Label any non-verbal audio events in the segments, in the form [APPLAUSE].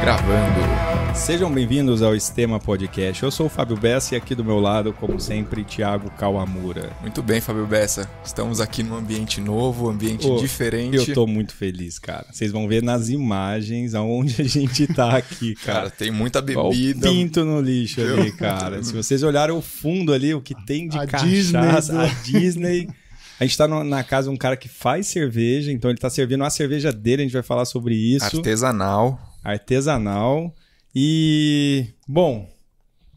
Gravando. Sejam bem-vindos ao Estema Podcast. Eu sou o Fábio Bessa e aqui do meu lado, como sempre, Thiago Kawamura. Muito bem, Fábio Bessa. Estamos aqui num ambiente novo, um ambiente Ô, diferente. Eu tô muito feliz, cara. Vocês vão ver nas imagens aonde a gente tá aqui, [LAUGHS] cara. Cara, tem muita Ó, o bebida. pinto no lixo ali, cara. [LAUGHS] Se vocês olharem o fundo ali, o que tem de A cachaça, Disney, a [LAUGHS] Disney. A gente tá no- na casa de um cara que faz cerveja, então ele tá servindo a cerveja dele, a gente vai falar sobre isso. Artesanal. Artesanal. E, bom,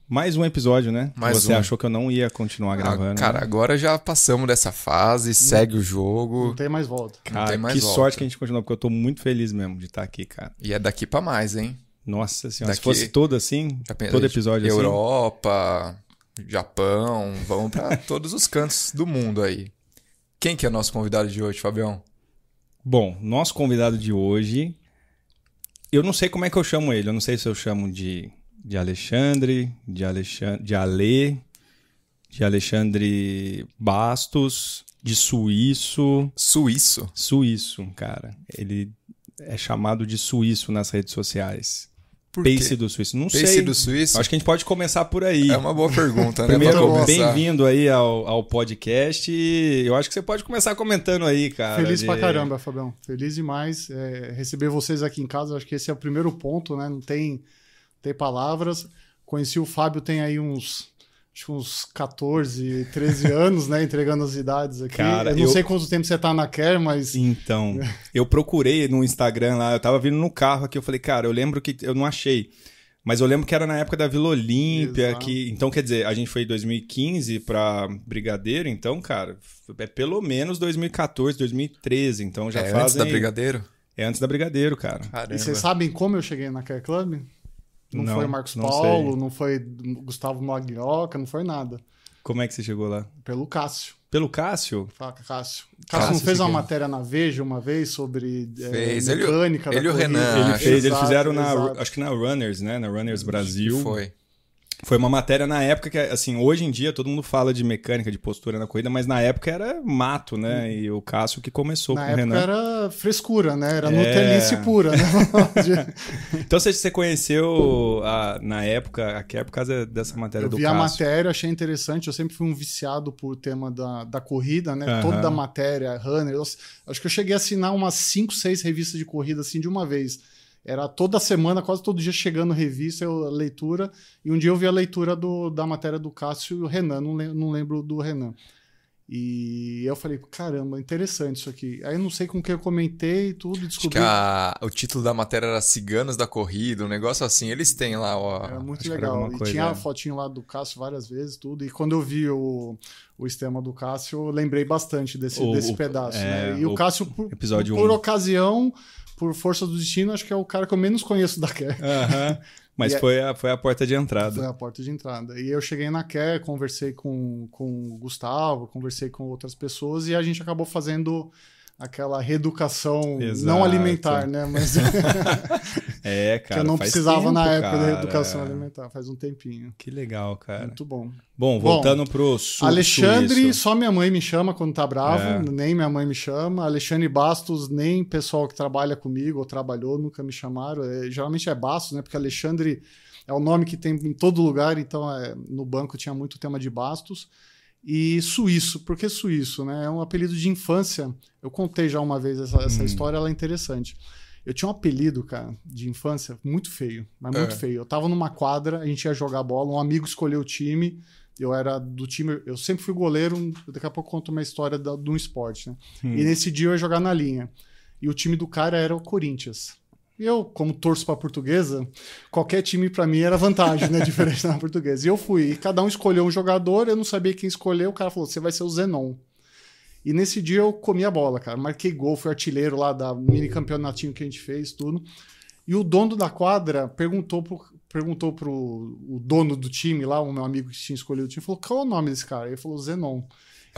mais um episódio, né? Mais Você um. achou que eu não ia continuar gravando. Ah, cara, né? agora já passamos dessa fase, segue o jogo. Não tem mais volta. Cara, tem mais que volta. sorte que a gente continuou, porque eu tô muito feliz mesmo de estar aqui, cara. E é daqui pra mais, hein? Nossa senhora, se Daqui- fosse todo assim, todo episódio assim. Europa, Japão, vamos pra [LAUGHS] todos os cantos do mundo aí. Quem que é nosso convidado de hoje, Fabião? Bom, nosso convidado de hoje, eu não sei como é que eu chamo ele. Eu não sei se eu chamo de, de Alexandre, de Alexandre, de Ale, de Alexandre Bastos, de Suíço. Suíço. Suíço, cara. Ele é chamado de Suíço nas redes sociais. Por Pace quê? do Suíço. Não Pace sei. do Suíço? Acho que a gente pode começar por aí. É uma boa pergunta, né? [LAUGHS] Primeiro, pra começar. bem-vindo aí ao, ao podcast. e Eu acho que você pode começar comentando aí, cara. Feliz de- pra caramba, Fabião. Feliz demais. É, receber vocês aqui em casa, acho que esse é o primeiro ponto, né? Não tem, tem palavras. Conheci o Fábio tem aí uns. Acho que uns 14, 13 anos, né? Entregando as idades aqui. Cara, eu não eu- sei quanto tempo você tá na Care, mas. Então, [LAUGHS] eu procurei no Instagram lá, eu tava vindo no carro aqui, eu falei, cara, eu lembro que eu não achei. Mas eu lembro que era na época da Vila Olímpia, Exato. que então quer dizer, a gente foi em 2015 pra Brigadeiro, então, cara, é pelo menos 2014, 2013, então já é fazem antes da Brigadeiro? É antes da Brigadeiro, cara. Caramba. E vocês sabem como eu cheguei na Care Club? Não, Não, foi Marcos não Paulo, sei. não foi Gustavo Maglioca, não foi nada. Como é que você chegou lá? Pelo Cássio. Pelo Cássio? Fala, Cássio. Cássio, Cássio não fez uma matéria na Veja uma vez sobre é, Fez. Ele- mecânica da ele e o? Renan, Ele fez, eles Exato, fizeram na, exato. acho que na Runners, né, na Runners Brasil. Foi. Foi uma matéria na época que, assim, hoje em dia todo mundo fala de mecânica, de postura na corrida, mas na época era mato, né? E o Cássio que começou Na com o época Renan. era frescura, né? Era É. Nutelice pura, né? [LAUGHS] Então você, você conheceu a- na época a Care por causa dessa matéria eu do vi a Cássio. matéria, achei interessante. Eu sempre fui um viciado por tema da, da corrida, né? Aham. Toda a matéria, runner. Eu, acho que eu cheguei a assinar umas 5, 6 revistas de corrida assim de uma vez. Era toda semana, quase todo dia chegando revista, eu, leitura. E um dia eu vi a leitura do, da matéria do Cássio e o Renan, não, lem- não lembro do Renan. E eu falei, caramba, interessante isso aqui. Aí eu não sei com quem eu comentei e tudo, Acho descobri. que a- o título da matéria era Ciganos da Corrida, um negócio assim. Eles têm lá, ó. Era muito que era legal. alguma E coisa, tinha é. a fotinho lá do Cássio várias vezes, tudo. E quando eu vi o, o esquema do Cássio, eu lembrei bastante desse, O- desse pedaço. é, né? E o, o Cássio, por, episódio por um. ocasião, por força do destino, acho que é o cara que eu menos conheço da Care. Aham. [LAUGHS] Mas é- foi, a, foi a porta de entrada. Foi a porta de entrada. E eu cheguei na Care, conversei com, com o Gustavo, conversei com outras pessoas e a gente acabou fazendo aquela reeducação Exato. não alimentar, né? Mas [LAUGHS] É, cara. [LAUGHS] que eu não faz precisava tempo, na época cara. da reeducação alimentar, faz um tempinho. Que legal, cara. Muito bom. Bom, voltando pro sul. Alexandre, suíço. só minha mãe me chama quando tá bravo, É. nem minha mãe me chama. Alexandre Bastos, nem pessoal que trabalha comigo ou trabalhou nunca me chamaram. É, geralmente é Bastos, né? Porque Alexandre é o nome que tem em todo lugar, então é, no banco tinha muito tema de Bastos. E suíço, por que suíço? Né? É um apelido de infância. Eu contei já uma vez essa, essa Hum. história, ela é interessante. Eu tinha um apelido, cara, de infância muito feio, mas muito É. feio. Eu tava numa quadra, a gente ia jogar bola, um amigo escolheu o time, eu era do time, eu sempre fui goleiro, daqui a pouco eu conto uma história da, de um esporte, né? Hum. E nesse dia eu ia jogar na linha. E o time do cara era o Corinthians. Eu, como torço pra portuguesa, qualquer time pra mim era vantagem, né? [LAUGHS] Diferente da portuguesa. E eu fui. E cada um escolheu um jogador, eu não sabia quem escolher. O cara falou: você vai ser o Zenon. E nesse dia eu comi a bola, cara. Marquei gol, fui artilheiro lá da mini campeonatinho que a gente fez, tudo. E o dono da quadra perguntou pro, perguntou pro o dono do time lá, o meu amigo que tinha escolhido o time, falou: qual é o nome desse cara? Ele falou: Zenon.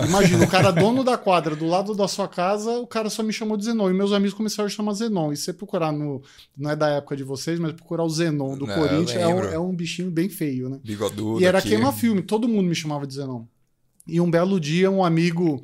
Imagina, o cara dono da quadra do lado da sua casa, o cara só me chamou de Zenon. E meus amigos começaram a chamar Zenon. E se você procurar no. Não é da época de vocês, mas procurar o Zenon do Não, Corinthians, é um, é um bichinho bem feio, né? Bigodudo. E era queima-filme, todo mundo me chamava de Zenon. E um belo dia, um amigo,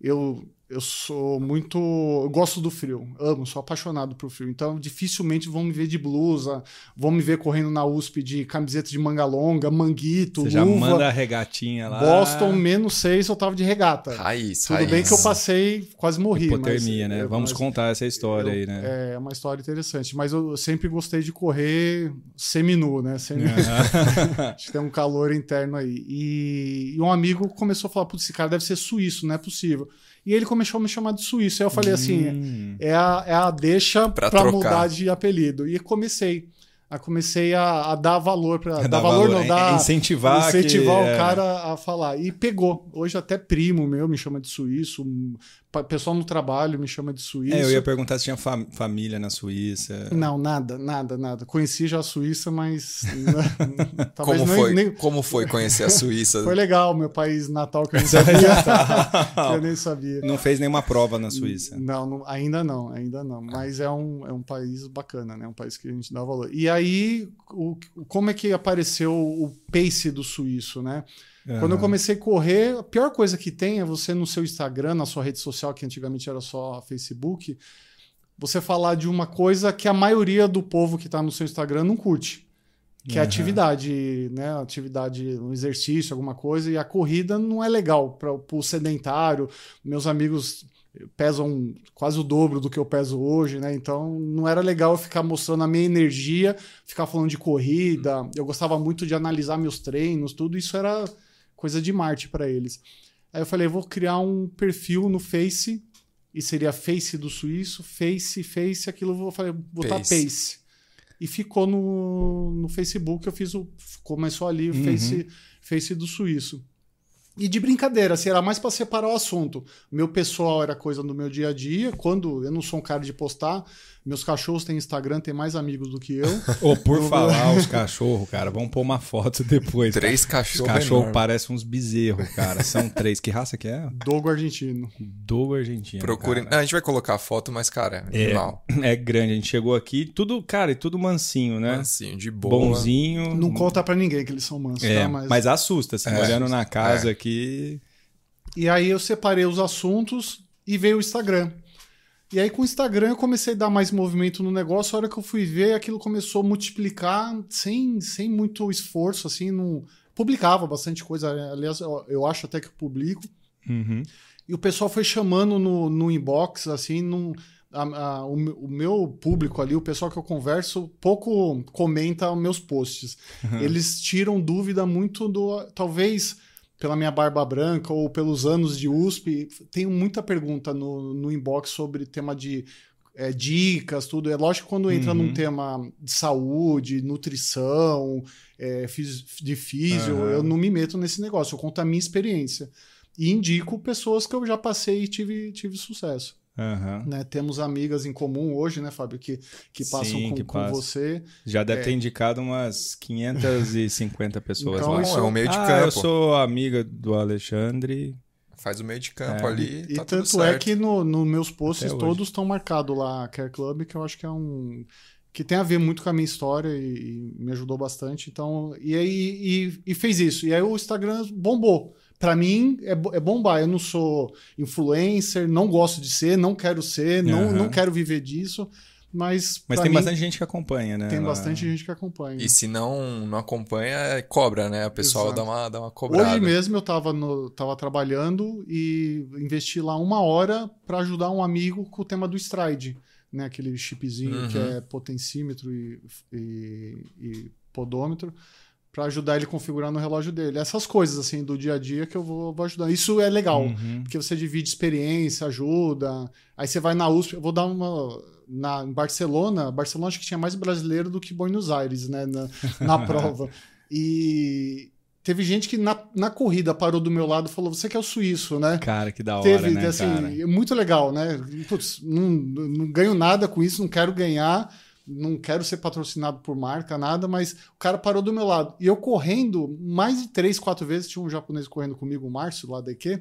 eu eu sou muito. Eu gosto do frio, amo, sou apaixonado por frio. Então, dificilmente vão me ver de blusa, vão me ver correndo na USP de camiseta de manga longa, manguito, Você luva. já manda a regatinha lá. Boston, menos seis, eu tava de regata. Raiz, Tudo raiz. bem que eu passei, quase morri. Hipotermia, mas, né? é, Vamos mas contar essa história eu- aí, né? É uma história interessante. Mas eu sempre gostei de correr seminu, né? Semi... Aham. [LAUGHS] Acho que tem um calor interno aí. E, e um amigo começou a falar: putz, esse cara deve ser suíço, não é possível. E ele começou a me chamar de suíço. Aí eu falei assim: Hum. é a, é a deixa trocar. mudar de apelido. E comecei. Aí comecei a, a dar valor para [LAUGHS] Dar dar valor, valor, não, dar incentivar incentivar que- o é. cara a falar. E pegou. Hoje até primo meu me chama de suíço, pessoal no trabalho me chama de suíço. É, eu ia perguntar se tinha fam- família na Suíça. Não, nada, nada, nada. Conheci já a Suíça, mas [LAUGHS] né, Como nem- foi, nem- como foi conhecer a Suíça? foi legal, meu país natal que eu [LAUGHS] nem sabia. que eu nem sabia. Não fez nenhuma prova na Suíça. Não, não, ainda não, ainda não. Mas é um, é um país bacana, né? Um país que a gente dá valor. E aí, o, como é que apareceu o pace do suíço, né? Quando eu comecei a correr, a pior coisa que tem é você no seu Instagram, na sua rede social, que antigamente era só Facebook, você falar de uma coisa que a maioria do povo que está no seu Instagram não curte. Que é Aham. atividade, né? Atividade, um exercício, alguma coisa. E a corrida não é legal para o sedentário. Meus amigos pesam quase o dobro do que eu peso hoje, né? Então não era legal eu ficar mostrando a minha energia, ficar falando de corrida. Eu gostava muito de analisar meus treinos, tudo isso era coisa de Marte para eles. Aí eu falei, vou criar um perfil no Face e seria Face do Suíço, Face, Face, aquilo eu vou falei, botar Pace. Pace. E ficou no, no Facebook, eu fiz o começou ali o Uhum. Face, Face do Suíço. E de brincadeira, assim, era mais para separar o assunto. Meu pessoal era coisa do meu dia a dia. Quando eu não sou um cara de postar, meus cachorros têm Instagram, têm mais amigos do que eu. [LAUGHS] Ô, por falar os cachorros, cara, vamos pôr uma foto depois. Três Os cachorros. cachorros enormes. parecem uns bezerros, cara. São três. Que raça que é? Dogo argentino. Do argentino. Procurem. Não, a gente vai colocar a foto, mas, cara, é É, animal. [CLEARS THROAT] é grande. A gente chegou aqui, tudo, cara, e tudo mansinho, né? Mansinho, de boa. Bonzinho. Não conta pra ninguém que eles são mansos, É, tá? mas... Mas... assusta, assim, É, olhando na casa é. aqui. E aí eu separei os assuntos e veio o Instagram. E aí com o Instagram eu comecei a dar mais movimento no negócio. A hora que eu fui ver, aquilo começou a multiplicar sem, sem muito esforço, assim, não... Publicava bastante coisa, aliás, eu, acho até que eu publico. Uhum. E o pessoal foi chamando no, no inbox, assim, num, a- a- o, meu- o meu público ali, o pessoal que eu converso, pouco comenta os meus posts. Eles tiram dúvida muito do. Talvez pela minha barba branca ou pelos anos de USP, tenho muita pergunta no, no inbox sobre tema de. é, dicas, tudo. É lógico que quando entra Uhum. num tema de saúde, nutrição, é, de físio, Aham. eu não me meto nesse negócio, eu conto a minha experiência e indico pessoas que eu já passei e tive, tive sucesso. Aham. Né? Temos amigas em comum hoje, né, Fábio, que, que passam Sim, com, que com você. Já deve É. ter indicado umas 550 pessoas Então, lá. isso- é o meio de ah, campo. eu sou amiga do Alexandre. Faz o meio de campo É. ali. E tá tudo tanto é certo. que nos no meus posts Até todos estão marcados lá, Care Club, que eu acho que é um. que tem a ver muito com a minha história e, e me ajudou bastante. Então, e aí e, e fez isso. E aí o Instagram bombou. Pra mim é, é bombar. Eu não sou influencer, não gosto de ser, não quero ser, não, Aham. não quero viver disso. Mas, Mas tem mim, bastante gente que acompanha, né? tem bastante gente que acompanha. E se não, não acompanha, é cobra, né? O pessoal Exato. dá uma, dá uma cobrada. Hoje mesmo eu estava tava trabalhando e investi lá uma hora para ajudar um amigo com o tema do Stride, né? Aquele chipzinho Uhum. que é potencímetro e, e- e podômetro, para ajudar ele a configurar no relógio dele. Essas coisas assim do dia a dia que eu vou, vou ajudar. Isso é legal, Uhum. porque você divide experiência, ajuda. Aí você vai na USP, eu vou dar uma na em Barcelona, Barcelona acho que tinha mais brasileiro do que Buenos Aires, né, na, na [LAUGHS] prova. E teve gente que na, na corrida parou do meu lado e falou: "Você que é o suíço, né?" Cara, que da hora, Teve, né, assim, cara? é muito legal, né? Putz, não, não ganho nada com isso, não quero ganhar, não quero ser patrocinado por marca, nada, mas o cara parou do meu lado. E eu correndo, mais de três, quatro vezes, tinha um japonês correndo comigo, o Márcio, lá da EQ,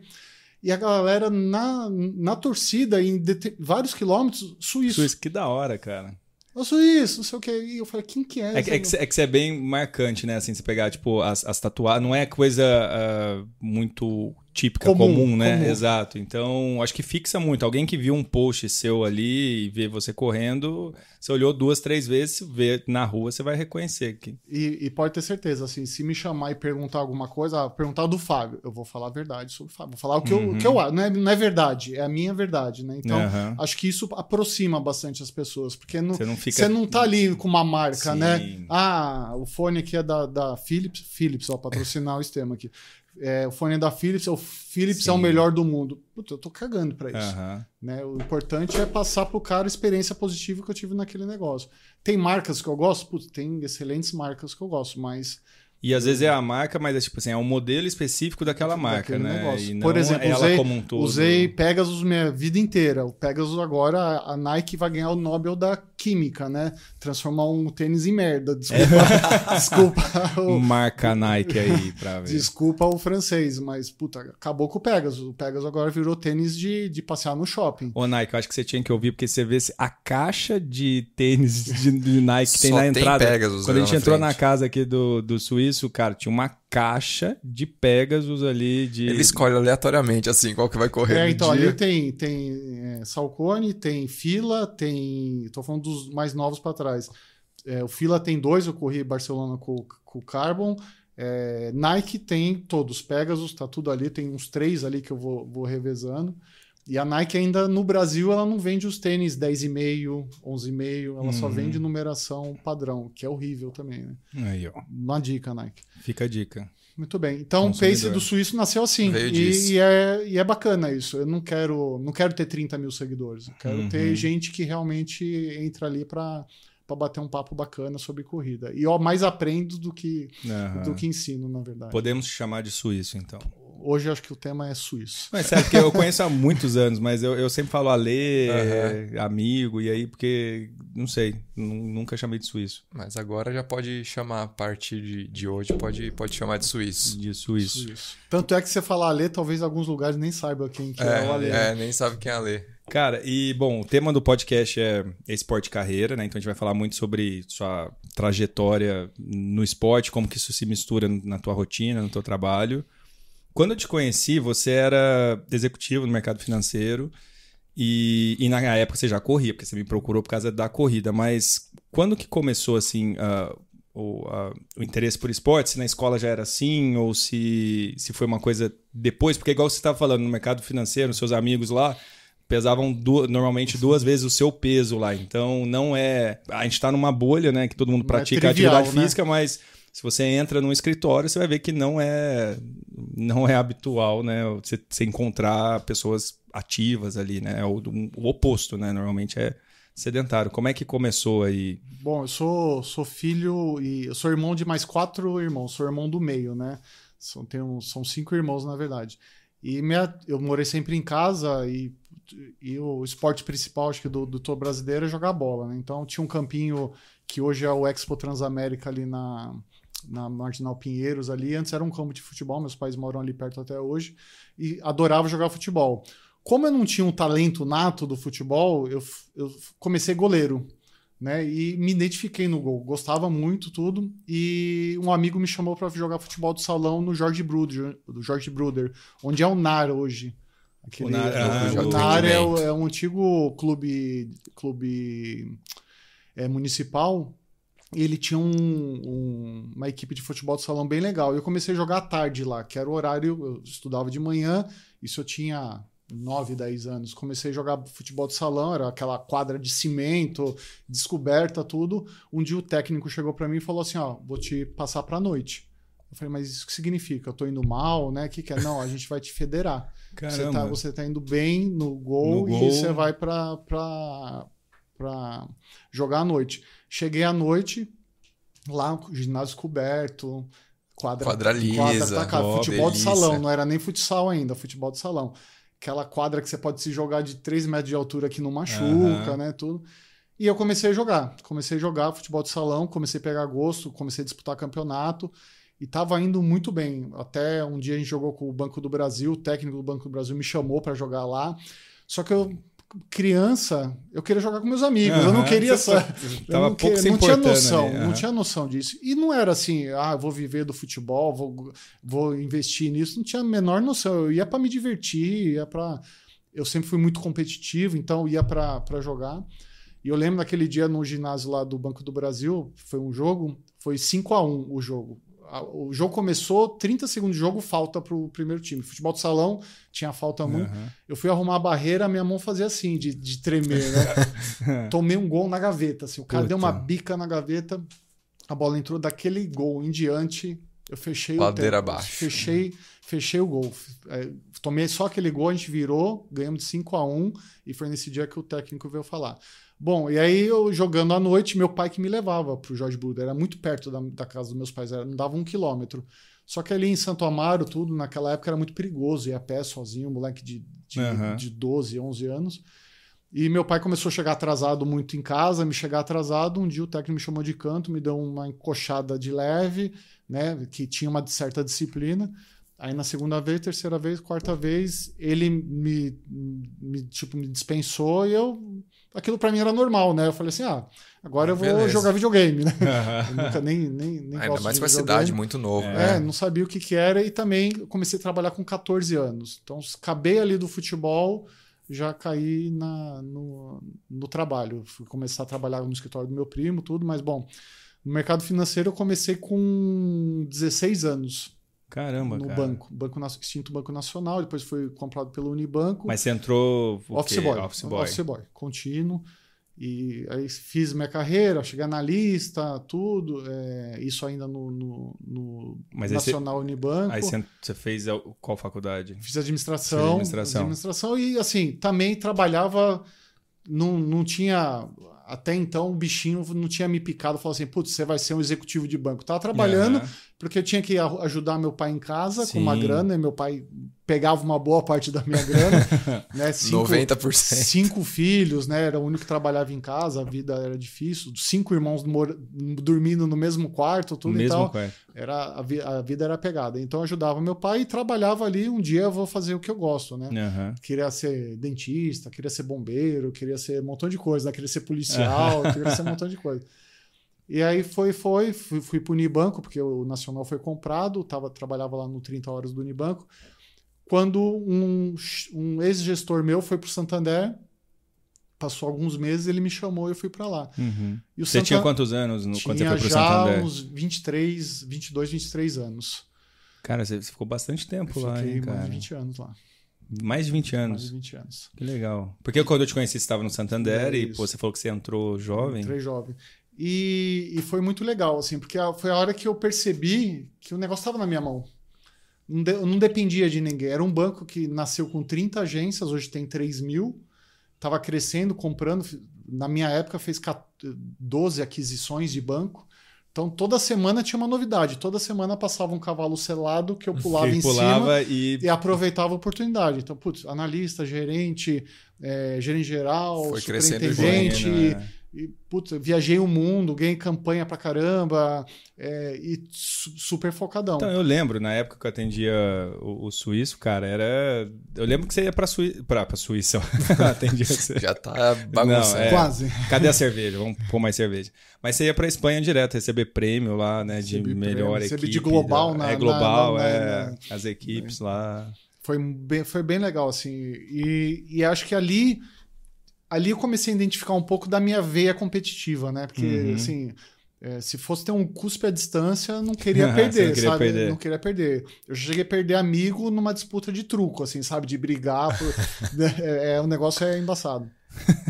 e a galera na, na torcida, em vários quilômetros, suíço. Suíço, que da hora, cara. Ô, suíço, não sei o que. E eu falei, quem que é? É, que- é que, é que você é bem marcante, né? Assim, você pegar, tipo, as, as tatuagens. Não é coisa ah, muito típica, Comum, comum, né? comum. Exato. Então, acho que fixa muito. Alguém que viu um post seu ali e vê você correndo, você olhou duas, três vezes, vê na rua, você vai reconhecer que E, e pode ter certeza, assim, se me chamar e perguntar alguma coisa, ah, perguntar do Fábio, eu vou falar a verdade sobre o Fábio. Vou falar o que, eu, o que eu acho. Não é, não é verdade, é a minha verdade, né? Então, Aham. acho que isso aproxima bastante as pessoas, porque não, você não fica. você não tá ali com uma marca, Sim. né? Ah, o fone aqui é da, da Philips, Philips, ó, patrocinar o sistema aqui. É, o fone é da Philips, o Philips é o Sim. melhor do mundo. Puta, eu tô cagando pra isso. Aham. né? O importante é passar pro cara a experiência positiva que eu tive naquele negócio. Tem marcas que eu gosto? Putz, tem excelentes marcas que eu gosto, mas E às vezes é a marca, mas é tipo assim, é um modelo específico daquela marca, né? negócio. E Por exemplo, ela usei- como um todo. usei Pegasus minha vida inteira. O Pegasus agora, a Nike vai ganhar o Nobel da Química, né? Transformar um tênis em merda. Desculpa, [LAUGHS] desculpa, o, [LAUGHS] Marca Nike aí pra ver. desculpa o francês, mas puta, acabou com o Pegasus. O Pegasus agora virou tênis de, de passear no shopping. Ô, Nike, eu acho que você tinha que ouvir, porque você vê se- a caixa de tênis de, de Nike que tem na tem entrada. Pegasus Quando a gente na entrou frente. na casa aqui do, do suíço, cara, tinha uma caixa de Pegasus ali de. Ele escolhe aleatoriamente, assim, qual que vai correr É, então dia. ali tem, tem é, Salcone, tem Fila, tem. Tô falando dos mais novos para trás. É, o Fila tem dois, eu corri Barcelona com, com o Carbon. É, Nike tem todos, Pegasus, tá tudo ali, tem uns três ali que eu vou, vou revezando. E a Nike ainda no Brasil ela não vende os tênis 10,5, 11,5, ela só Uhum. vende numeração padrão, que é horrível também, né? Aí, ó. Uma dica, Nike. Fica a dica. Muito bem. Então o. Pace do Suíço nasceu assim. E, e é, e é bacana isso. Eu não quero, não quero ter 30 mil seguidores. Eu quero Uhum. ter gente que realmente entra ali para bater um papo bacana sobre corrida. E eu mais aprendo do que, Aham. do que ensino, na verdade. Podemos chamar de suíço, então. Hoje eu acho que o tema é suíço. Mas sério, porque eu conheço há muitos anos, mas eu, eu sempre falo Alê, é, amigo, e aí, porque, não sei, nu- nunca chamei de suíço. Mas agora já pode chamar, a partir de, de hoje, pode, pode chamar de suíço. De suíço. Suíço. Tanto é que você falar Alê, talvez alguns lugares nem saibam quem que é, o Alê. É, é, nem sabe quem é Alê. Cara, e bom, o tema do podcast é esporte e carreira, né? Então a gente vai falar muito sobre sua trajetória no esporte, como que isso se mistura na tua rotina, no teu trabalho. Quando eu te conheci, você era executivo no mercado financeiro e, e na época você já corria, porque você me procurou por causa da corrida, mas quando que começou assim o, o interesse por esporte? Se na escola já era assim ou se, se foi uma coisa depois? Porque igual você estava falando, no mercado financeiro, seus amigos lá pesavam du- normalmente duas vezes o seu peso lá. Então não é. A gente está numa bolha, né? Que todo mundo Não é pratica trivial, atividade né? física, mas se você entra num escritório, você vai ver que não é não é habitual, né? Você, você encontrar pessoas ativas ali, né? É o, o oposto, né? Normalmente é sedentário. Como é que começou aí? Bom, eu sou, sou filho e eu sou irmão de mais quatro irmãos, sou irmão do meio, né? São, tenho, são cinco irmãos, na verdade. E minha, eu morei sempre em casa e, e o esporte principal, acho que do, do todo brasileiro é jogar bola, né? Então tinha um campinho que hoje é o Expo Transamérica ali na, na Marginal Pinheiros ali. Antes era um campo de futebol, meus pais moram ali perto até hoje e adorava jogar futebol. Como eu não tinha um talento nato do futebol, eu, eu comecei goleiro né? E me identifiquei no gol, gostava muito tudo. E um amigo me chamou para jogar futebol do salão no Jorge Bruder, do Jorge Bruder, onde é o NAR hoje. Aquele, O NAR, ah, o já NAR é, é um antigo clube, clube é, municipal. E ele tinha um- um- uma equipe de futebol de salão bem legal. E eu comecei a jogar à tarde lá, que era o horário. Eu estudava de manhã, isso eu tinha 9, 10 anos. Comecei a jogar futebol de salão, era aquela quadra de cimento, descoberta, tudo. Um dia o técnico chegou para mim e falou assim: Ó, vou te passar pra noite. Eu falei, mas isso que significa? Eu tô indo mal, né? O que, que é? Não, a gente vai te federar. [LAUGHS] Você Caramba. tá, você tá indo bem no gol, No e gol. você vai pra, pra, pra jogar à noite. Cheguei à noite, lá, ginásio coberto, quadra, Quadra lisa, quadra tacada, ó, futebol de delícia. salão, não era nem futsal ainda, futebol de salão. Aquela quadra que você pode se jogar de 3 metros de altura que não machuca, Aham. né? Tudo. E eu comecei a jogar. Comecei a jogar futebol de salão, comecei a pegar gosto, comecei a disputar campeonato. E tava indo muito bem. Até um dia a gente jogou com o Banco do Brasil, o técnico do Banco do Brasil me chamou para jogar lá. Só que eu criança, eu queria jogar com meus amigos. eu não queria essa. tava eu não, pouco que- não tinha noção, ali, não aham. tinha noção disso. E não era assim, ah, vou viver do futebol, vou, vou investir nisso. Não tinha a menor noção. Eu ia para me divertir, ia para. Eu sempre fui muito competitivo, então eu ia para jogar. E eu lembro naquele dia no ginásio lá do Banco do Brasil, foi um jogo, foi 5 a 1 o jogo. A- O jogo começou, 30 segundos de jogo, falta pro primeiro time. Futebol de salão, tinha falta muito. Aham. Eu fui arrumar a barreira, minha mão fazia assim, de, de tremer, né? [LAUGHS] Tomei um gol na gaveta. Assim, o cara Puta. deu uma bica na gaveta, a bola entrou daquele gol em diante. Eu fechei Ladeira o tempo. abaixo. Fechei, fechei o gol. É, tomei só aquele gol, a gente virou, ganhamos de 5 a 1 e foi nesse dia que o técnico veio falar. Bom, e aí eu jogando à noite, meu pai que me levava pro Jorge Buda, era muito perto da, da casa dos meus pais, era, não dava um quilômetro. Só que ali em Santo Amaro, tudo, naquela época era muito perigoso, ir a pé sozinho, moleque de, de, Aham. de 12, 11 anos. E meu pai começou a chegar atrasado muito em casa, me chegar atrasado. Um dia o técnico me chamou de canto, me deu uma encoxada de leve, né, que tinha uma certa disciplina. Aí na segunda vez, terceira vez, quarta vez, ele me, me tipo me dispensou e eu aquilo pra mim era normal, né? Eu falei assim: "Ah, agora eu vou Beleza. jogar videogame", né? Eu nunca nem nem, nem Ainda gosto mais de cidade, muito novo, É, né? não sabia o que, que era e também comecei a trabalhar com 14 anos. Então, acabei ali do futebol, já caí na, no, no trabalho. Fui começar a trabalhar no escritório do meu primo, tudo, mas bom, no mercado financeiro eu comecei com 16 anos Caramba, no cara. banco, banco extinto Banco Nacional, depois foi comprado pelo Unibanco. Mas você entrou. o Office quê? boy. Office boy. Office boy, contínuo. E aí fiz minha carreira, cheguei analista, tudo. é, isso ainda no, no, no Nacional Unibanco. Aí você, fez a- qual faculdade? Fiz administração, Fiz administração. administração e assim, também trabalhava, não, não tinha, até então o bichinho não tinha me picado, falou assim, putz, você vai ser um executivo de banco. Tava trabalhando, Aham. porque eu tinha que ajudar meu pai em casa com uma Sim. grana, e meu pai pegava uma boa parte da minha grana, [LAUGHS] né? Cinco, 90%. cinco filhos, né? Era o único que trabalhava em casa, a vida era difícil. Cinco irmãos dormindo no mesmo quarto, tudo Mesmo e tal. quarto. Era, a, vi- a vida era pegada. Então eu ajudava meu pai e trabalhava ali. Um dia eu vou fazer o que eu gosto, né? Aham. Queria ser dentista, queria ser bombeiro, queria ser um montão de coisa, né? queria ser policial, queria ser um montão de coisa. E aí foi, foi, fui, fui pro Unibanco, porque o Nacional foi comprado, tava, trabalhava lá no 30 Horas do Unibanco. Quando um, um ex-gestor meu foi pro Santander, passou alguns meses, ele me chamou e eu fui para lá. Uhum. E Você tinha Santa- quantos anos no, quando você tinha foi pro já Santander? uns 23, 22, 23 anos. Cara, você ficou bastante tempo Eu lá, fiquei hein, mais cara? de 20 anos lá. Mais de 20 Mais anos. de 20 anos. Que legal. Porque quando eu te conheci, você estava no Santander É e pô, você falou que você entrou jovem. Entrei jovem. E, e foi muito legal, assim, porque a- foi a hora que eu percebi que o negócio estava na minha mão. Não, de- eu não dependia de ninguém. Era um banco que nasceu com 30 agências, hoje tem 3 mil. Estava crescendo, comprando. Na minha época, fez 14 12 aquisições de banco. Então, toda semana tinha uma novidade. Toda semana passava um cavalo selado que eu [LAUGHS] pulava em cima e. e aproveitava a oportunidade. Então, putz, analista, gerente, eh, gerente geral, Foi crescendo superintendente. Né? E, putz, viajei o mundo, ganhei campanha pra caramba é, e su- super focadão. Então, eu lembro, na época que eu atendia o, o suíço, cara, era. Eu lembro que você ia pra, Sui... pra, pra Suíça. [LAUGHS] atendia [LAUGHS] você. Já tá bagunçando. Não, é. Quase. Cadê a cerveja? Vamos pôr mais cerveja. Mas você ia pra Espanha direto, receber prêmio lá, né? De Recebi melhor prêmio, equipe. de global na- É global, na- é. na- As equipes lá. Foi bem, foi bem legal, assim. E, e acho que ali, ali eu comecei a identificar um pouco da minha veia competitiva, né? Porque, Uhum. assim, é, se fosse ter um cuspe à distância, eu não [LAUGHS] queria perder, não queria sabe? perder. Não queria perder. Eu cheguei a perder amigo numa disputa de truco, assim, sabe? De brigar. por- [LAUGHS] né? é, é, o negócio é embaçado.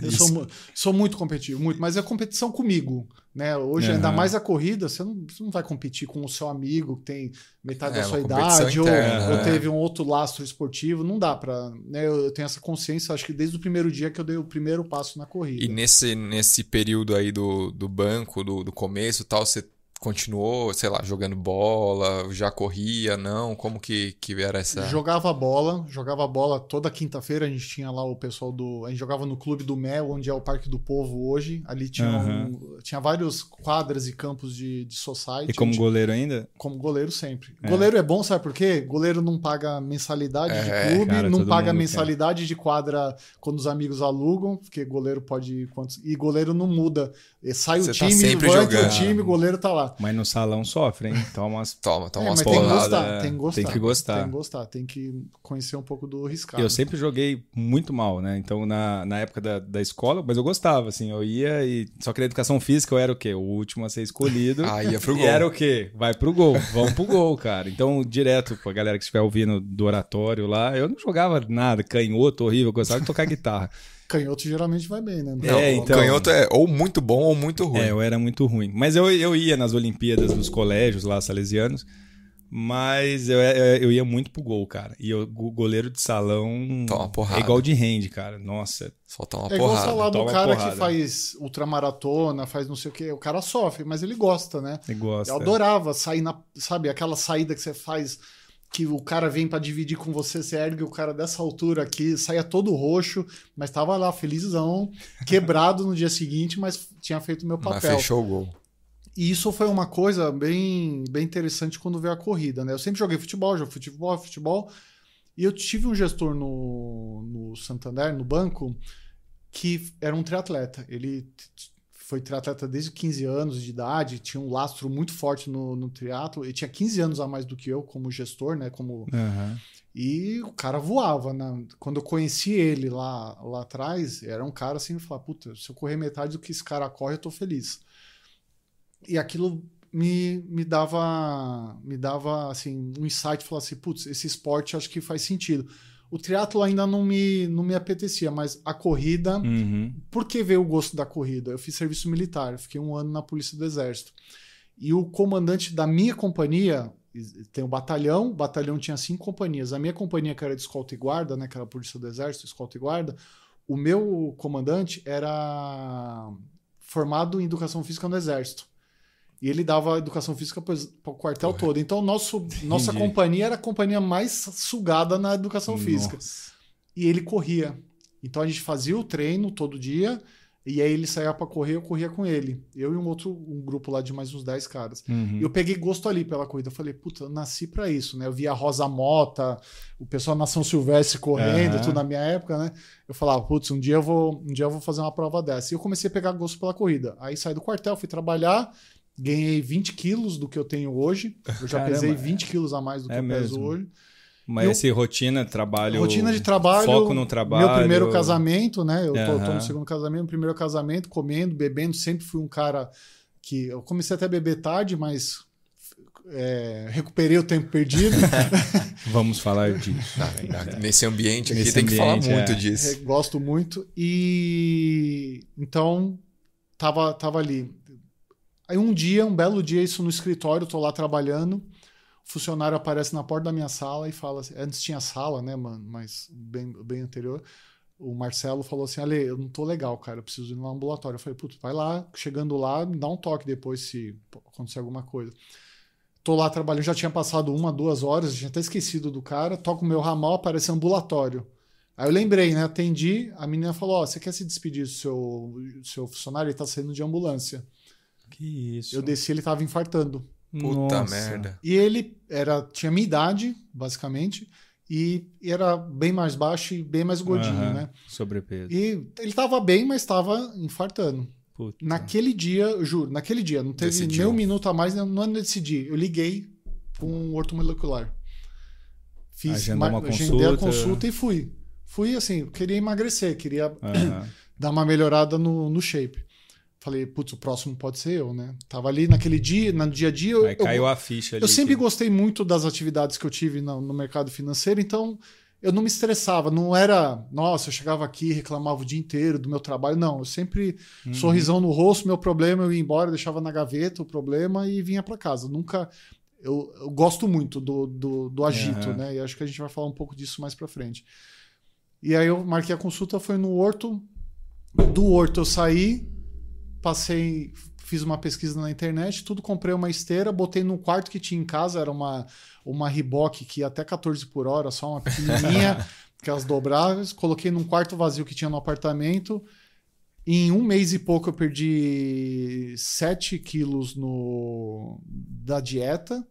Eu sou, sou muito competitivo, muito, mas é competição comigo, né? Hoje, ainda Aham. mais a corrida, você não, você não vai competir com o seu amigo que tem metade É, da sua idade, ou, interna, ou né? teve um outro lastro esportivo, não dá pra. Né? Eu eu tenho essa consciência, acho que desde o primeiro dia que eu dei o primeiro passo na corrida. E nesse, nesse período aí do, do banco, do, do começo e tal, você continuou, sei lá, jogando bola, já corria, não? Como que, que era essa. Jogava bola, jogava bola toda quinta-feira. A gente tinha lá o pessoal do. A gente jogava no Clube do Mel, onde é o Parque do Povo hoje. Ali tinha, Aham. um- tinha vários quadras e campos de, de society. E como gente- goleiro ainda? como goleiro sempre. É. Goleiro é bom, sabe por quê? Goleiro não paga mensalidade É, de clube, cara, não paga mensalidade de quadra quando os amigos alugam, porque goleiro pode. quantos- E goleiro não muda. E sai Você o tá time, sempre o jogando. time, o goleiro tá lá. Mas no salão sofre, hein? Toma umas... [LAUGHS] Toma, toma É, umas mas tem que porradas. gostar, é. tem que gostar. Tem que gostar. Tem que gostar, tem que conhecer um pouco do riscado. Eu sempre joguei muito mal, né? Então, na, na época da, da escola, mas eu gostava, assim, eu ia e. Só que na educação física eu era o quê? O último a ser escolhido. [LAUGHS] Ah, ia pro e gol. era o quê? Vai pro gol, vamos pro gol, cara. Então, direto, pra galera que estiver ouvindo do oratório lá, eu não jogava nada, canhoto, horrível, eu gostava de tocar guitarra. Canhoto geralmente vai bem, né? Não, É, o então- canhoto é ou muito bom ou muito ruim. É, eu era muito ruim. Mas eu, eu ia nas Olimpíadas dos colégios lá, salesianos. Mas eu, eu, eu ia muito pro gol, cara. E o goleiro de salão Toma porrada. é igual de rende, cara. Nossa. Só toma É igual porrada. falar do cara porrada. que faz ultramaratona, faz não sei o quê. O cara sofre, mas ele gosta, né? Você gosta. Eu adorava sair na. Sabe, aquela saída que você faz que o cara vem pra dividir com você, você ergue o cara dessa altura aqui, saia todo roxo, mas tava lá, felizão, [LAUGHS] quebrado no dia seguinte, mas tinha feito o meu Mas papel. fechou o gol. E isso foi uma coisa bem, bem interessante quando veio a corrida, né? Eu sempre joguei futebol, joguei futebol, futebol. E eu tive um gestor no, no Santander, no banco, que era um triatleta. Ele foi triatleta desde 15 anos de idade, tinha um lastro muito forte no, no triatlo. Ele tinha 15 anos a mais do que eu como gestor, né? Como Aham. e o cara voava. Né? Quando eu conheci ele lá, lá atrás, era um cara assim, eu falava, puta, se eu correr metade do que esse cara corre, eu tô feliz. E aquilo me, me dava me dava assim um insight, falar assim, putz, esse esporte acho que faz sentido. O triatlo ainda não me, não me apetecia, mas a corrida, Uhum. por que veio o gosto da corrida? Eu fiz serviço militar, fiquei um ano na Polícia do Exército. E o comandante da minha companhia, tem um batalhão, o batalhão tinha cinco companhias. A minha companhia, que era de escolta e guarda, né, que era a Polícia do Exército, escolta e guarda, o meu comandante era formado em educação física no Exército. E ele dava educação física para o quartel todo. Então, nosso, nossa companhia era a companhia mais sugada na educação física. Nossa. E ele corria. Então a gente fazia o treino todo dia, e aí ele saía para correr, eu corria com ele. Eu e um outro um grupo lá de mais uns 10 caras. Uhum. E eu peguei gosto ali pela corrida. Eu falei, puta, eu nasci para isso, né? Eu via a Rosa Mota, o pessoal na São Silvestre correndo, Aham. tudo na minha época, né? Eu falava, putz, um dia eu vou, um dia eu vou fazer uma prova dessa. E eu comecei a pegar gosto pela corrida. Aí saí do quartel, fui trabalhar, ganhei 20 quilos do que eu tenho hoje. Eu já Caramba, pesei é. 20 quilos a mais do que É eu peso mesmo. hoje. Mas Eu- esse rotina, trabalho. Rotina de trabalho. Foco no trabalho. Meu primeiro casamento, né? Eu tô, tô no segundo casamento, primeiro casamento, comendo, bebendo. Sempre fui um cara que. Eu comecei até a beber tarde, mas é, recuperei o tempo perdido. [LAUGHS] [LAUGHS] Vamos falar disso. Na- na- Nesse ambiente aqui Nesse tem que falar ambiente, muito é. disso. É, gosto muito. E então tava, tava ali. Aí um dia, um belo dia, isso no escritório, tô lá trabalhando. O funcionário aparece na porta da minha sala e fala assim, antes tinha sala, né, mano, mas bem, bem anterior. O Marcelo falou assim: Ale, eu não tô legal, cara, eu preciso ir no ambulatório. Eu falei, putz, vai lá, chegando lá, me dá um toque depois se acontecer alguma coisa. Tô lá trabalhando, já tinha passado uma, duas horas, tinha até esquecido do cara, toco o meu ramal, aparece ambulatório. Aí eu lembrei, né? Atendi, a menina falou: Ó, você quer se despedir do seu, seu funcionário? Ele tá saindo de ambulância. Que isso. Eu desci, ele tava infartando. Puta Nossa. merda. E ele era tinha minha idade, basicamente, e era bem mais baixo e bem mais gordinho, Aham. né? Sobrepeso. E ele tava bem, mas tava infartando. Puta. Naquele dia, eu juro, naquele dia, não teve Decidiu. nem um minuto a mais, não, não decidi. Eu liguei com um ortomolecular. Fiz, Agendou uma agendei a consulta. consulta e fui. Fui assim, eu queria emagrecer, queria Aham. [CLEARS THROAT] dar uma melhorada no, no shape. Falei, putz, o próximo pode ser eu, né? Tava ali naquele dia, no dia a dia. eu- Aí eu, caiu a ficha ali. eu sempre que- gostei muito das atividades que eu tive no, no mercado financeiro, então eu não me estressava. Não era, nossa, eu chegava aqui e reclamava o dia inteiro do meu trabalho. Não, eu sempre, Uhum. sorrisão no rosto, meu problema, eu ia embora, deixava na gaveta o problema e vinha para casa. Nunca. Eu, eu gosto muito do, do, do agito, Aham. né? E acho que a gente vai falar um pouco disso mais para frente. E aí eu marquei a consulta, foi no Horto. Do Horto eu saí, passei, fiz uma pesquisa na internet, tudo comprei uma esteira, botei num quarto que tinha em casa, era uma, uma Reebok que ia até 14 por hora, só uma pequenininha, [LAUGHS] aquelas dobráveis, coloquei num quarto vazio que tinha no apartamento. Em um mês e pouco eu perdi 7 quilos no, da dieta.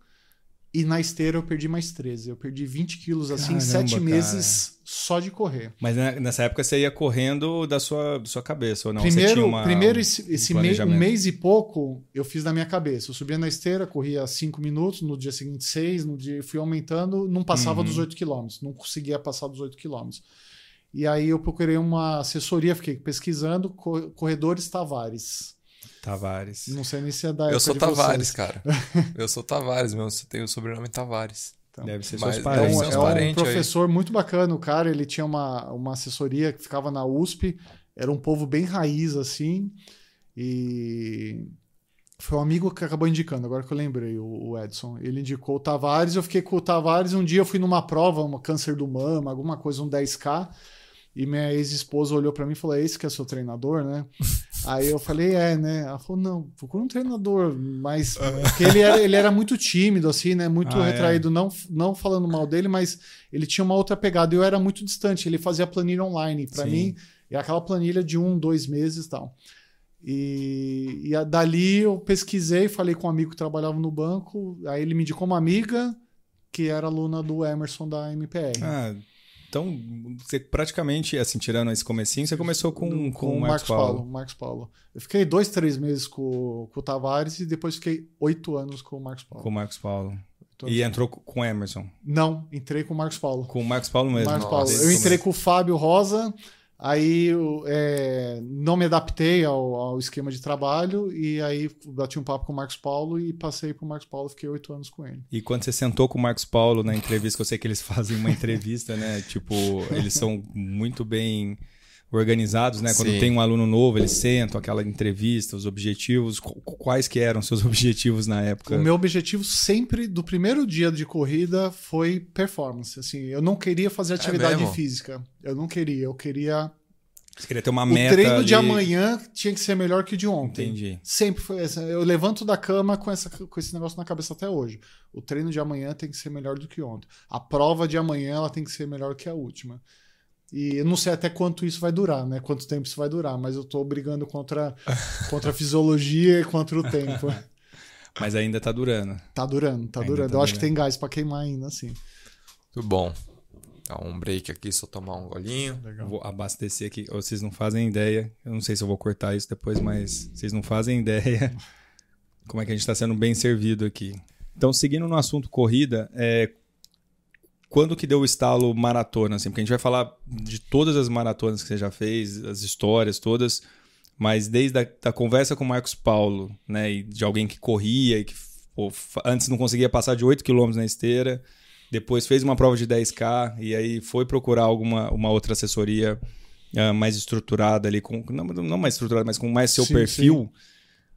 E na esteira eu perdi mais 13. Eu perdi 20 quilos assim em Caramba, 7 cara. meses só de correr. Mas nessa época você ia correndo da sua, da sua cabeça, ou não? você primeiro, tinha uma, primeiro esse, um esse um mês e pouco eu fiz na minha cabeça. Eu subia na esteira, corria 5 minutos, no dia seguinte 6, no dia fui aumentando, não passava Uhum. dos 8 quilômetros, não conseguia passar dos 8 quilômetros. E aí eu procurei uma assessoria, fiquei pesquisando co- corredores Tavares. Tavares. Não sei nem se é da Eu época sou de Tavares, vocês. cara. [LAUGHS] Eu sou Tavares mesmo. Você tem o sobrenome Tavares. Então, Deve ser Mas seus é É parentes. um, é um parentes aí. professor muito bacana, o cara, ele tinha uma, uma assessoria que ficava na USP, era um povo bem raiz, assim, e foi um amigo que acabou indicando, agora que eu lembrei, o, o Edson. Ele indicou o Tavares, eu fiquei com o Tavares, um dia eu fui numa prova, um câncer do mama, alguma coisa, um 10K, e minha ex-esposa olhou pra mim e falou, é esse que é seu treinador, né? [LAUGHS] Aí eu falei, é, né? Ela falou, não, procura um treinador, mas... Porque ele era, ele era muito tímido, assim, né? Muito Ah, é? retraído, não, não falando mal dele, mas ele tinha uma outra pegada. Eu era muito distante, ele fazia planilha online. Pra Sim. mim, é aquela planilha de um, dois meses e tal. E, e dali eu pesquisei, falei com um amigo que trabalhava no banco, aí ele me indicou uma amiga que era aluna do Emerson da MPR. Ah, então, você praticamente, assim, tirando esse comecinho, você começou com, com, o Marcos Paulo. Marcos Paulo. Eu fiquei dois, três meses com, com o Tavares e depois fiquei oito anos com o Marcos Paulo. Com o Marcos Paulo. E entrou com o Emerson. Não, entrei com o Marcos Paulo. Com o Marcos Paulo mesmo. Marcos Nossa. Paulo. Eu entrei com o Fábio Rosa, aí é, não me adaptei ao, ao esquema de trabalho e aí bati um papo com o Marcos Paulo e passei pro Marcos Paulo, fiquei oito anos com ele. E quando você sentou com o Marcos Paulo na entrevista, que eu sei que eles [LAUGHS] fazem uma entrevista, né? Tipo, eles são muito bem organizados, né? Quando Sim. tem um aluno novo, eles sentam aquela entrevista, os objetivos. Qu- Quais que eram seus [LAUGHS] objetivos na época? O meu objetivo sempre, do primeiro dia de corrida, foi performance. Assim, eu não queria fazer atividade mesmo? física. Eu não queria. Eu queria. Você queria ter uma O meta treino de ali. amanhã tinha que ser melhor que o de ontem. Entendi. Sempre foi essa. Eu levanto da cama com, essa, com esse negócio na cabeça até hoje. O treino de amanhã tem que ser melhor do que ontem. A prova de amanhã ela tem que ser melhor que a última. E eu não sei até quanto isso vai durar, né? Quanto tempo isso vai durar, mas eu tô brigando contra, contra a fisiologia e contra o tempo. [LAUGHS] Mas ainda tá durando. Tá durando, tá Ainda durando. tá eu acho que durando. tem gás pra queimar ainda, assim. Muito bom. Dá um break aqui, só tomar um golinho. Vou abastecer aqui. Vocês não fazem ideia. Eu não sei se eu vou cortar isso depois, mas vocês não fazem ideia [LAUGHS] como é que a gente está sendo bem servido aqui. Então, seguindo no assunto corrida, é, quando que deu o estalo maratona? Assim? Porque a gente vai falar de todas as maratonas que você já fez, as histórias todas, mas desde a da conversa com o Marcos Paulo, né, e de alguém que corria e que pô, antes não conseguia passar de 8 km na esteira, depois fez uma prova de 10K e aí foi procurar alguma uma outra assessoria ah, mais estruturada ali, com, não, não mais estruturada, mas com mais seu Sim, perfil.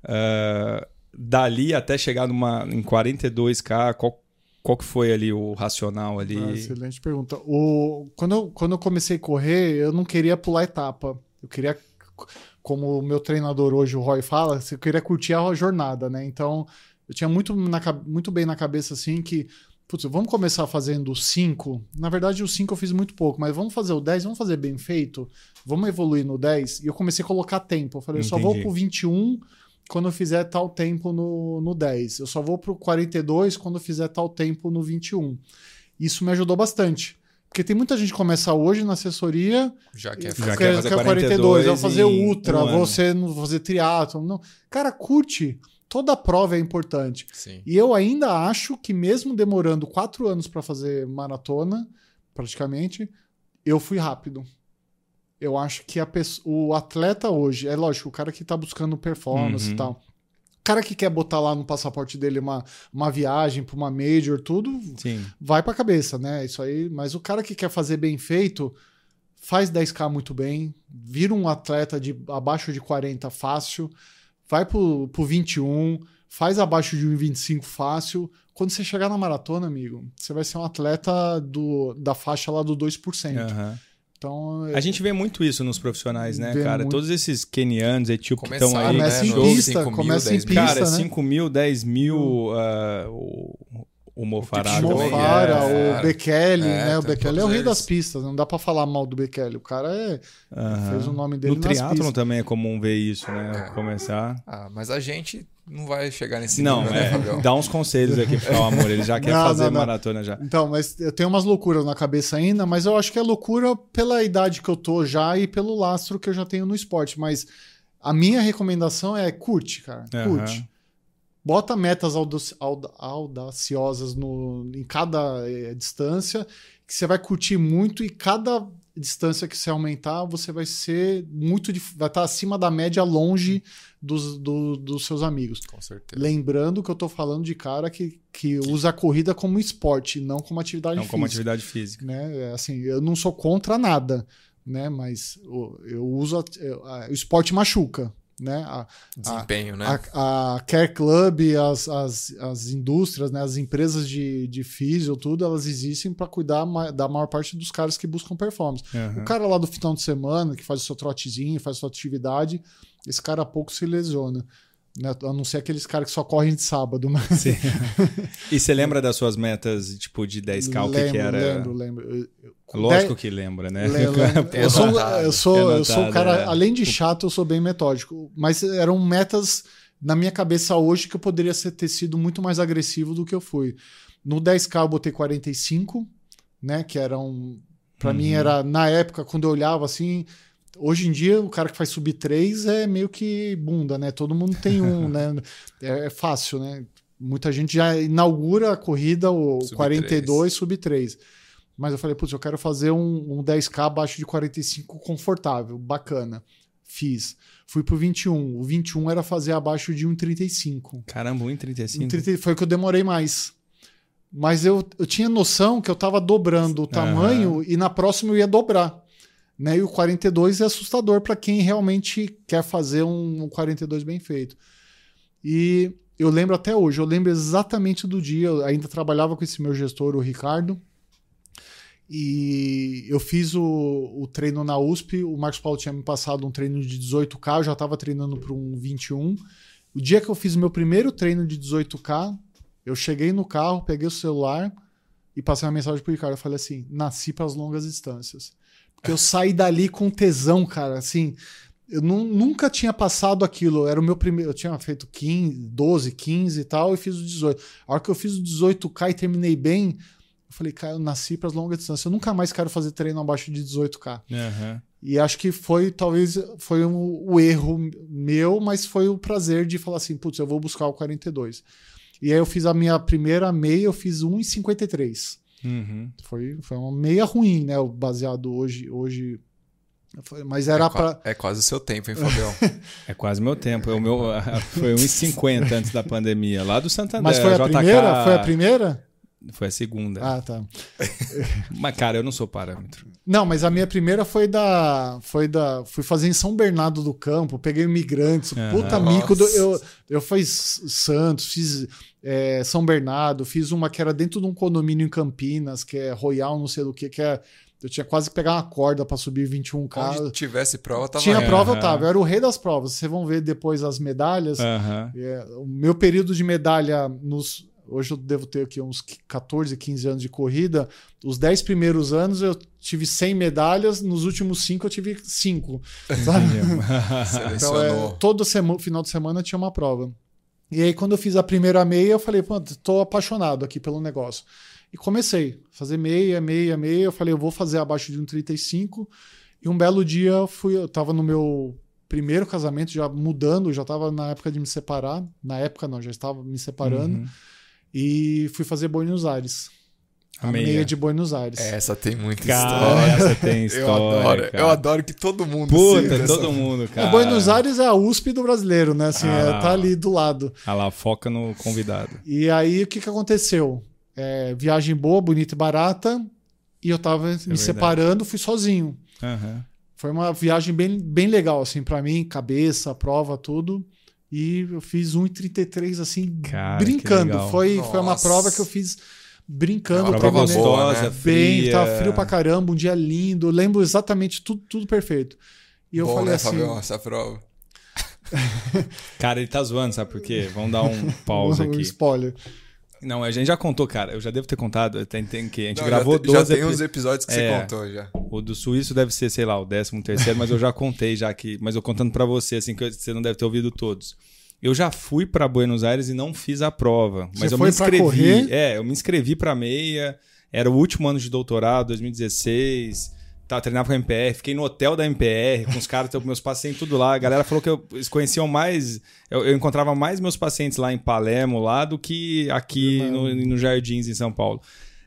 Ah, dali até chegar numa, em 42K, qual, qual que foi ali o racional ali? Ah, excelente pergunta. O, quando, eu, quando eu comecei a correr, eu não queria pular etapa. Eu queria, como o meu treinador hoje, o Roy, fala, eu queria curtir a jornada, né? Então, eu tinha muito, na, muito bem na cabeça, assim, que, putz, vamos começar fazendo o 5. Na verdade, o 5 eu fiz muito pouco, mas vamos fazer o 10, vamos fazer bem feito, vamos evoluir no 10. E eu comecei a colocar tempo. Eu falei, eu só vou Entendi. pro 21 quando eu fizer tal tempo no, no 10. Eu só vou pro 42 quando eu fizer tal tempo no 21. Isso me ajudou bastante. Porque tem muita gente que começa hoje na assessoria Já que é Já quer, quer fazer quer 42 vou fazer ultra, um você não vou fazer triatlo, não. Cara, curte. Toda prova é importante. Sim. E eu ainda acho que mesmo demorando quatro anos para fazer maratona, praticamente, eu fui rápido. Eu acho que a pesso- o atleta hoje, é lógico, o cara que tá buscando performance Uhum. e tal. O cara que quer botar lá no passaporte dele uma, uma viagem para uma major, tudo, Sim. vai pra cabeça, né? Isso aí. Mas o cara que quer fazer bem feito, faz 10K muito bem, vira um atleta de abaixo de 40 fácil, vai pro, pro 21, faz abaixo de 1,25 fácil. Quando você chegar na maratona, amigo, você vai ser um atleta do, da faixa lá do 2%. Aham. Então, A gente vê muito isso nos profissionais, né, Vê cara? muito. Todos esses kenianos, etíopes que estão aí. né, começa em no show. pista, 5 mil, começa em 10 mil. pista, Cara, né? 5 mil, 10 mil, ah, o, o Tipo, também Mofara, é. o Bekele, É, né? O Bekele é o rei das eles. pistas, não dá pra falar mal do Bekele. O cara é, fez o nome dele No nas triatlon também é comum ver isso, né? É. Começar. Ah, mas a gente não vai chegar nesse Não, nível, né, é, Fabião? dá uns conselhos aqui pro Cal Amor. Ele já quer [LAUGHS] Não, fazer não, não. maratona já. Então, mas eu tenho umas loucuras na cabeça ainda, mas eu acho que é loucura pela idade que eu tô já e pelo lastro que eu já tenho no esporte. Mas a minha recomendação é curte, cara. Curte. Bota metas audaci- auda- audaciosas no, em cada eh, distância, que você vai curtir muito e cada distância que você aumentar, você vai ser muito. vai estar acima da média longe dos, do- dos seus amigos. Com certeza. Lembrando que eu tô falando de cara que, que usa a corrida como esporte, não como atividade Não física. como atividade física. Né? É, Assim, eu não sou contra nada, né? Mas eu uso o esporte machuca, né? A, Desempenho, né? a, a Care Club, as, as, as indústrias, né? as empresas de, de físio, tudo, elas existem para cuidar ma- da maior parte dos caras que buscam performance. Aham. O cara lá do final de semana, que faz o seu trotezinho, faz a sua atividade, esse cara pouco se lesiona. Né? A não ser aqueles caras que só correm de sábado. Mas... Sim. [LAUGHS] e você lembra das suas metas, tipo, de 10K? O que, que era? Lembro, lembro. Lógico que lembra, né? Le- lembro. [LAUGHS] Eu sou, eu sou, Tem eu sou um cara, é. além de chato, eu sou bem metódico. Mas eram metas na minha cabeça hoje que eu poderia ter sido muito mais agressivo do que eu fui. No 10K eu botei 45, né? Que era um. Pra Uhum. mim era, na época, quando eu olhava assim. Hoje em dia, o cara que faz sub 3 é meio que bunda, né? Todo mundo tem um, [LAUGHS] né? É, é fácil, né? Muita gente já inaugura a corrida, o Sub 42, sub 3. Mas eu falei, putz, eu quero fazer um, um 10K abaixo de 45 confortável, bacana. Fiz. Fui pro 21. O 21 era fazer abaixo de 1,35. Caramba, 1,35. 1,30 Foi o que eu demorei mais. Mas eu, eu tinha noção que eu tava dobrando o tamanho e na próxima eu ia dobrar. Né? E o 42 é assustador para quem realmente quer fazer um, um 42 bem feito. E eu lembro até hoje, eu lembro exatamente do dia, eu ainda trabalhava com esse meu gestor, o Ricardo, e eu fiz o, o treino na USP, o Marcos Paulo tinha me passado um treino de 18K, eu já estava treinando para um 21. O dia que eu fiz o meu primeiro treino de 18K, eu cheguei no carro, peguei o celular e passei uma mensagem pro Ricardo. Eu falei assim: nasci para as longas distâncias. Eu saí dali com tesão, cara. Assim, eu nu- nunca tinha passado aquilo. Era o meu primeiro. Eu tinha feito 15, 12, 15 e tal, e fiz o 18. A hora que eu fiz o 18K e terminei bem, eu falei, cara, eu nasci para as longas distâncias. Eu nunca mais quero fazer treino abaixo de 18K. Aham. E acho que foi, talvez, foi um, o erro meu, mas foi o prazer de falar assim, putz, eu vou buscar o 42. E aí eu fiz a minha primeira meia, eu fiz 1,53. Uhum. Foi, foi uma meia ruim, né? o Baseado hoje. hoje mas era é, pra. é quase o seu tempo, hein, Fabião? [LAUGHS] É quase meu tempo. O meu [LAUGHS] foi 1,50 antes da pandemia, lá do Santander. Mas foi a JK primeira? Foi a primeira? Foi a segunda. Ah, tá. [LAUGHS] Mas, cara, eu não sou parâmetro. Não, mas a minha primeira foi da. Foi da. Fui fazer em São Bernardo do Campo, peguei imigrantes, Aham. puta mico. do- eu, eu fiz Santos, fiz é, São Bernardo, fiz uma que era dentro de um condomínio em Campinas, que é Royal, não sei do que, que é. Eu tinha quase que pegar uma corda pra subir 21K. Onde tivesse prova, tava Tinha indo. prova, eu Aham. tava. Eu era o rei das provas. Vocês vão ver depois as medalhas. Aham. É, o meu período de medalha nos. Hoje eu devo ter aqui uns 14, 15 anos de corrida. Os 10 primeiros anos eu tive 100 medalhas, nos últimos 5 eu tive 5. [LAUGHS] Sabe? [LAUGHS] Então, é, todo sema- final de semana tinha uma prova. E aí, quando eu fiz a primeira meia, eu falei, pô, tô apaixonado aqui pelo negócio. E comecei a fazer meia, meia, meia. Eu falei, eu vou fazer abaixo de um 35. E um belo dia eu fui, eu tava no meu primeiro casamento, já mudando, já tava na época de me separar. Na época não, já estava me separando. Uhum. E fui fazer Buenos Aires. A A meia, meia. de Buenos Aires. Essa tem muita Cara, história. essa tem [LAUGHS] história. eu adoro. cara. Eu adoro que todo mundo Puta, siga essa- todo mundo, cara. É, Buenos Aires é a USP do brasileiro, né? Assim, Ah, é, tá ali do lado. Ah lá, foca no convidado. E aí, o que, que aconteceu? É, viagem boa, bonita e barata. E eu tava me É verdade. separando, fui sozinho. Aham. Foi uma viagem bem, bem legal, assim, para mim, cabeça, prova, tudo. E eu fiz 1,33, assim, Cara, brincando. Foi, foi uma prova que eu fiz brincando, É uma Prova gostosa, né? bem, fria. tava frio pra caramba, um dia lindo, lembro exatamente tudo, tudo perfeito. E eu Bom, falei né, assim, Fabião, essa prova. Cara, ele tá zoando, sabe por quê? Vamos dar um [LAUGHS] pausa um aqui. spoiler. Não, a gente já contou, cara. Eu já devo ter contado. Tem, tem que a gente Não, gravou já, te- 12 já tem uns episódios que É. você contou já. O do Suíço deve ser, sei lá, o 13 terceiro, mas eu já contei já que, mas eu contando pra você assim que você não deve ter ouvido todos. Eu já fui pra Buenos Aires e não fiz a prova, mas Você eu me inscrevi. É, eu me inscrevi pra meia. Era o último ano de doutorado, 2016. Tá, treinava com a MPR, fiquei no hotel da MPR, com os caras, meus pacientes tudo lá. A galera falou que eu, eles conheciam mais. Eu, eu encontrava mais meus pacientes lá em Palermo, lá, do que aqui no, no Jardins, em São Paulo.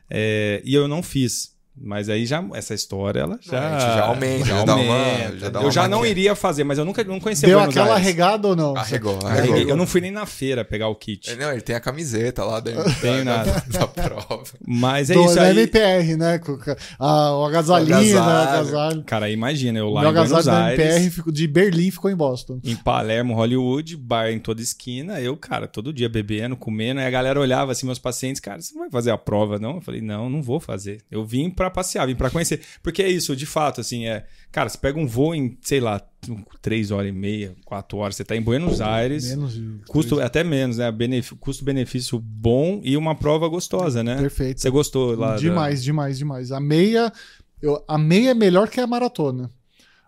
É, e eu não fiz. Mas aí já, essa história, ela já. já aumenta, já dá uma- já dá eu uma já não maquia. iria fazer, mas eu nunca não conhecia Deu Buenos aquela Aires. regada ou não? Arregou, arregou. Eu não fui nem na feira pegar o kit. É, Não, ele tem a camiseta lá da, Tenho da, nada. da, da prova. Mas é Do, isso da aí. MPR, né? A, o agasalhinho, O né? O agasalho. agasalho. Cara, imagina, eu O lá meu em Buenos Aires. MPR ficou, de Berlim ficou em Boston. Em Palermo, Hollywood, bar em toda esquina. Eu, cara, todo dia bebendo, comendo. Aí a galera olhava assim, meus pacientes, cara, você não vai fazer a prova, não? Eu falei, não, não vou fazer. Eu vim pra passear, vim pra conhecer. Porque é isso, de fato, assim, é. Cara, você pega um voo em, sei lá, três horas e meia, quatro horas, você tá em Buenos Aires. Menos Custo até menos, né? Benef- Custo-benefício bom e uma prova gostosa, né? Perfeito. Você gostou lá? da- Demais, demais, demais. A meia, eu, a meia é melhor que a maratona.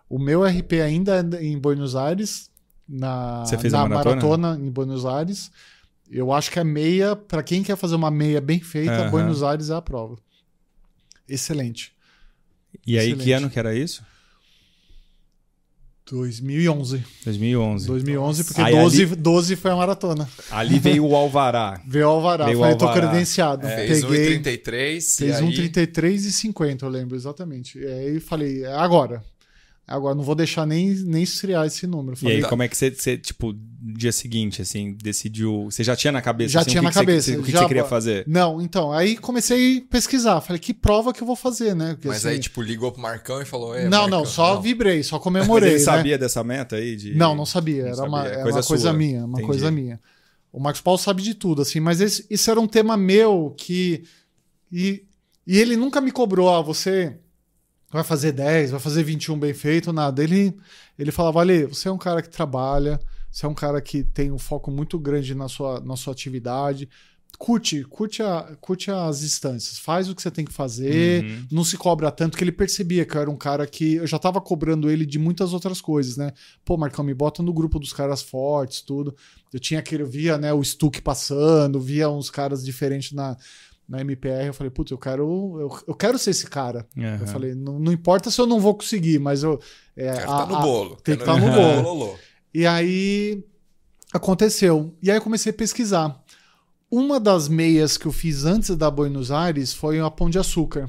O meu RP ainda é em Buenos Aires, na, Você fez na a maratona? em Buenos Aires. Eu acho que a meia, para quem quer fazer uma meia bem feita, Aham. Buenos Aires é a prova. Excelente. E aí, que ano que era isso? 2011. 2011. 2011, porque Aí 12, 12 foi a maratona. Ali veio o Alvará. [LAUGHS] Veio o Alvará. Veio o Falei, tô Alvará. credenciado. É, Fez Peguei. 1,33 e Fez aí... um 33 e 50, eu lembro exatamente. E aí eu falei, é agora. Agora não vou deixar nem, nem esfriar esse número. E Falei, aí, Tá. como é que você, você, tipo, dia seguinte, assim, decidiu. Você já tinha na cabeça Já assim, tinha na que você- cabeça, o que, que já- você queria fazer? Não, então, aí comecei a pesquisar. Falei, que prova que eu vou fazer, né? Porque, Mas assim, aí, tipo, ligou pro Marcão e falou... "Ei, não, Marcão, não, só vibrei, só [LAUGHS] Mas comemorei. ele né? sabia dessa meta aí? De... Não, não sabia. Era Não uma, sabia. era Coisa uma coisa sua. minha, uma Entendi. coisa minha. O Marcos Paulo sabe de tudo, assim, mas esse, isso era um tema meu que. E, e ele nunca me cobrou, ah, você vai fazer 10, vai fazer 21 bem feito, nada. Ele, ele falava, Ale, você é um cara que trabalha, você é um cara que tem um foco muito grande na sua, na sua atividade. Curte, curte, a, curte as distâncias, faz o que você tem que fazer, Uhum. não se cobra tanto, que ele percebia que eu era um cara que eu já tava cobrando ele de muitas outras coisas, né? Pô, Marcão, me bota no grupo dos caras fortes, tudo. Eu tinha aquele, eu via, né, o Stuck passando, via uns caras diferentes na, na MPR. Eu falei, putz, eu quero, eu, eu quero ser esse cara. Aham. Eu falei, não, não importa se eu não vou conseguir, mas eu. É, Quero a- tá no a- bolo. tem que Quero tá no bolo. E aí aconteceu. E aí eu comecei a pesquisar. Uma das meias que eu fiz antes da Buenos Aires foi a Pão de Açúcar.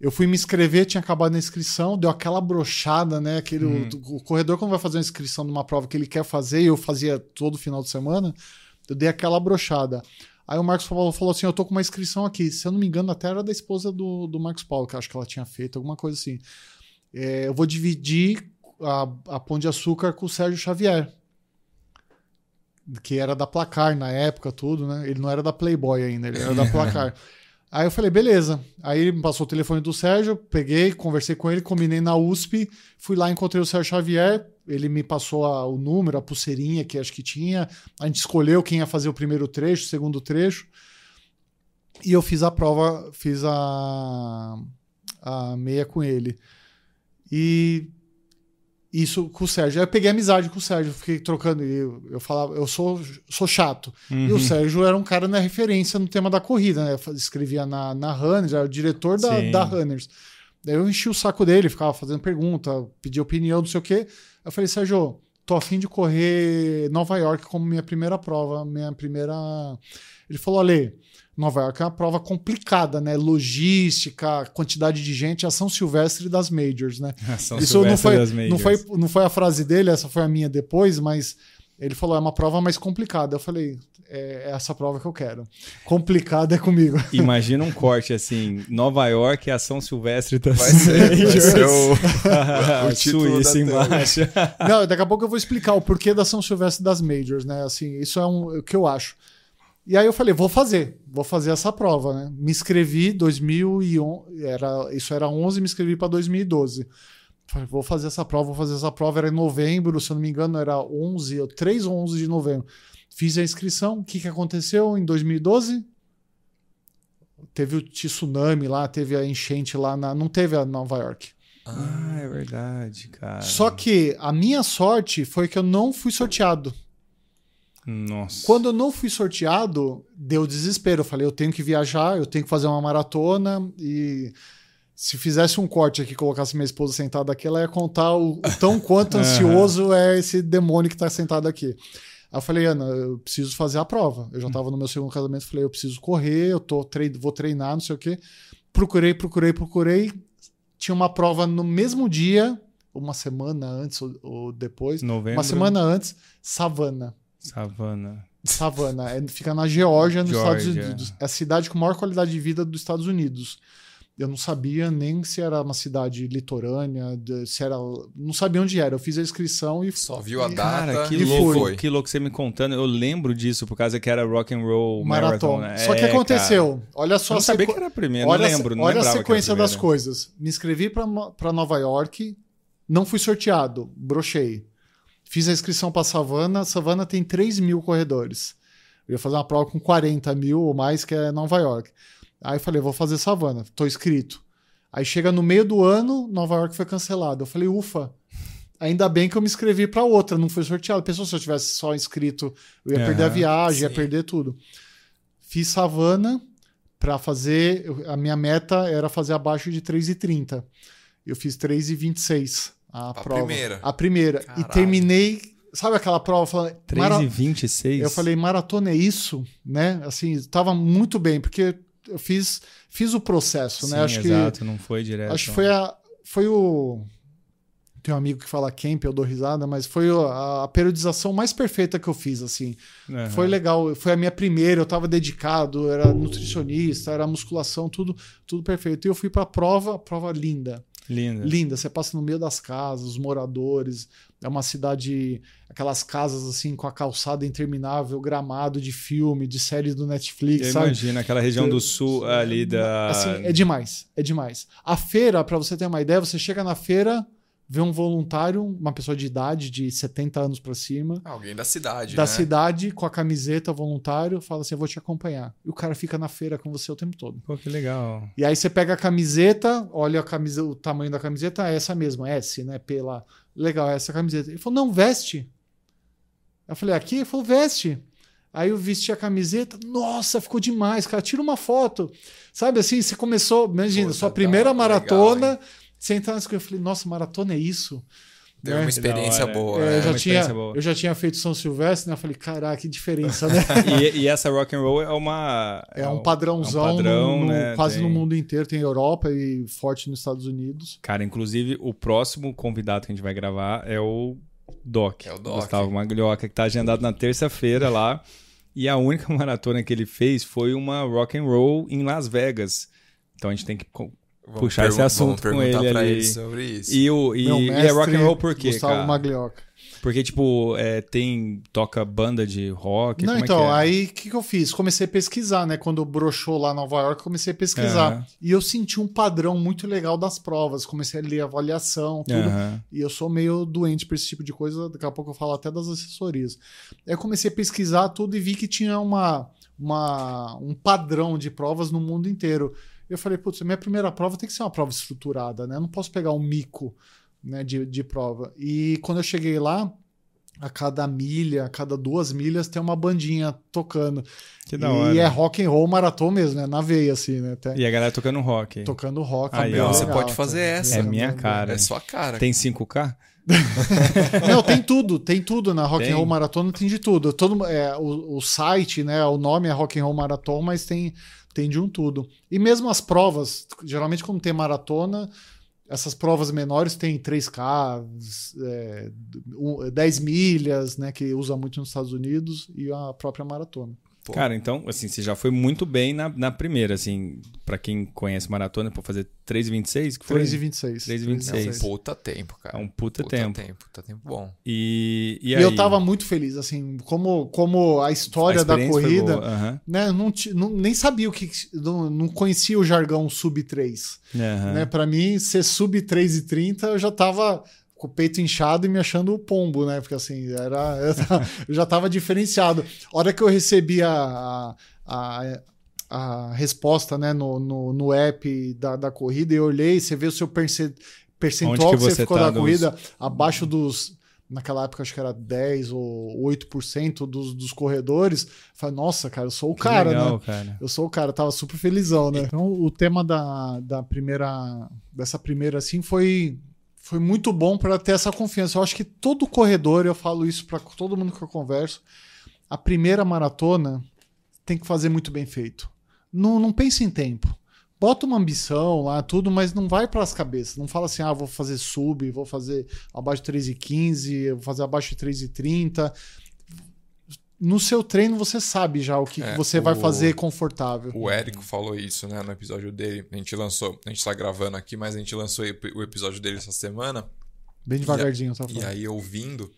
Eu fui me inscrever, tinha acabado a inscrição, deu aquela brochada, né? Aquele, Uhum. o, o corredor, quando vai fazer uma inscrição numa prova que ele quer fazer, e eu fazia todo final de semana, eu dei aquela brochada. Aí o Marcos Paulo falou assim: Eu tô com uma inscrição aqui. Se eu não me engano, até era da esposa do, do Marcos Paulo, que eu acho que ela tinha feito, alguma coisa assim. É, eu vou dividir a, a Pão de Açúcar com o Sérgio Xavier. Que era da Placar na época, tudo, né? Ele não era da Playboy ainda, ele era da Placar. [LAUGHS] Aí eu falei, beleza. Aí ele me passou o telefone do Sérgio, peguei, conversei com ele, combinei na USP, fui lá, encontrei o Sérgio Xavier, ele me passou a- o número, a pulseirinha que acho que tinha, a gente escolheu quem ia fazer o primeiro trecho, o segundo trecho, e eu fiz a prova, fiz a, a meia com ele. E isso com o Sérgio. Aí eu peguei amizade com o Sérgio, fiquei trocando. e Eu, eu falava, eu sou, sou chato. E Uhum. o Sérgio era um cara na referência no tema da corrida, né? Escrevia na, na Runners, era o diretor da, Sim. da Runners. Daí eu enchi o saco dele, ficava fazendo pergunta, pedia opinião, não sei o quê. Eu falei, Sérgio, tô afim de correr Nova York como minha primeira prova, minha primeira. Ele falou, Ale, Nova York é uma prova complicada, né? Logística, quantidade de gente, a São Silvestre das Majors, né? [LAUGHS] São Isso não Silvestre foi, das não, foi, Majors. não foi a frase dele, essa foi a minha depois, mas ele falou, é uma prova mais complicada. Eu falei, é, é essa prova que eu quero. Complicada é comigo. [LAUGHS] Imagina um corte assim: Nova York e a São Silvestre das Vai ser, vai [LAUGHS] ser o, [LAUGHS] o título Suíça embaixo. Não, daqui a pouco eu vou explicar o porquê da São Silvestre das Majors, né? Assim, isso é um, o que eu acho. E aí eu falei, vou fazer, vou fazer essa prova, né? Me inscrevi 2011, era, isso era 11, me inscrevi para 2012. Falei, vou fazer essa prova, vou fazer essa prova, era em novembro, se eu não me engano, era 11, 3 ou 11 de novembro. Fiz a inscrição, o que, que aconteceu em 2012? Teve o tsunami lá, teve a enchente lá, na, não teve a Nova York. Ah, é verdade, cara. Só que a minha sorte foi que eu não fui sorteado. Nossa. Quando eu não fui sorteado, deu desespero. Eu falei, eu tenho que viajar, eu tenho que fazer uma maratona e se fizesse um corte aqui, colocasse minha esposa sentada aqui, ela ia contar o, o tão quanto [LAUGHS] ansioso é esse demônio que está sentado aqui. Aí eu falei, Ana, eu preciso fazer a prova. Eu já estava no meu segundo casamento, falei, eu preciso correr, eu tô trein vou treinar, não sei o quê. Procurei, procurei, procurei. Tinha uma prova no mesmo dia, uma semana antes ou, ou depois. Novembro. Uma semana antes, Savana. Savana. Savana. É, fica na Geórgia, nos Geórgia. Estados Unidos. É a cidade com maior qualidade de vida dos Estados Unidos. Eu não sabia nem se era uma cidade litorânea, de- se era. Não sabia onde era. Eu fiz a inscrição e. Só viu a e- data Cara, que e louco, fui. que louco você me contando. Eu lembro disso por causa que era Rock and Roll Marathon. Maratona. né? Só que É, aconteceu. Olha Cara. só Eu não a sabia sequ- que era a primeira, olha, não lembro. Não olha a sequência das coisas. Me inscrevi para Nova York, não fui sorteado, brochei. Fiz a inscrição para Savana. Savana tem 3 mil corredores. Eu ia fazer uma prova com 40 mil ou mais, que é Nova York. Aí eu falei, vou fazer Savana, tô inscrito. Aí chega no meio do ano, Nova York foi cancelado. Eu falei, ufa, ainda bem que eu me inscrevi para outra, não foi sorteado. Pensou se eu tivesse só inscrito, eu ia perder a viagem, ia sim. perder tudo. Fiz Savana para fazer, a minha meta era fazer abaixo de 3,30. Eu fiz 3,26 a, A prova. primeira? A primeira. E Caralho. terminei, sabe aquela prova? Falando, 3 mara- e 26? eu falei, maratona é isso, né? Assim, tava muito bem, porque eu fiz, fiz o processo, Sim, né? Acho exato, não foi que direto. acho que foi a foi o tem um amigo que fala camp, eu dou risada, mas foi a, a periodização mais perfeita que eu fiz, assim. Aham. Foi legal, foi a minha primeira, eu tava dedicado, era nutricionista, era musculação, tudo tudo perfeito. E eu fui pra prova, prova linda. Linda. Linda, você passa no meio das casas, os moradores. É uma cidade, aquelas casas assim com a calçada interminável, gramado de filme, de série do Netflix, Eu sabe? imagino aquela região do sul ali da. Assim, é demais, é demais. A feira, pra você ter uma ideia, você chega na feira, vê um voluntário, uma pessoa de idade de 70 anos pra cima, Alguém da cidade, da né? cidade com a camiseta voluntário, fala assim: "Eu vou te acompanhar". E o cara fica na feira com você o tempo todo. Pô, que legal. E aí você pega a camiseta, olha a camisa, o tamanho da camiseta, é essa mesma, S, né? P lá. Legal, essa camiseta. Ele falou, não, veste. Eu falei, aqui? Ele falou, veste. Aí eu vesti a camiseta, nossa, ficou demais, cara. Tira uma foto. Sabe assim, você começou, imagina, sua tá primeira legal, maratona, hein? você entrar nessa coisa, eu falei, nossa, maratona é isso? Teve né? uma experiência Da hora. boa, É, né? eu, já uma tinha, experiência boa. eu já tinha feito São Silvestre, né? Eu falei, caraca, que diferença, né? [LAUGHS] E, e essa rock and roll é uma. É um padrãozão é um padrão, no- no- né? quase Tem- no mundo inteiro, tem Europa e forte nos Estados Unidos. Cara, inclusive, o próximo convidado que a gente vai gravar é o Doc. É o Doc. Gustavo Maglioca, que tá agendado na terça-feira lá. E a única [LAUGHS] maratona que ele fez foi uma rock and roll em Las Vegas. Então a gente tem que Vamos puxar esse assunto vamos com perguntar ele pra ali. ele sobre isso. E, o, e, e é rock and roll por quê, Gustavo cara? Maglioca. Porque, tipo, é, tem... Toca banda de rock? Não, como então, é que é? aí o que, que eu fiz? Comecei a pesquisar, né? Quando broxou lá em Nova York, comecei a pesquisar. Aham. E eu senti um padrão muito legal das provas. Comecei a ler avaliação, tudo. Aham. E eu sou meio doente pra esse tipo de coisa. Daqui a pouco eu falo até das assessorias. Aí eu comecei a pesquisar tudo e vi que tinha uma, uma, um padrão de provas no mundo inteiro. Eu falei, putz, minha primeira prova tem que ser uma prova estruturada, né? Eu não posso pegar um mico né, de, de prova. E quando eu cheguei lá, a cada milha, a cada duas milhas tem uma bandinha tocando. Que da hora. E é rock and roll maratona mesmo, né? Na veia, assim, né? Até E a galera tocando rock. tocando rock. Aí, ó. Você legal, pode fazer tá? essa. É minha cara. É sua cara. Tem 5K? [LAUGHS] Não, tem tudo, tem tudo na Rock Tem? and Roll Maratona, tem de tudo. Todo, é, o, o site, né, o nome é Rock and Roll Marathon, mas tem, tem de um tudo. E mesmo as provas, geralmente quando tem maratona, essas provas menores tem 3K, é, um- 10 milhas, né, que usa muito nos Estados Unidos, e a própria maratona. Pô, Cara, então, assim, você já foi muito bem na, na primeira, assim, pra quem conhece maratona, pra fazer 3,26, que foi? 3,26. 3,26. é um puta tempo, cara. É um puta, tempo. Puta tempo bom. E, e E, eu tava muito feliz, assim, como, como a história A da corrida, aham. né? Não, não- nem sabia o que. Não, não conhecia o jargão sub 3. Aham. Né? Para mim, ser sub 3,30 eu já tava com o peito inchado e me achando o pombo, né? Porque assim, era, [LAUGHS] eu já tava diferenciado. A hora que eu recebi a, a, a, resposta né, no, no, no app da, da corrida, eu olhei, você vê o seu perce- percentual Onde que, que você ficou tá da nos- corrida abaixo dos. Naquela época, acho que era 10 ou 8% dos, dos corredores. Eu Falei, nossa, cara, eu sou o cara, legal, né? cara. Eu sou o cara, tava super felizão, né? Então, o tema da, da primeira, dessa primeira, assim, foi, foi muito bom para ter essa confiança. Eu acho que todo corredor, eu falo isso para todo mundo que eu converso, a primeira maratona tem que fazer muito bem feito. Não, não pense em tempo. Bota uma ambição lá, tudo, mas não vai para as cabeças. Não fala assim, ah, vou fazer sub, vou fazer abaixo de 3,15, vou fazer abaixo de 3,30. No seu treino você sabe já o que, É, que você vai o- fazer confortável. O Érico falou isso, né, no episódio dele. A gente lançou, a gente tá gravando aqui, mas a gente lançou o episódio dele essa semana. Bem devagarzinho, tá E falando. aí, ouvindo,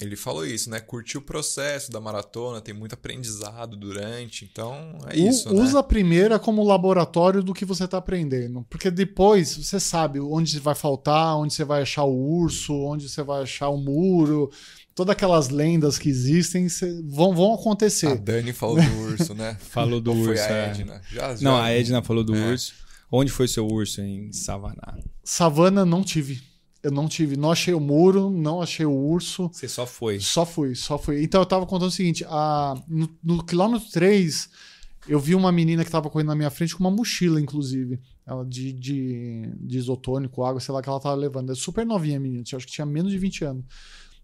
ele falou isso, né? Curtir o processo da maratona, tem muito aprendizado durante. Então, é isso, né? Usa a primeira como laboratório do que você está aprendendo. Porque depois você sabe onde vai faltar, onde você vai achar o urso, onde você vai achar o muro. Todas aquelas lendas que existem cê- vão, vão A acontecer. Dani falou do urso, né? [LAUGHS] Falou do Ou foi urso. a é. Edna? Já, já... Não, a Edna falou do É. urso. Onde foi seu urso? Em Savaná. Savana não tive. Eu não tive. Não achei o muro, não achei o urso. Você só foi. Só fui, só fui. Então eu tava contando o seguinte: a, no, no quilômetro 3, eu vi uma menina que tava correndo na minha frente com uma mochila, inclusive. Ela de, de, de isotônico, água, sei lá, que ela tava levando. É super novinha, a menina. Eu acho que tinha menos de 20 anos.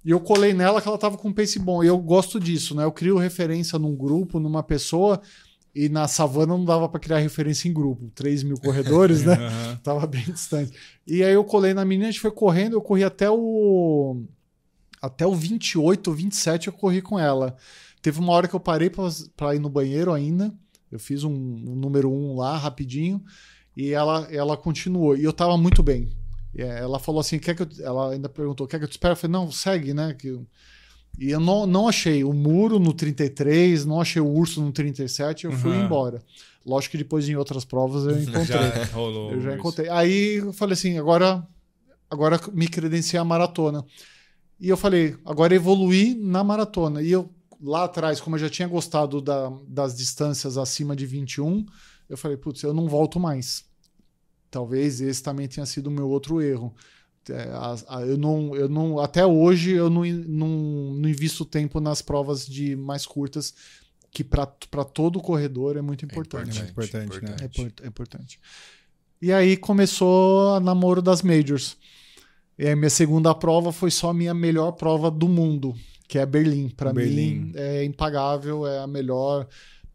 E eu colei nela que ela tava com um pace bom. E eu gosto disso, né? Eu crio referência num grupo, numa pessoa. E na savana não dava para criar referência em grupo. 3 mil corredores, [LAUGHS] né? Aham. Tava bem distante. E aí eu colei na menina, a gente foi correndo, eu corri até o. Até o 28, 27 eu corri com ela. Teve uma hora que eu parei pra ir no banheiro ainda. Eu fiz um, um número 1 lá, rapidinho. E ela, ela continuou. E eu tava muito bem. É, Ela falou assim: quer que eu. Ela ainda perguntou: quer que eu te espere? Eu falei: não, segue, né? Que E eu não, não achei o muro no 33, não achei o urso no 37, eu fui Uhum. embora. Lógico que depois em outras provas eu [LAUGHS] encontrei. Já rolou. Eu já encontrei. Aí eu falei assim, agora, agora me credenciei a maratona. E eu falei, agora evoluir na maratona. E eu, lá atrás, como eu já tinha gostado da- das distâncias acima de 21, eu falei, putz, eu não volto mais. Talvez esse também tenha sido o meu outro erro. É, a- a- eu não, eu não, até hoje eu não, não, não invisto tempo nas provas de mais curtas, que para todo corredor é muito importante. É importante, né? É, é importante. E aí começou o namoro das majors. E aí minha segunda prova foi só a minha melhor prova do mundo, que é Berlim. Para mim é impagável, é a melhor.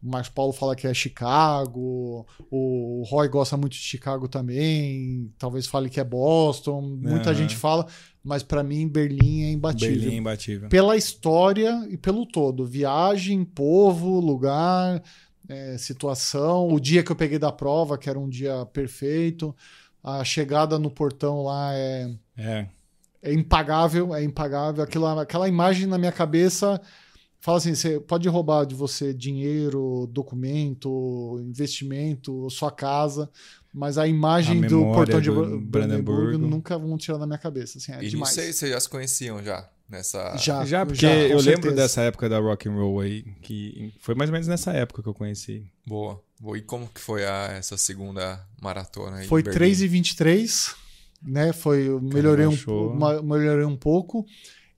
O Marcos Paulo fala que é Chicago, o Roy gosta muito de Chicago também, talvez fale que é Boston, muita Aham. gente fala, mas para mim Berlim é imbatível Berlim imbatível. pela história e pelo todo. Viagem, povo, lugar, é, situação. O dia que eu peguei da prova, que era um dia perfeito. A chegada no portão lá é, É. é impagável, é impagável. Aquilo, aquela imagem na minha cabeça fala assim: você pode roubar de você dinheiro, documento, investimento, sua casa. Mas a imagem A do portão de do Bra- Brandenburgo Brandenburgo. nunca vão tirar da minha cabeça. Assim, é E demais. não sei se vocês já se conheciam já nessa. Já, Já, porque com eu lembro certeza. dessa época da rock and roll aí, que foi mais ou menos nessa época que eu conheci. Boa. E como que foi a, essa segunda maratona aí? Foi em Berlim? 3 e 23, né? Foi, eu melhorei, um, melhorei um pouco.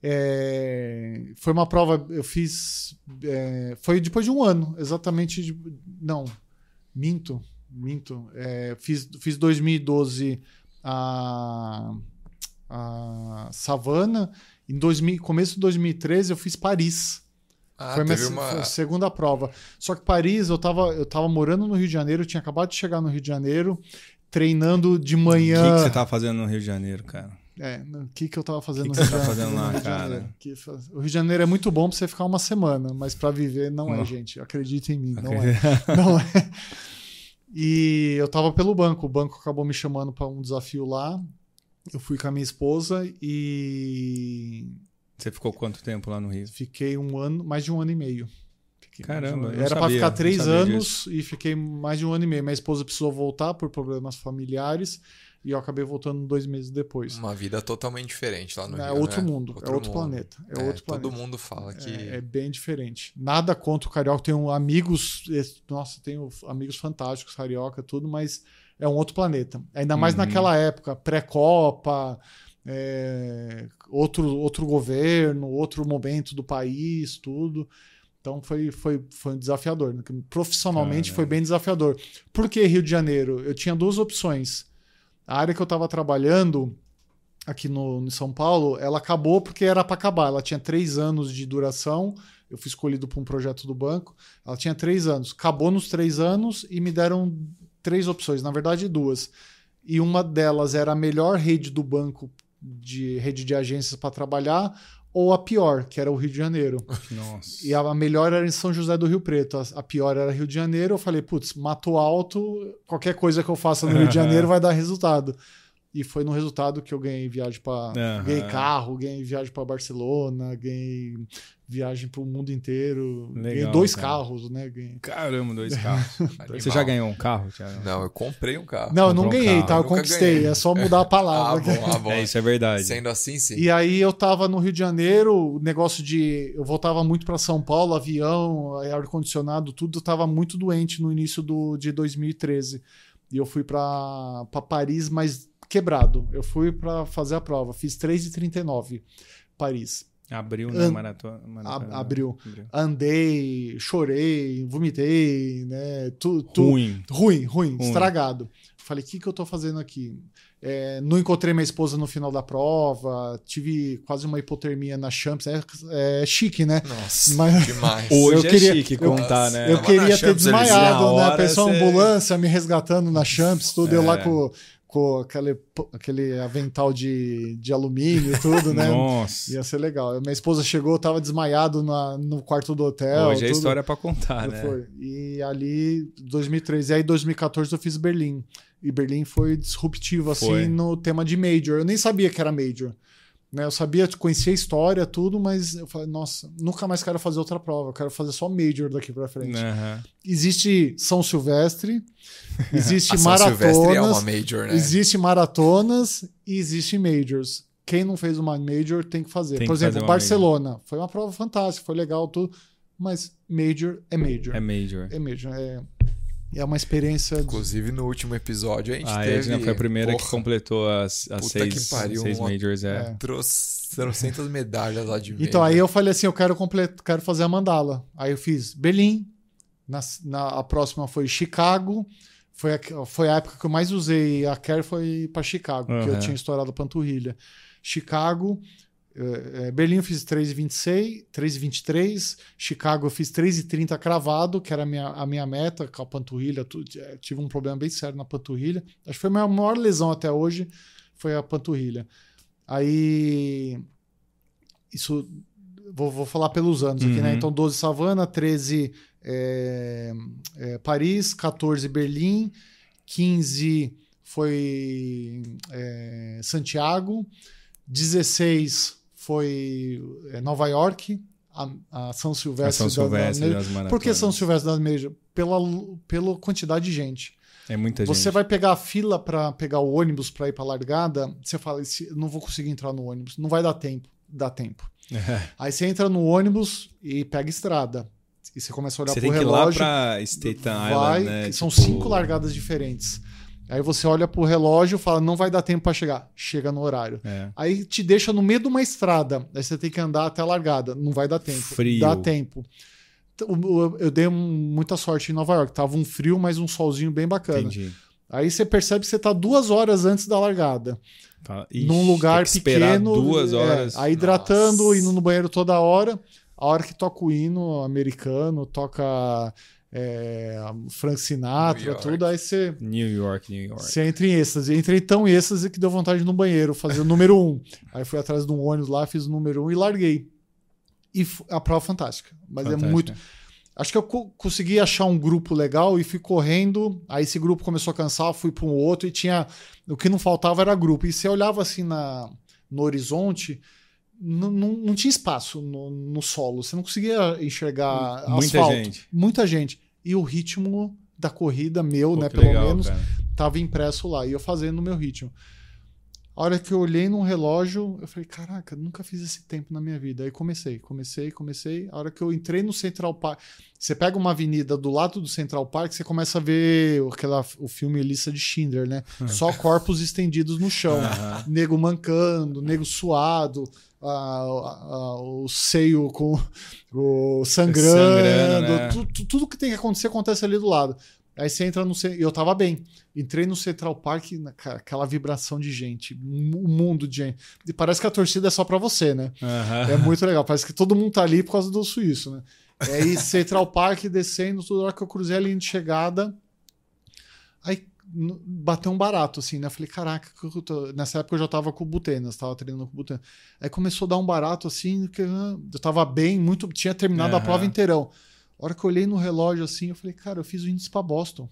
É, foi uma prova, eu fiz. é, foi depois de um ano, exatamente. de- não, minto, minto. É, fiz, fiz 2012 a, a Savana. Em 2000, começo de 2013 eu fiz Paris. Ah, foi a minha uma. foi a segunda prova. Só que Paris, eu tava, eu tava morando no Rio de Janeiro, eu tinha acabado de chegar no Rio de Janeiro, treinando de O manhã. que, que você tava fazendo no Rio de Janeiro, cara? É, o que, que eu tava fazendo Que no que Rio tá de no lá, Rio de cara? Janeiro? Que faz- O Rio de Janeiro é muito bom pra você ficar uma semana, mas pra viver não é, Não. gente. Acredita em mim, não é. [LAUGHS] Não é. E eu tava pelo banco. O banco acabou me chamando pra um desafio lá. Eu fui com a minha esposa e Você ficou quanto tempo lá no Rio? fiquei um ano, mais de um ano e meio. Fiquei um Caramba, não Era pra sabia, ficar três anos e fiquei mais de um ano e meio. Minha esposa precisou voltar por problemas familiares e eu acabei voltando dois meses depois. Uma vida totalmente diferente lá no é Rio, outro né? mundo, é outro planeta. É, outro planeta. Todo mundo fala que... É, é bem diferente. Nada contra o Carioca. Tenho amigos, nossa, tenho amigos fantásticos, Carioca, tudo, mas é um outro planeta. Ainda mais Uhum. naquela época, pré-Copa, é, outro, outro governo, outro momento do país, tudo. Então foi, foi, foi desafiador. né? Profissionalmente Caramba. foi bem desafiador. Por que Rio de Janeiro? Eu tinha duas opções. A área que eu estava trabalhando aqui no, em São Paulo, ela acabou porque era para acabar. Ela tinha três anos de duração. Eu fui escolhido para um projeto do banco. Ela tinha três anos. Acabou nos três anos e me deram três opções, na verdade duas. E uma delas era a melhor rede do banco de rede de agências para trabalhar, ou a pior, que era o Rio de Janeiro. [LAUGHS] Nossa. E a, melhor era em São José do Rio Preto. A, a pior era Rio de Janeiro. Eu falei, putz, mato alto, qualquer coisa que eu faça no Rio de [LAUGHS] Janeiro vai dar resultado. E foi no resultado que eu ganhei viagem para Aham. ganhei carro, ganhei viagem para Barcelona, ganhei viagem para o mundo inteiro, ganhei Legal, dois cara. carros, né? Ganhei. Caramba, dois carros. [LAUGHS] Você já ganhou um carro, Thiago? Não, eu comprei um carro. Não, eu não comprou um ganhei, carro. tá? Eu Nunca conquistei. ganhei. É só mudar a Ah, palavra. bom, ah, bom. É, isso é verdade. Sendo assim, sim. E aí eu tava no Rio de Janeiro, o negócio de. Eu voltava muito para São Paulo, avião, ar-condicionado, tudo. Eu tava muito doente no início do, de 2013. E eu fui para Paris, mas quebrado. Eu fui para fazer a prova. Fiz 3,39 Paris. Abriu, né? An- Maratona. maratona. Ab- abriu. Abriu. Andei, chorei, vomitei, né? Tu, tu, Ruim. Ruim, ruim, Ruim. estragado. Falei, o que, que eu tô fazendo aqui? É, não encontrei minha esposa no final da prova, tive quase uma hipotermia na Champs. É, é chique, né? Nossa, Mas- demais. Hoje Eu é queria- chique eu- contar, né? eu Tava queria ter Champs-Élysées. desmaiado, né? Pensou você- ambulância me resgatando na Champs, tudo. Eu lá É. com, com aquele, aquele avental de, de alumínio e tudo, né? Nossa. Ia ser legal. Minha esposa chegou, eu tava desmaiado na, no quarto do hotel. Hoje é tudo. história pra contar, né? Foi. E ali, 2013. E aí, 2014, eu fiz Berlim. E Berlim foi disruptivo, assim, Foi. no tema de Major. Eu nem sabia que era Major. Né? Eu sabia, conhecia a história, tudo, mas eu falei, nossa, nunca mais quero fazer outra prova. Eu quero fazer só Major daqui pra frente. Aham. Existe São Silvestre, [LAUGHS] existe Silvestre é uma maratonas, major, né? existe maratonas e existe Majors. Quem não fez uma Major tem que fazer. Tem Por que fazer exemplo, uma Barcelona. Foi uma prova fantástica, foi legal, tudo. Mas Major é Major. É Major. É mesmo, é, é uma experiência. de- Inclusive, no último episódio, a gente A teve... Edna foi a primeira que Porra, completou as, as Puta seis, que pariu, seis uma- Majors. É. É. Trouxe trocentas medalhas lá de Então, major. aí eu falei assim: eu quero, comple- quero fazer a mandala. Aí eu fiz Berlim, na, na- a próxima foi Chicago. Foi a, foi a época que eu mais usei a Care foi para Chicago, porque eu Uhum. tinha estourado a panturrilha. Chicago, Berlim eu fiz 3,26, 3,23. Chicago eu fiz 3,30 cravado, que era a minha, a minha meta, com a panturrilha. tu- eh, tive um problema bem sério na panturrilha. Acho que foi a minha maior lesão até hoje, foi a panturrilha. Aí. Isso. Vou, vou falar pelos anos aqui, né? Uhum. Então, 12 Savana, 13 é, é, Paris, 14 Berlim, 15 foi é, Santiago, 16 foi é, Nova York, a, a São A Silvestre, São da- da- Silvestre das maratonas. Por que São Silvestre da Major? Pela, pela quantidade de gente. É muita gente. Você vai pegar a fila para pegar o ônibus para ir para largada, você fala, "Esse- não vou conseguir entrar no ônibus, não vai dar tempo, dá tempo. [LAUGHS] Aí você entra no ônibus e pega estrada. E você começa a olhar Você pro tem que ir lá relógio. pra Staten vai, Island, né? que são Tipo, cinco largadas diferentes. Aí você olha pro relógio e fala, não vai dar tempo para chegar. Chega no horário. É. Aí te deixa no meio de uma estrada. Aí você tem que andar até a largada. Não vai dar tempo. Frio. Dá tempo. Eu dei muita sorte em Nova York. Tava um frio, mas um solzinho bem bacana. Entendi. Aí você percebe que você tá duas horas antes da largada. Fala, "Ixi, num lugar pequeno. duas é, horas. aí hidratando, Nossa. indo no banheiro toda hora. A hora que toca o hino americano, toca é, Frank Sinatra, tudo, aí você, New York, New York. você entra em êxtase. Entrei tão em êxtase que deu vontade no banheiro, fazer o número um. Aí fui atrás de um ônibus lá, fiz o número um e larguei. E a prova fantástica. Mas é Fantástico. muito. Acho que eu co- consegui achar um grupo legal e fui correndo. Aí esse grupo começou a cansar, fui para um outro e tinha. O que não faltava era grupo. E você olhava assim na, no horizonte, não, não, não tinha espaço no, no solo. Você não conseguia enxergar Muita asfalto. gente. Muita gente. E o ritmo da corrida meu, Pô, né, pelo legal, menos, cara. tava impresso lá. E eu fazendo no meu ritmo. A hora que eu olhei num relógio, eu falei, caraca, nunca fiz esse tempo na minha vida. Aí comecei, comecei, comecei. A hora que eu entrei no Central Park, você pega uma avenida do lado do Central Park, você começa a ver aquela, o filme Lista de Schindler, né? Só corpos estendidos no chão. Aham. Nego mancando, nego suado, a- o seio com o sangrando. Sangrando, né? tu- tu- tudo que tem que acontecer acontece ali do lado. Aí você entra no. E eu tava bem. Entrei no Central Park, cara, aquela vibração de gente, um mundo de gente. E parece que a torcida é só pra você, né? Aham. É muito legal. Parece que todo mundo tá ali por causa do suíço, né? E aí, Central Park descendo, toda hora que eu cruzei a linha de chegada. Aí bateu um barato, assim, né? Eu falei, caraca, que eu tô- nessa época eu já tava com o Butenas, tava treinando com o Butenas. Aí começou a dar um barato, assim, que ah, eu tava bem, muito, tinha terminado a Aham. prova inteirão. A hora que eu olhei no relógio, assim, eu falei, cara, eu fiz o índice pra Boston.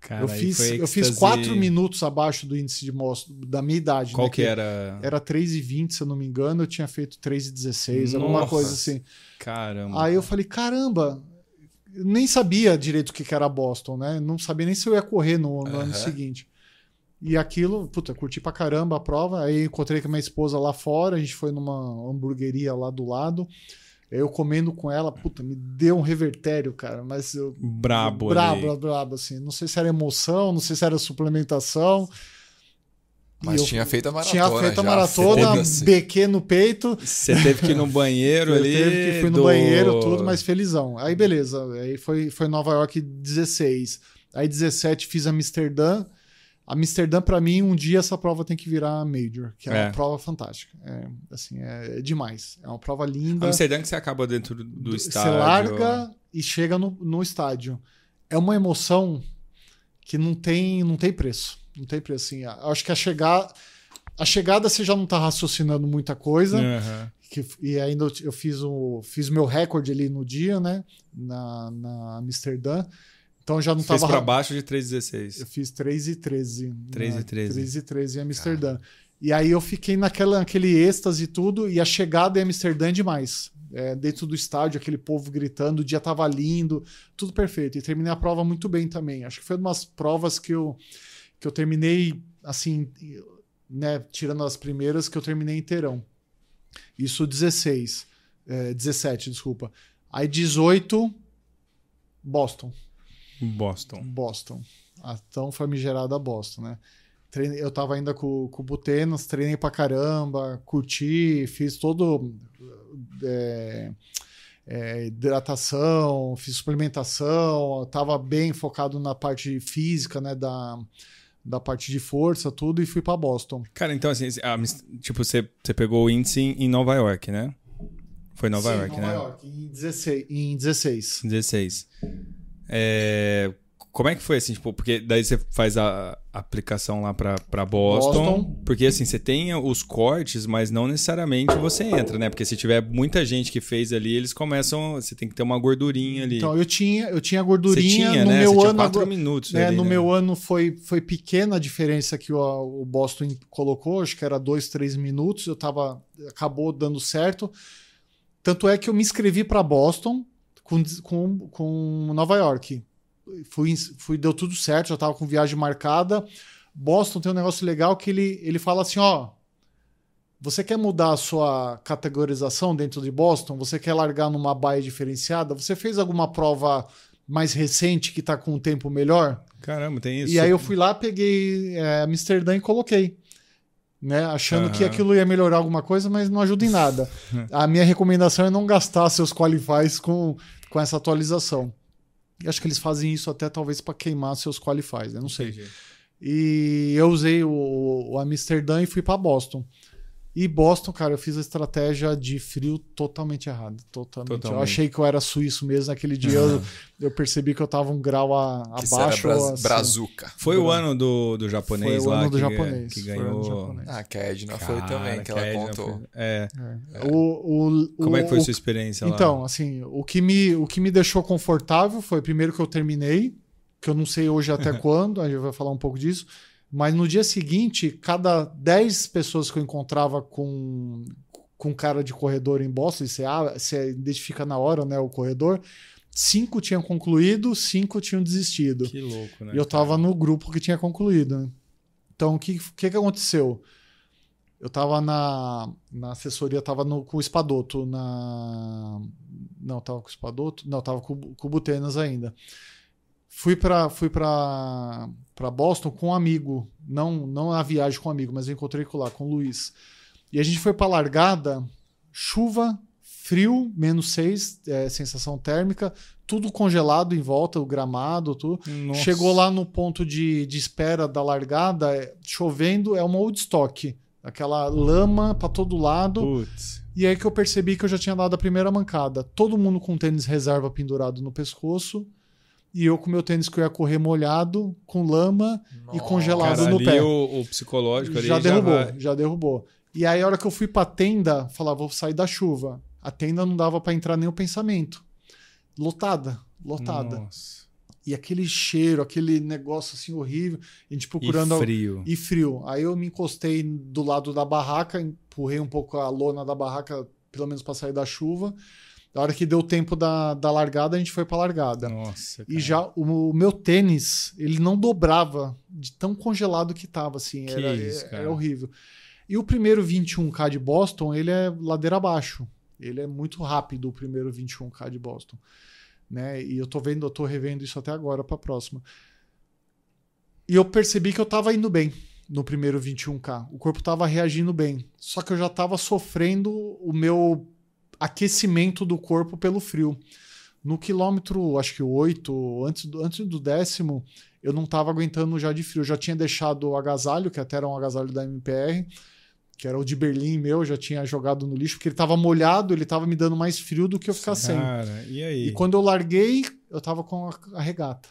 Cara, eu fiz, eu fiz quatro minutos abaixo do índice de Boston, da minha idade. Qual né? que era? Era 3,20, se eu não me engano, eu tinha feito 3,16, alguma coisa assim. Caramba. Aí eu falei, caramba, nem sabia direito o que era Boston, né? Não sabia nem se eu ia correr no, no ano Aham. seguinte. E aquilo, puta, curti pra caramba a prova. Aí encontrei com a minha esposa lá fora, a gente foi numa hamburgueria lá do lado. Eu comendo com ela, puta, me deu um revertério, cara, mas eu. Brabo brabo, brabo, assim. Não sei se era emoção, não sei se era suplementação. E Mas eu tinha feito a maratona. tinha feito a já, maratona. BQ no peito. Você teve que ir no banheiro Eu ali. teve que fui no do- banheiro, tudo, mas felizão. Aí beleza, aí foi, foi Nova York 16. Aí 17 fiz Amsterdã. Amsterdã, pra mim, um dia essa prova tem que virar Major, que é, É. uma prova fantástica. É, assim, é, é demais. É uma prova linda. Amsterdã que você acaba dentro do, do Você estádio. larga e chega no, no estádio. É uma emoção que não tem, não tem preço. Não tem preço, assim. Eu Acho que a chegada, a chegada você já não tá raciocinando muita coisa. Aham. Que, e ainda eu, eu fiz o fiz meu recorde ali no dia, né? Na, na Amsterdã. Então já não Fez tava. pra baixo de Eu 3,16. fiz 3 e 13. 3 e né? 13. 3 e 13 em Amsterdã. E aí eu fiquei naquela, naquele êxtase e tudo, e a chegada em Amsterdã é demais. É, dentro do estádio, aquele povo gritando, o dia tava lindo, tudo perfeito. E terminei a prova muito bem também. Acho que foi uma das provas que eu, que eu terminei, assim, né, tirando as primeiras, que eu terminei inteirão. Isso 16. É, 17, desculpa. Aí 18, Boston. Boston. Boston. A tão famigerada Boston, né? Eu tava ainda com, com o Butenas, treinei pra caramba, curti, fiz todo. é, é, hidratação, fiz suplementação, tava bem focado na parte física, né? Da, da parte de força, tudo, e fui pra Boston. Cara, então assim, a tipo, você, você pegou o índice em Nova York, né? Foi Nova Sim, York, Nova né? York, em 16. Em 16. 16. É, Como é que foi assim, tipo, porque daí você faz a aplicação lá pra, pra Boston, Boston. porque assim, você tem os cortes, mas não necessariamente você entra, né? Porque se tiver muita gente que fez ali, eles começam, você tem que ter uma gordurinha ali. Então, eu tinha, eu tinha gordurinha tinha, no né? meu você ano. quatro minutos É, ali, no né? meu ano foi, foi pequena a diferença que o, o Boston colocou, acho que era dois, três minutos, eu tava, acabou dando certo. Tanto é que eu me inscrevi para Boston com, com, com Nova York. Fui, fui, deu tudo certo, já tava com viagem marcada. Boston tem um negócio legal que ele, ele fala assim, ó, você quer mudar a sua categorização dentro de Boston? Você quer largar numa baia diferenciada? Você fez alguma prova mais recente que está com um tempo melhor? Caramba, tem isso. E aí eu fui lá, peguei é, Amsterdã e coloquei. Né, achando que Aham. aquilo ia melhorar alguma coisa, mas não ajuda em nada. [LAUGHS] a minha recomendação é não gastar seus qualifies com, com essa atualização. E acho que eles fazem isso até talvez para queimar seus qualifies, né? não sei. Entendi. E eu usei o, o Amsterdã e fui para Boston. E Boston, cara, eu fiz a estratégia de frio totalmente errada. Totalmente. Totalmente. Eu achei que eu era suíço mesmo. Naquele dia eu, eu percebi que eu tava um grau a- abaixo. bra acima. brazuca. Foi o ano do, do japonês Foi o lá ano do que, japonês. que Foi o ano do ganhou. japonês. Ah, que a Edna foi Cara, também, que ela Edna contou. foi- É. O, o, Como o- é que foi o- sua experiência lá? Então, assim, o que, me, o que me deixou confortável foi primeiro que eu terminei, que eu não sei hoje até [LAUGHS] quando, a gente vai falar um pouco disso, mas no dia seguinte, cada 10 pessoas que eu encontrava com, com cara de corredor em Boston, você, ah, você identifica na hora né, o corredor, cinco tinham concluído, cinco tinham desistido. Que louco, né? E eu tava no grupo que tinha concluído. né? Então, o que, que, que aconteceu? Eu tava na, na assessoria, tava no, com o Espadoto. Na... Não, tava com o Espadoto? Não, tava com, com o Butenas ainda. Fui para fui pra, pra Boston com um amigo. Não, não na viagem com um amigo, mas eu encontrei com lá, com o Luiz. E a gente foi pra largada, chuva, frio, menos seis, é, sensação térmica, tudo congelado em volta, o gramado, tudo. Nossa. Chegou lá no ponto de, de espera da largada, é, chovendo, é uma Woodstock. Aquela lama pra todo lado. Putz. E aí que eu percebi que eu já tinha dado a primeira mancada. Todo mundo com tênis reserva pendurado no pescoço. E eu com meu tênis que eu ia correr molhado, com lama e Nossa. congelado Cara, no ali pé. O, o psicológico ali já derrubou, vai- já derrubou. E aí a hora que eu fui pra tenda, falar, vou sair da chuva. A tenda não dava pra entrar nem o pensamento. Lotada, lotada. Nossa. E aquele cheiro, aquele negócio assim horrível. A gente E procurando. frio. E frio. Aí eu me encostei do lado da barraca, empurrei um pouco a lona da barraca, pelo menos para sair da chuva. Na hora que deu tempo da, da largada, a gente foi para largada. Nossa, E cara. já o, o meu tênis, ele não dobrava de tão congelado que tava, assim. Que Era, isso, era cara. horrível. E o primeiro 21K de Boston, ele é ladeira abaixo. Ele é muito rápido, o primeiro 21K de Boston. Né? E eu tô vendo, eu tô revendo isso até agora para a próxima. E eu percebi que eu tava indo bem no primeiro 21K. O corpo tava reagindo bem. Só que eu já tava sofrendo o meu aquecimento do corpo pelo frio. No quilômetro, acho que 8, antes do, antes do décimo, eu não tava aguentando já de frio. Eu já tinha deixado o agasalho, que até era um agasalho da MPR, que era o de Berlim meu, eu já tinha jogado no lixo, porque ele tava molhado, ele tava me dando mais frio do que eu ficar sem. Cara, e aí? E quando eu larguei, eu tava com a, regata.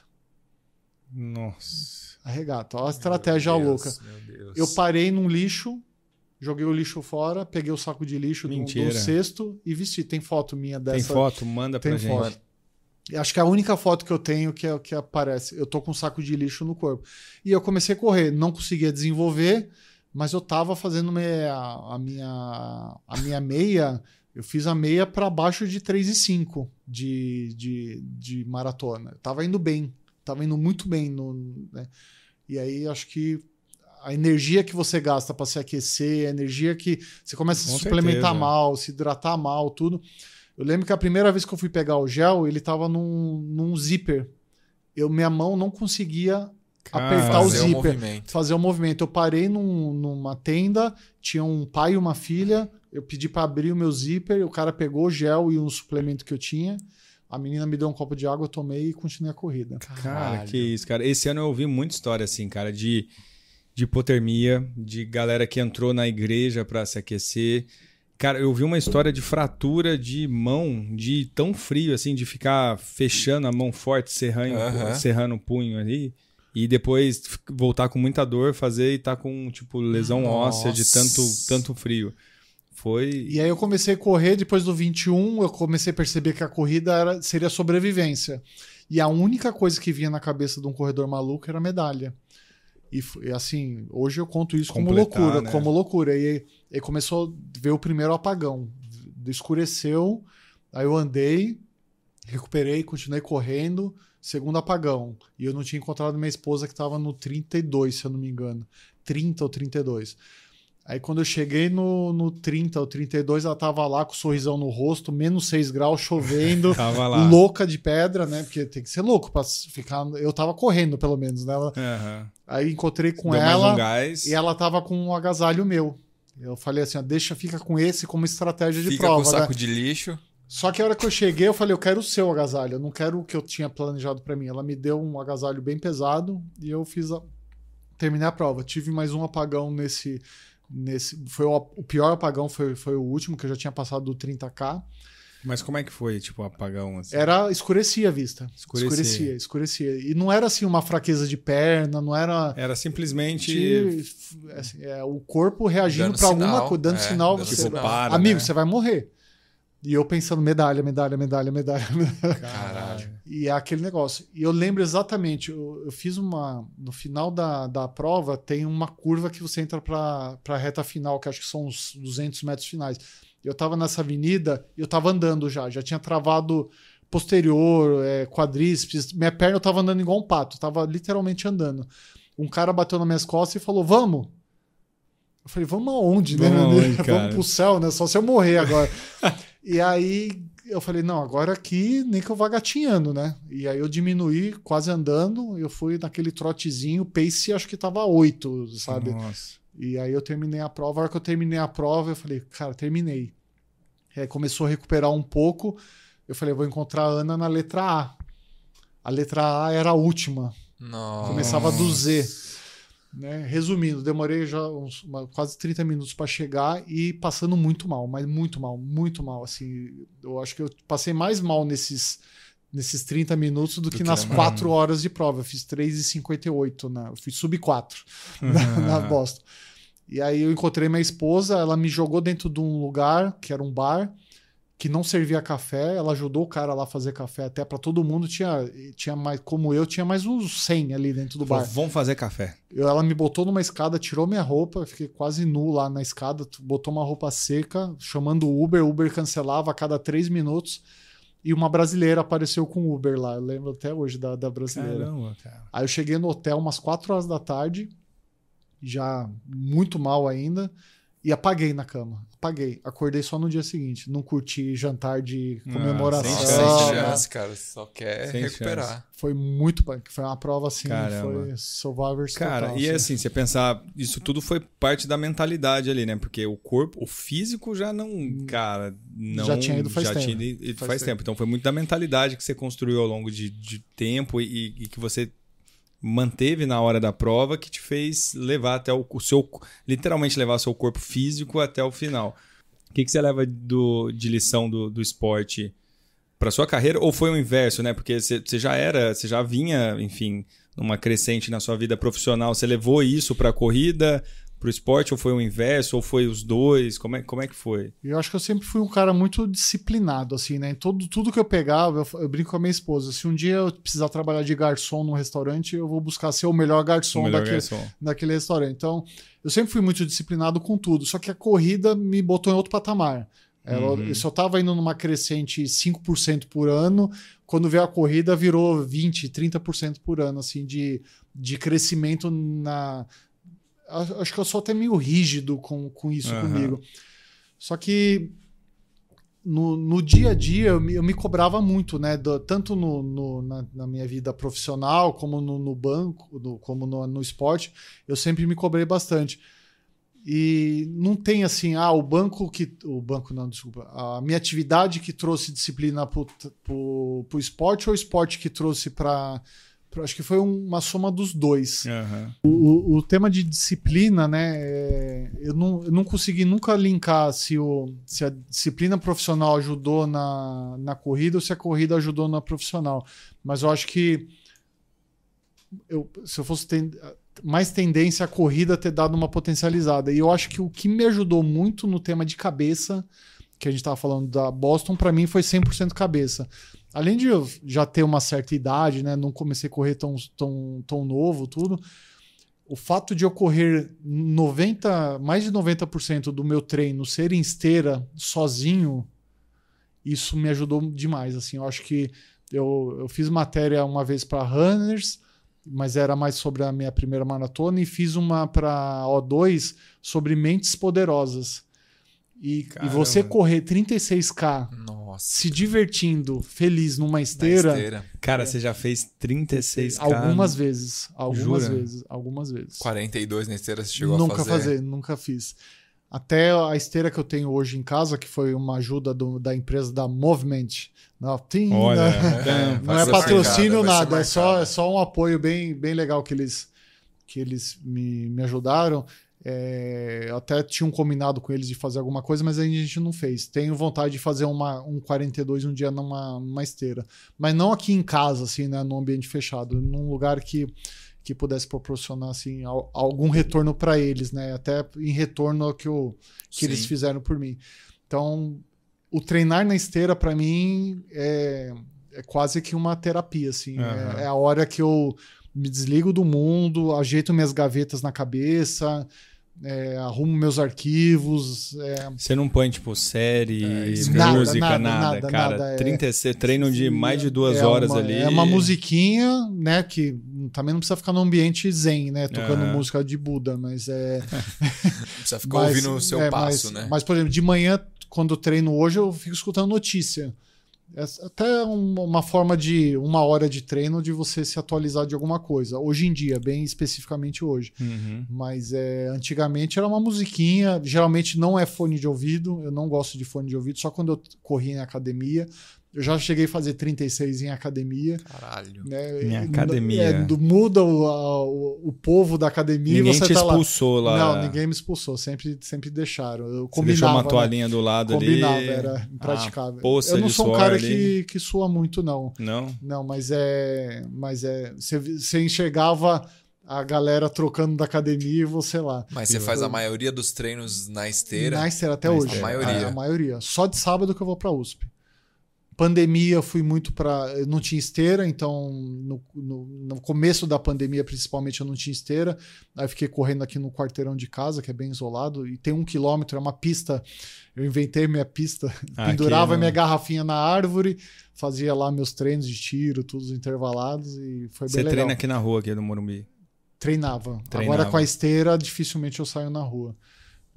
Nossa. A regata. Olha a estratégia louca. Deus, meu Deus. Eu parei num lixo, joguei o lixo fora, peguei o saco de lixo do, do cesto e vesti. Tem foto minha dessa. Tem foto? Manda pra Tem gente. foto. Acho que é a única foto que eu tenho que, é- que aparece. Eu tô com um saco de lixo no corpo. E eu comecei a correr. Não conseguia desenvolver, mas eu tava fazendo meia- a, minha, a minha [LAUGHS] meia. Eu fiz a meia para baixo de 3,5 de, de, de maratona. Eu tava indo bem. Tava indo muito bem. No, né? E aí acho que a energia que você gasta para se aquecer, a energia que você começa a se suplementar certeza. mal, se hidratar mal, tudo. Eu lembro que a primeira vez que eu fui pegar o gel, ele tava num, num zíper. Eu, minha mão não conseguia apertar o zíper, fazer o movimento. Eu parei num- numa tenda, tinha um pai e uma filha. Eu pedi para abrir o meu zíper, o cara pegou o gel e um suplemento que eu tinha. A menina me deu um copo de água, eu tomei e continuei a corrida. Cara, Caralho. que isso, cara. Esse ano eu ouvi muita história assim, cara, de, de hipotermia, de galera que entrou na igreja pra se aquecer. Cara, eu vi uma história de fratura de mão, de tão frio, assim, de ficar fechando a mão forte, serrando, serrando o punho ali. E depois voltar com muita dor, fazer e tá com, tipo, lesão óssea de tanto, Nossa. tanto frio. Foi. E aí eu comecei a correr, depois do 21, eu comecei a perceber que a corrida era, seria sobrevivência. E a única coisa que vinha na cabeça de um corredor maluco era a medalha. E, e assim, hoje eu conto isso como Completar, loucura, né? como loucura. E aí começou a ver o primeiro apagão. Escureceu, aí eu andei, recuperei, continuei correndo, segundo apagão. E eu não tinha encontrado minha esposa que estava no 32, se eu não me engano. 30 ou 32. Aí quando eu cheguei no, no 30 ou 32, ela tava lá com o sorrisão no rosto, menos 6 graus, chovendo, [LAUGHS] Tava lá. louca de pedra, né? Porque tem que ser louco pra ficar. Eu tava correndo, pelo menos, né? Aham. Aí encontrei com Deu ela um gás. e ela tava com um agasalho meu. Eu falei assim, ó, deixa, fica com esse como estratégia de Fica prova. com o saco né? de lixo. Só que a hora que eu cheguei, eu falei, eu quero o seu agasalho, eu não quero o que eu tinha planejado pra mim. Ela me deu um agasalho bem pesado e eu fiz a. Terminei a prova. Tive mais um apagão nesse, Nesse, foi o, o pior apagão foi, foi o último, que eu já tinha passado do 30K. Mas como é que foi, tipo, apagão? Assim? Era, escurecia a vista. Escurecia. escurecia, escurecia. E não era assim uma fraqueza de perna, não era. Era simplesmente. de- assim, é, o corpo reagindo para alguma coisa, dando é, sinal. dando você- Tipo, para. Amigo, né? você vai morrer. E eu pensando, medalha, medalha, medalha, medalha, [LAUGHS] medalha. Caralho. E é aquele negócio. E eu lembro exatamente, eu, eu fiz uma. No final da, da prova, tem uma curva que você entra para a reta final, que acho que são os 200 metros finais. Eu tava nessa avenida e eu tava andando já, já tinha travado posterior, é, quadríceps, minha perna eu tava andando igual um pato, tava literalmente andando. Um cara bateu nas minhas costas e falou: Vamos. Eu falei: Vamos aonde, né? Vamos [LAUGHS] aonde? Vamos pro céu, né? Só se eu morrer agora. [LAUGHS] e aí eu falei: Não, agora aqui nem que eu vá gatinhando, né? E aí eu diminuí, quase andando, eu fui naquele trotezinho, pace acho que tava 8, sabe? Nossa. E aí eu terminei a prova. A hora que eu terminei a prova, eu falei, cara, terminei. Aí começou a recuperar um pouco. Eu falei, vou encontrar a Ana na letra A. A letra A era a última. Nossa. Começava do Z. Né? Resumindo, demorei já uns, uma- quase 30 minutos para chegar e passando muito mal, mas muito mal, muito mal. Assim, eu acho que eu passei mais mal nesses, nesses 30 minutos do, que, que nas na- 4 horas de prova. Eu fiz 3,58, né? Eu fui sub 4 [LAUGHS] na, na Boston. E aí eu encontrei minha esposa, ela me jogou dentro de um lugar que era um bar que não servia café, ela ajudou o cara lá a fazer café até para todo mundo, tinha tinha mais como eu, tinha mais uns 100 ali dentro do bar. Vamos fazer café. Eu- ela me botou numa escada, tirou minha roupa, fiquei quase nu lá na escada, botou uma roupa seca, chamando o Uber, o Uber cancelava a cada três minutos. E uma brasileira apareceu com o Uber lá. Eu lembro até hoje da, da brasileira. Caramba, cara. Aí eu cheguei no hotel umas 4 horas da tarde, já muito mal ainda, e apaguei na cama. Apaguei. Acordei só no dia seguinte. Não curti jantar de Ah, comemoração. sem Nossa, chance, sem né? chance, cara. Só quer Sem recuperar. Foi muito punk. Foi uma prova assim, Caramba. foi Survivors Cara, total, e assim. assim, você pensar, isso tudo foi parte da mentalidade ali, né? Porque o corpo, o físico já não, cara, não. Já tinha ido faz já tempo. tinha ido faz, Faz tempo. tempo. Então foi muito da mentalidade que você construiu ao longo de, de tempo e, e que você manteve na hora da prova que te fez levar até o, seu. Literalmente levar seu corpo físico até o final. O que, que você leva do, de lição do, do esporte para sua carreira? Ou foi o inverso, né? Porque você, você já era, você já vinha, enfim, numa crescente na sua vida profissional. Você levou isso para a corrida, para o esporte? Ou foi o inverso? Ou foi os dois? Como é, como é que foi? Eu acho que eu sempre fui um cara muito disciplinado, assim, né? Em todo, tudo que eu pegava, eu, eu brinco com a minha esposa. Se um dia eu precisar trabalhar de garçom num restaurante, eu vou buscar ser o melhor garçom o melhor daquele, garçom. daquele restaurante. Então, eu sempre fui muito disciplinado com tudo. Só que a corrida me botou em outro patamar. Ela, Uhum. Eu só estava indo numa crescente 5% por ano. Quando veio a corrida, virou 20%, 30% por ano, assim, de, de crescimento na. Acho que eu sou até meio rígido com, com isso Aham. comigo. Só que no, no dia a dia eu me, eu me cobrava muito, né? do- tanto no, no- na, na minha vida profissional, como no, no banco, no- como no, no esporte, eu sempre me cobrei bastante. E não tem assim, ah, o banco que. O banco não, desculpa. A minha atividade que trouxe disciplina pro, pro esporte ou o esporte que trouxe para. Acho que foi uma soma dos dois. Aham. O, o tema de disciplina, né? é, eu, não, eu não consegui nunca linkar se, o, se a disciplina profissional ajudou na, na corrida ou se a corrida ajudou na profissional. Mas eu acho que eu, se eu fosse ten- mais tendência a corrida ter dado uma potencializada. E eu acho que o que me ajudou muito no tema de cabeça, que a gente estava falando da Boston, para mim foi 100% cabeça. Além de eu já ter uma certa idade, né? Não comecei a correr tão, tão, tão novo, tudo o fato de eu correr 90, mais de 90% do meu treino ser em esteira sozinho, isso me ajudou demais. Assim, eu acho que eu, eu fiz matéria uma vez para Runners, mas era mais sobre a minha primeira maratona, e fiz uma para O2 sobre mentes poderosas. E, e você correr 36K Nossa. se divertindo, feliz numa esteira, esteira. Cara, você já fez 36 algumas vezes. Algumas Jura? vezes. Algumas vezes. 42 na esteira você chegou nunca a fazer. nunca fiz. Até a esteira que eu tenho hoje em casa, que foi uma ajuda do- da empresa da Movement. Não, tem, Olha, né? é, [LAUGHS] não é patrocínio, nada. É só, é só um apoio bem, bem legal que eles, que eles me, me ajudaram. É, eu até tinha um combinado com eles de fazer alguma coisa, mas a gente não fez. Tenho vontade de fazer uma, um 42 um dia numa, numa esteira. Mas não aqui em casa, assim, né? Num ambiente fechado. Num lugar que, que pudesse proporcionar, assim, al- algum retorno para eles, né? Até em retorno ao que, o, que eles fizeram por mim. Então, o treinar na esteira, para mim, é, é quase que uma terapia, assim. Aham. É, é a hora que eu me desligo do mundo, ajeito minhas gavetas na cabeça, é, arrumo meus arquivos. é, Você não põe, tipo, série, Nada, música, nada, nada, nada, cara. nada, é- 36, treino de mais de duas é horas uma- ali. É uma musiquinha, né? Que também não precisa ficar num ambiente zen, né? Tocando Aham. música de Buda, mas é. [LAUGHS] Precisa ficar mas- ouvindo o seu é, passo, mas, né? Mas, por exemplo, de manhã, quando eu treino hoje, eu fico escutando notícia. É até um- uma forma de uma hora de treino de você se atualizar de alguma coisa. Hoje em dia, bem especificamente hoje. Uhum. Mas é, antigamente era uma musiquinha, geralmente não é fone de ouvido, eu não gosto de fone de ouvido, só quando eu corri em academia. Eu já cheguei a fazer 36 em academia. Caralho. Né? Em academia. é, do- muda o, a- o, o povo da academia Ninguém e você te tá lá. expulsou lá. Não, ninguém me expulsou, sempre, sempre deixaram. Eu Você combinava. deixou uma né? toalhinha do lado Combinava, ali. era impraticável. poça eu não de sou um cara ali. que, que sua muito, não. Não? Não, mas é. Mas é. Você, você enxergava a galera trocando da academia e você lá. Mas você faz a maioria dos treinos na esteira. Na esteira até Na hoje. esteira. A maioria. A, maioria. Só de sábado que eu vou pra USP. Pandemia, fui muito pra. Eu não tinha esteira, então no, no, no começo da pandemia, principalmente, eu não tinha esteira. Aí fiquei correndo aqui no quarteirão de casa, que é bem isolado, e tem um quilômetro, é uma pista. Eu inventei minha pista, Ah, pendurava minha garrafinha na árvore, fazia lá meus treinos de tiro, todos intervalados, e foi bem Você legal. treina aqui na rua, aqui do Morumbi. Treinava. Treinava. Agora com a esteira, dificilmente eu saio na rua.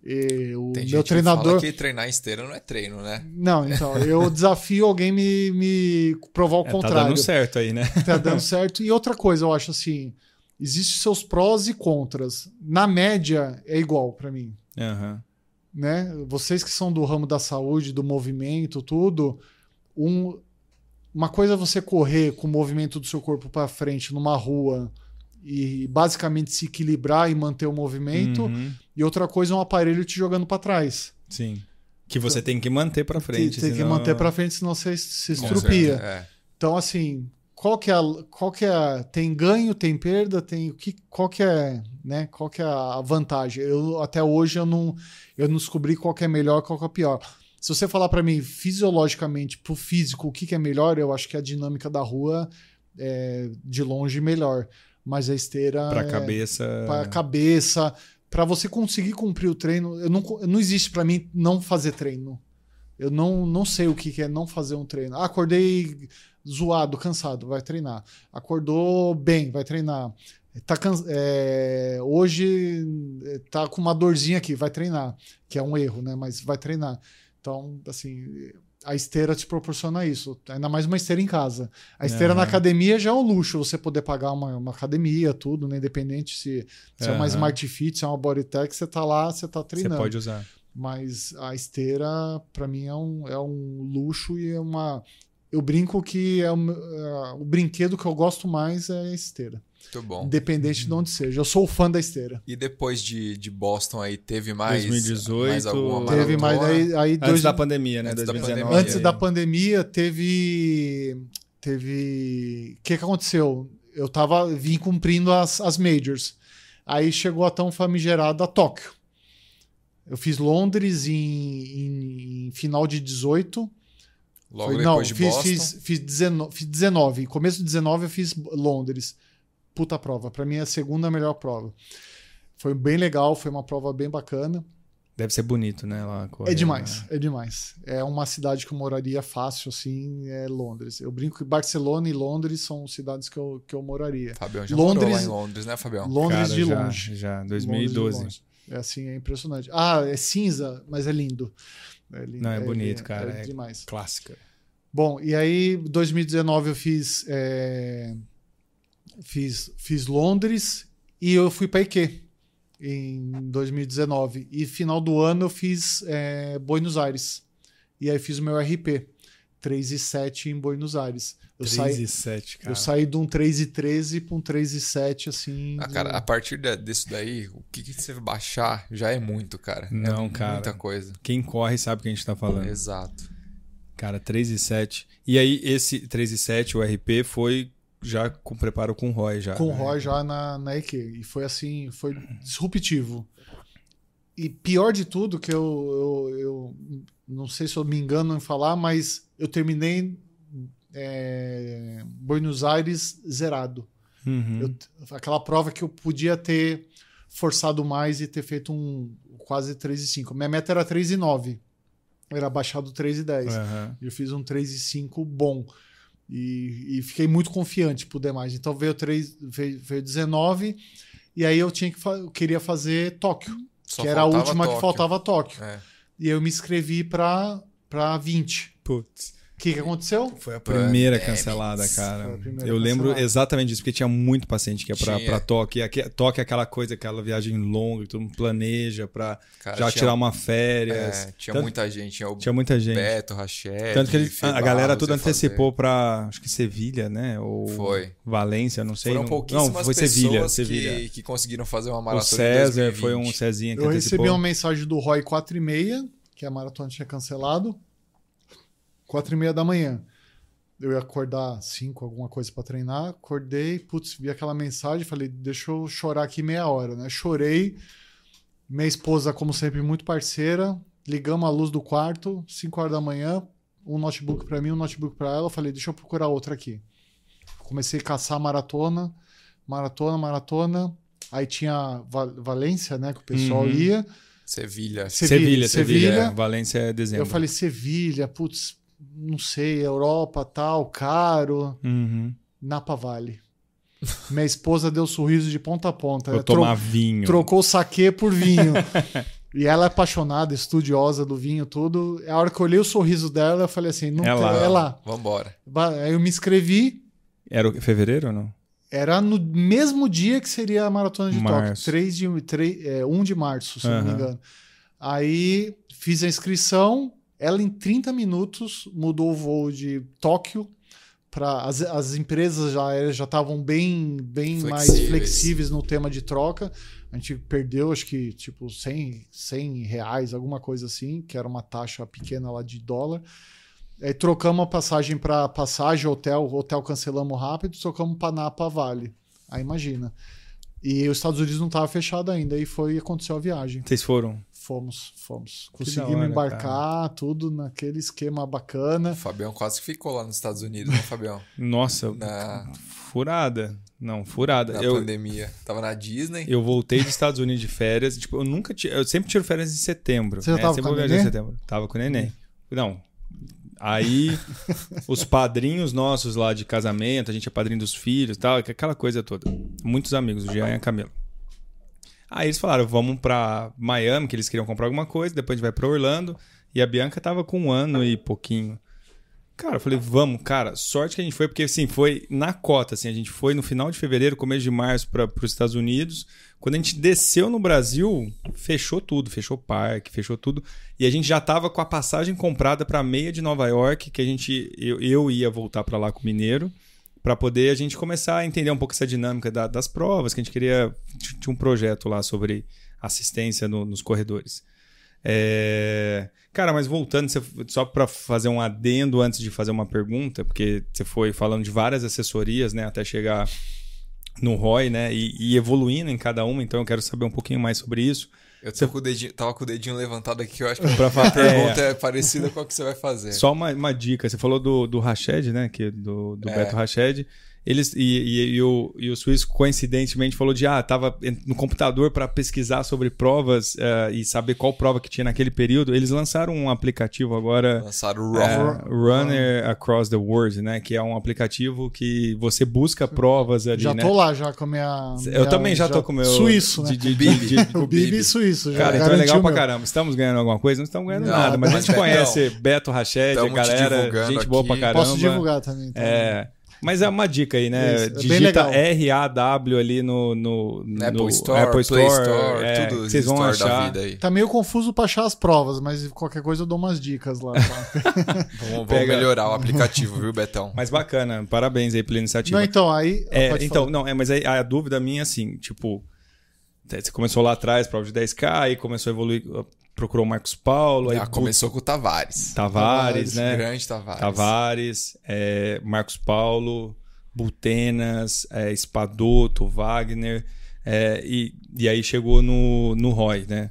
E o Tem meu gente treinador. que fala que treinar esteira não é treino, né? Não, então, eu [LAUGHS] desafio alguém me, me provar o É, tá contrário. dando certo aí, né? Tá dando [LAUGHS] certo. E outra coisa, eu acho assim: existem seus prós e contras. Na média, é igual pra mim. Aham. Né? Vocês que são do ramo da saúde, do movimento, tudo, um, uma coisa é você correr com o movimento do seu corpo pra frente numa rua e basicamente se equilibrar e manter o movimento, Uhum. E outra coisa é um aparelho te jogando pra trás. Sim. Que você tem que manter pra frente. tem tem que senão- manter pra frente, senão você se estrupia. é. Então, assim, qual que é a, qual que é a- tem ganho, tem perda, tem o que, qual que é, né? Qual que é a vantagem? Eu até hoje eu não, eu não descobri qual que é melhor, qual que é pior. Se você falar para mim fisiologicamente, pro físico, o que, que é melhor, eu acho que a dinâmica da rua é de longe melhor. Mas a esteira Pra é, cabeça. para cabeça, para você conseguir cumprir o treino, eu não, não existe para mim não fazer treino. Eu não, não sei o que, é não fazer um treino. Ah, acordei zoado, cansado, vai treinar. Acordou bem, vai treinar. Tá é, hoje é, tá com uma dorzinha aqui, vai treinar, que é um erro, né? Mas vai treinar. Então, assim, a esteira te proporciona isso. Ainda mais uma esteira em casa. A esteira na Aham. academia já é um luxo, você poder pagar uma, uma academia, tudo, né? Independente se, se é uma. Smart Fit, se é uma Bodytech, você tá lá, você tá Você treinando. pode usar. Mas a esteira, pra mim, é um, é um luxo e é uma. Eu brinco que é o, é o brinquedo que eu gosto mais é a esteira. Muito bom. Independente de onde seja. Eu sou fã da esteira. E depois de, de Boston aí, teve mais. 2018, mais alguma Teve mais maratona? daí. aí Antes dois- da pandemia, né? Antes da 2019. pandemia. Antes da pandemia, teve. Teve. O que, que aconteceu? Eu tava. Vim cumprindo as, as majors. Aí chegou a tão famigerada Tóquio. Eu fiz Londres em, em- em final de 18. Logo Foi- depois não, de fiz, Boston. fiz, fiz, 19, fiz 19. Começo de 19 eu fiz Londres. Puta prova. Pra mim é a segunda melhor prova. Foi bem legal, foi uma prova bem bacana. Deve ser bonito, né? Lá, correr, É demais, né? é demais. É uma cidade que eu moraria fácil, assim, é Londres. Eu brinco que Barcelona e Londres são cidades que eu, que eu moraria. Fabião já Londres- morou lá em Londres, né, Fabião? Londres Cara, de já, longe. Já, Londres de 2012. longe. É assim, é impressionante. Ah, é cinza, mas é lindo. É lindo. Não, é bonito, cara, É, é- demais. Clássica. Bom, e aí, 2019 eu fiz, é, fiz, fiz Londres e eu fui para Ike em 2019. E final do ano eu fiz é, Buenos Aires. E aí fiz o meu RP. 3 e 7 em Buenos Aires. Eu 3 saí, e 7, cara. eu saí de um 3 e 13 para um 3 e 7, assim. Ah, de- cara, a partir de- disso daí, o que, que você baixar já é muito, cara. Não, é cara. Muita coisa. Quem corre sabe o que a gente tá falando. Exato. Cara, 3 e 7. E aí, esse 3 e 7, o RP, foi já com preparo com o Roy já. com o né? Roy já na, na EQ. E foi assim, foi disruptivo. E pior de tudo, que eu, eu, eu não sei se eu me engano em falar, mas eu terminei é, Buenos Aires zerado. Uhum. Eu- aquela prova que eu podia ter forçado mais e ter feito um quase 3 e 5. Minha meta era 3 e 9. Era baixado 3 e 10. Aham. Eu fiz um 3 e 5 bom. E, e fiquei muito confiante por demais. Então veio 3, veio, veio 19 e aí eu tinha que fa- eu queria fazer Tóquio, Só que era a última que Tóquio. faltava Tóquio. É. E eu me inscrevi para 20. Putz. O que, que aconteceu? Foi a primeira Pandemics. cancelada, cara. Foi a primeira Eu lembro cancelada. exatamente disso, porque tinha muito paciente que ia pra, pra Tóquio. E Tóquio é aquela coisa, aquela viagem longa que todo mundo planeja pra Cara, já tinha- tirar uma férias. É, tinha Tanto- muita gente. Tinha o Tinha muita gente. Beto, Rachel. Tanto que ele- a, a galera toda antecipou pra, acho que Sevilha, né? Ou Foi. Valência, não sei. Foram não, pouquíssimas não, foi pessoas Sevilha, que, Sevilha. que conseguiram fazer uma O maratona em César 2020. foi um Cezinha que Eu antecipou. recebi uma mensagem do Roy 4 e meia, que a maratona tinha cancelado. 4 e meia da manhã. Eu ia acordar 5, alguma coisa pra treinar. Acordei, putz, vi aquela mensagem, falei, deixa eu chorar aqui meia hora, né? Chorei. Minha esposa, como sempre, muito parceira. Ligamos a luz do quarto, 5 horas da manhã, um notebook pra mim, um notebook pra ela. Eu falei, deixa eu procurar outra aqui. Comecei a caçar maratona, maratona, maratona. Aí tinha Val- Valência, né, que o pessoal Uhum. ia. Sevilha. Sevilha, Sevilha. Sevilha. é, Valência é dezembro. Eu falei, Sevilha, putz, não sei, Europa, tal, caro. Uhum. Napa Vale. Minha esposa deu sorriso de ponta a ponta. Vou Tro- tomar vinho. Trocou o saquê por vinho. [LAUGHS] e ela é apaixonada, estudiosa do vinho, tudo. A hora que eu olhei o sorriso dela, eu falei assim, não É tem- lá. é lá. Vambora. Aí eu me inscrevi, Era o fevereiro ou não? era no mesmo dia que seria a maratona de Março. Tóquio, 3 de, 3, é, 1 de março, se eu não me engano. Aí fiz a inscrição, ela em 30 minutos mudou o voo de Tóquio para as, as empresas já aéreas já estavam bem, bem mais Flexíveis. flexíveis no tema de troca. A gente perdeu, acho que, tipo, 100, 100 reais, alguma coisa assim, que era uma taxa pequena lá de dólar. Aí trocamos a passagem para passagem, hotel, hotel cancelamos rápido, trocamos para Napa Vale. Aí imagina. E os Estados Unidos não estava fechado ainda, e foi aconteceu a viagem. Vocês foram? Fomos, fomos. Conseguimos hora, embarcar, tudo naquele esquema bacana. O Fabião quase que ficou lá nos Estados Unidos, né, Fabião? Nossa, Na, furada. Não, furada. na eu, pandemia. Tava na Disney. eu voltei dos Estados Unidos de férias. Tipo, eu nunca tinha. Eu sempre tiro férias em setembro. Você já né? tava sempre com viajar em setembro. Tava com o neném. Não. Aí, os padrinhos nossos lá de casamento, a gente é padrinho dos filhos e tal, aquela coisa toda. Muitos amigos, o Jean e a Camila. Aí eles falaram, vamos pra Miami, que eles queriam comprar alguma coisa, depois a gente vai pra Orlando. E a Bianca tava com um ano e pouquinho. Cara, eu falei, vamos, cara, sorte que a gente foi, porque assim, foi na cota, assim, a gente foi no final de fevereiro, começo de março para os Estados Unidos. Quando a gente desceu no Brasil, fechou tudo, fechou parque, fechou tudo. E a gente já tava com a passagem comprada para meia de Nova York, que a gente eu, eu ia voltar para lá com o Mineiro, para poder a gente começar a entender um pouco essa dinâmica da- das provas, que a gente queria tinha um projeto lá sobre assistência no- nos corredores. É, Cara, mas voltando, só para fazer um adendo antes de fazer uma pergunta, porque você foi falando de várias assessorias, né, até chegar no ROI, né, e, e evoluindo em cada uma, então eu quero saber um pouquinho mais sobre isso. Eu tô com o dedinho, tava com o dedinho levantado aqui, que eu acho que Pra a falar, pergunta é, parecida com a que você vai fazer. Só uma, uma dica, você falou do, do Rached, né, que, do, do É. Beto Rached. Eles, e, e, e o, e o Suíço, coincidentemente, falou de, ah, tava no computador para pesquisar sobre provas eh, e saber qual prova que tinha naquele período. Eles lançaram um aplicativo agora Lançaram o É, Raw. Runner Across the World, né? Que é um aplicativo que você busca provas ali, já né? tô lá já com a minha. Eu minha- também já tô com o meu... Suíço, né? de- de- Bibi. de- de- o [LAUGHS] Bibi suíço. Já Cara, então é legal pra meu. caramba. Estamos ganhando alguma coisa? Não estamos ganhando Não, nada, mas a gente Betão, conhece Beto Rached, a galera, gente boa pra aqui. caramba. Posso divulgar também. Então. É, Mas é uma dica aí, né? Isso, é Digita. R-A-W ali no, no, no Apple Store, Apple Play Store, Store, é, tudo vocês vão Store da achar. vida aí. Tá meio confuso pra achar as provas, mas qualquer coisa eu dou umas dicas lá. tá? [LAUGHS] Vamos, vamos melhorar o aplicativo, viu, Betão? Mas bacana, parabéns aí pela iniciativa. não, então, aí. É, então, falar. não, é, mas aí a dúvida minha é assim, tipo, você começou lá atrás, prova de 10K, aí começou a evoluir, procurou o Marcos Paulo, aí Ah, começou com o Tavares. Tavares, Tavares, né? Grande Tavares. Tavares, é, Marcos Paulo, Butenas, é, Espadoto, Wagner, é, e, e aí chegou no, no Roy, né?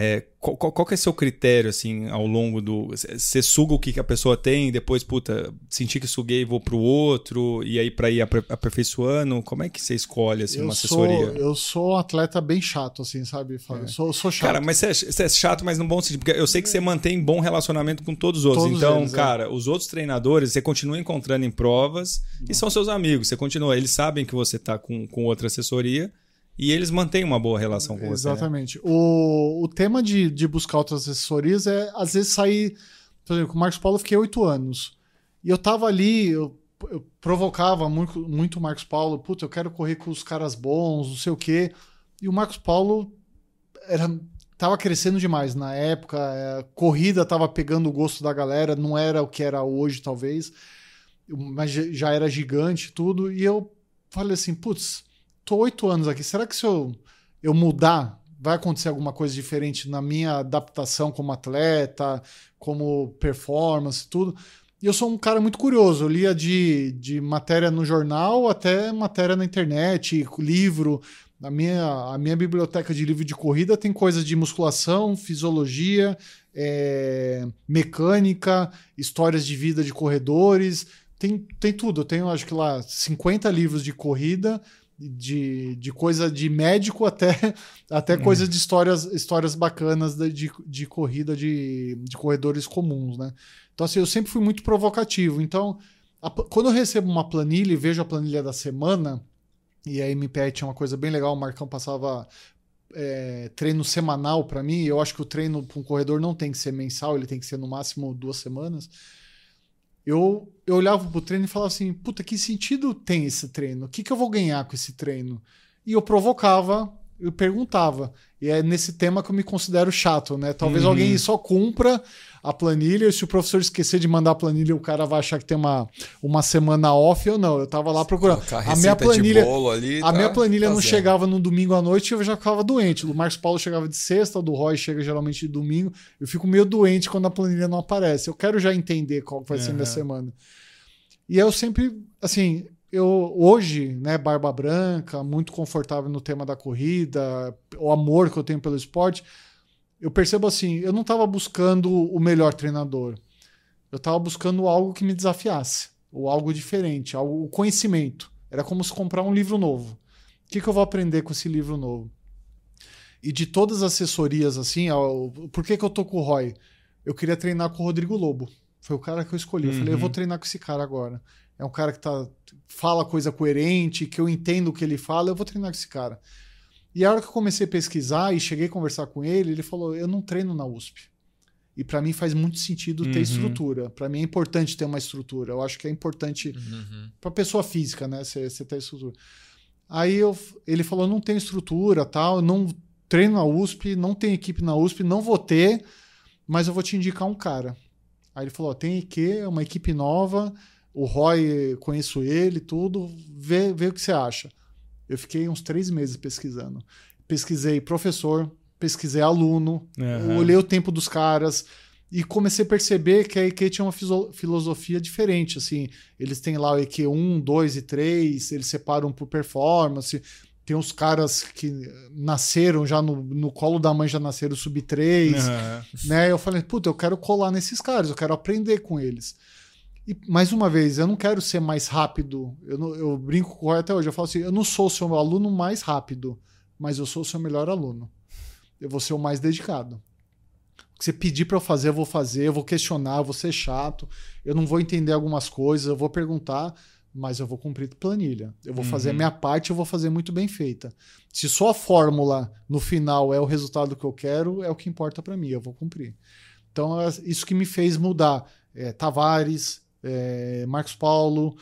É, qual, qual, que é seu critério, assim, ao longo do... Você suga o que, que a pessoa tem, depois, puta, senti que suguei, vou pro outro, e aí pra ir aper- aperfeiçoando, como é que você escolhe, assim, eu uma sou, assessoria? eu sou um atleta bem chato, assim, sabe? Fábio? Eu sou, sou chato. Cara, mas você é, é chato, mas no bom sentido. Porque eu sei que você mantém bom relacionamento com todos os outros. Todos então, eles, é. cara, os outros treinadores, você continua encontrando em provas e são seus amigos. Você continua. Eles sabem que você tá com, com outra assessoria e eles mantêm uma boa relação com você. né? Exatamente. O, o tema de, de buscar outras assessorias é, às vezes, sair. Por exemplo, com o Marcos Paulo eu fiquei oito anos. E eu tava ali, eu, eu provocava muito, muito o Marcos Paulo. Puta, eu quero correr com os caras bons, não sei o quê. E o Marcos Paulo era, tava crescendo demais na época. é, corrida tava pegando o gosto da galera, não era o que era hoje, talvez. Mas já- era gigante tudo. E eu falei assim, putz, tô oito anos aqui. Será que se eu, eu mudar, vai acontecer alguma coisa diferente na minha adaptação como atleta, como performance, tudo? E eu sou um cara muito curioso. Eu lia de, de matéria no jornal até matéria na internet, livro. A minha, a minha biblioteca de livro de corrida tem coisas de musculação, fisiologia, é, mecânica, histórias de vida de corredores. Tem, tem tudo. Eu tenho, acho que lá, 50 livros de corrida de, de coisa de médico até, [LAUGHS] até coisa de histórias, histórias bacanas de, de, de corrida de, de corredores comuns, né? Então, assim, eu sempre fui muito provocativo. Então, a- quando eu recebo uma planilha e vejo a planilha da semana, e a MPE tinha uma coisa bem legal, o Marcão passava é, treino semanal para mim, eu acho que o treino para um corredor não tem que ser mensal, ele tem que ser no máximo duas semanas eu, eu olhava pro treino e falava assim: puta, que sentido tem esse treino? O que, que eu vou ganhar com esse treino? E eu provocava, eu perguntava. E é nesse tema que eu me considero chato, né? Talvez Uhum. alguém só cumpra a planilha, e se o professor esquecer de mandar a planilha, o cara vai achar que tem uma, uma semana off ou não. Eu tava lá procurando. A minha planilha. ali. A tá minha planilha não fazendo. chegava no domingo à noite e eu já ficava doente. O Marcos Paulo chegava de sexta, o do Roy chega geralmente de domingo. Eu fico meio doente quando a planilha não aparece. Eu quero já entender qual vai ser a minha semana. E eu sempre, assim, eu hoje, né, barba branca, muito confortável no tema da corrida, o amor que eu tenho pelo esporte, eu percebo assim, eu não estava buscando o melhor treinador. Eu estava buscando algo que me desafiasse, ou algo diferente, algo, o conhecimento. Era como se comprar um livro novo. O que, que eu vou aprender com esse livro novo? E de todas as assessorias, assim, ó, por que, que eu tô com o Roy? Eu queria treinar com o Rodrigo Lobo. Foi o cara que eu escolhi. Eu falei, eu Uhum. vou treinar com esse cara agora. É um cara que tá, fala coisa coerente, que eu entendo o que ele fala, eu vou treinar com esse cara. E a hora que eu comecei a pesquisar e cheguei a conversar com ele, ele falou: Eu não treino na USP. E para mim faz muito sentido ter Uhum. estrutura. Para mim é importante ter uma estrutura. Eu acho que é importante Uhum. para pessoa física, né? Você ter estrutura. Aí eu, ele falou: não tem estrutura, tal, eu não treino na USP, não tem equipe na USP, não vou ter, mas eu vou te indicar um cara. Aí ele falou: tem IQ, é uma equipe nova, o Roy, conheço ele, tudo, vê, vê o que você acha. Eu fiquei uns três meses pesquisando. Pesquisei professor, pesquisei aluno, Aham. olhei o tempo dos caras e comecei a perceber que a EQ tinha uma filosofia diferente. Assim, eles têm lá o EQ 1, 2 e 3, eles separam por performance. Tem os caras que nasceram já no, no colo da mãe, já nasceram sub 3 Aham. né? Eu falei, puta, eu quero colar nesses caras, eu quero aprender com eles. E mais uma vez, eu não quero ser mais rápido. Eu, não- eu brinco com o até hoje. Eu falo assim: eu não sou o seu aluno mais rápido, mas eu sou o seu melhor aluno. Eu vou ser o mais dedicado. O que você pedir para eu fazer, eu vou fazer. Eu vou questionar, eu vou ser chato. Eu não vou entender algumas coisas, eu vou perguntar, mas eu vou cumprir planilha. Eu vou fazer a Uhum. minha parte, eu vou fazer muito bem feita. Se só a fórmula no final é o resultado que eu quero, é o que importa para mim. Eu vou cumprir. Então, é isso que me fez mudar. É, Tavares, é, Marcos Paulo,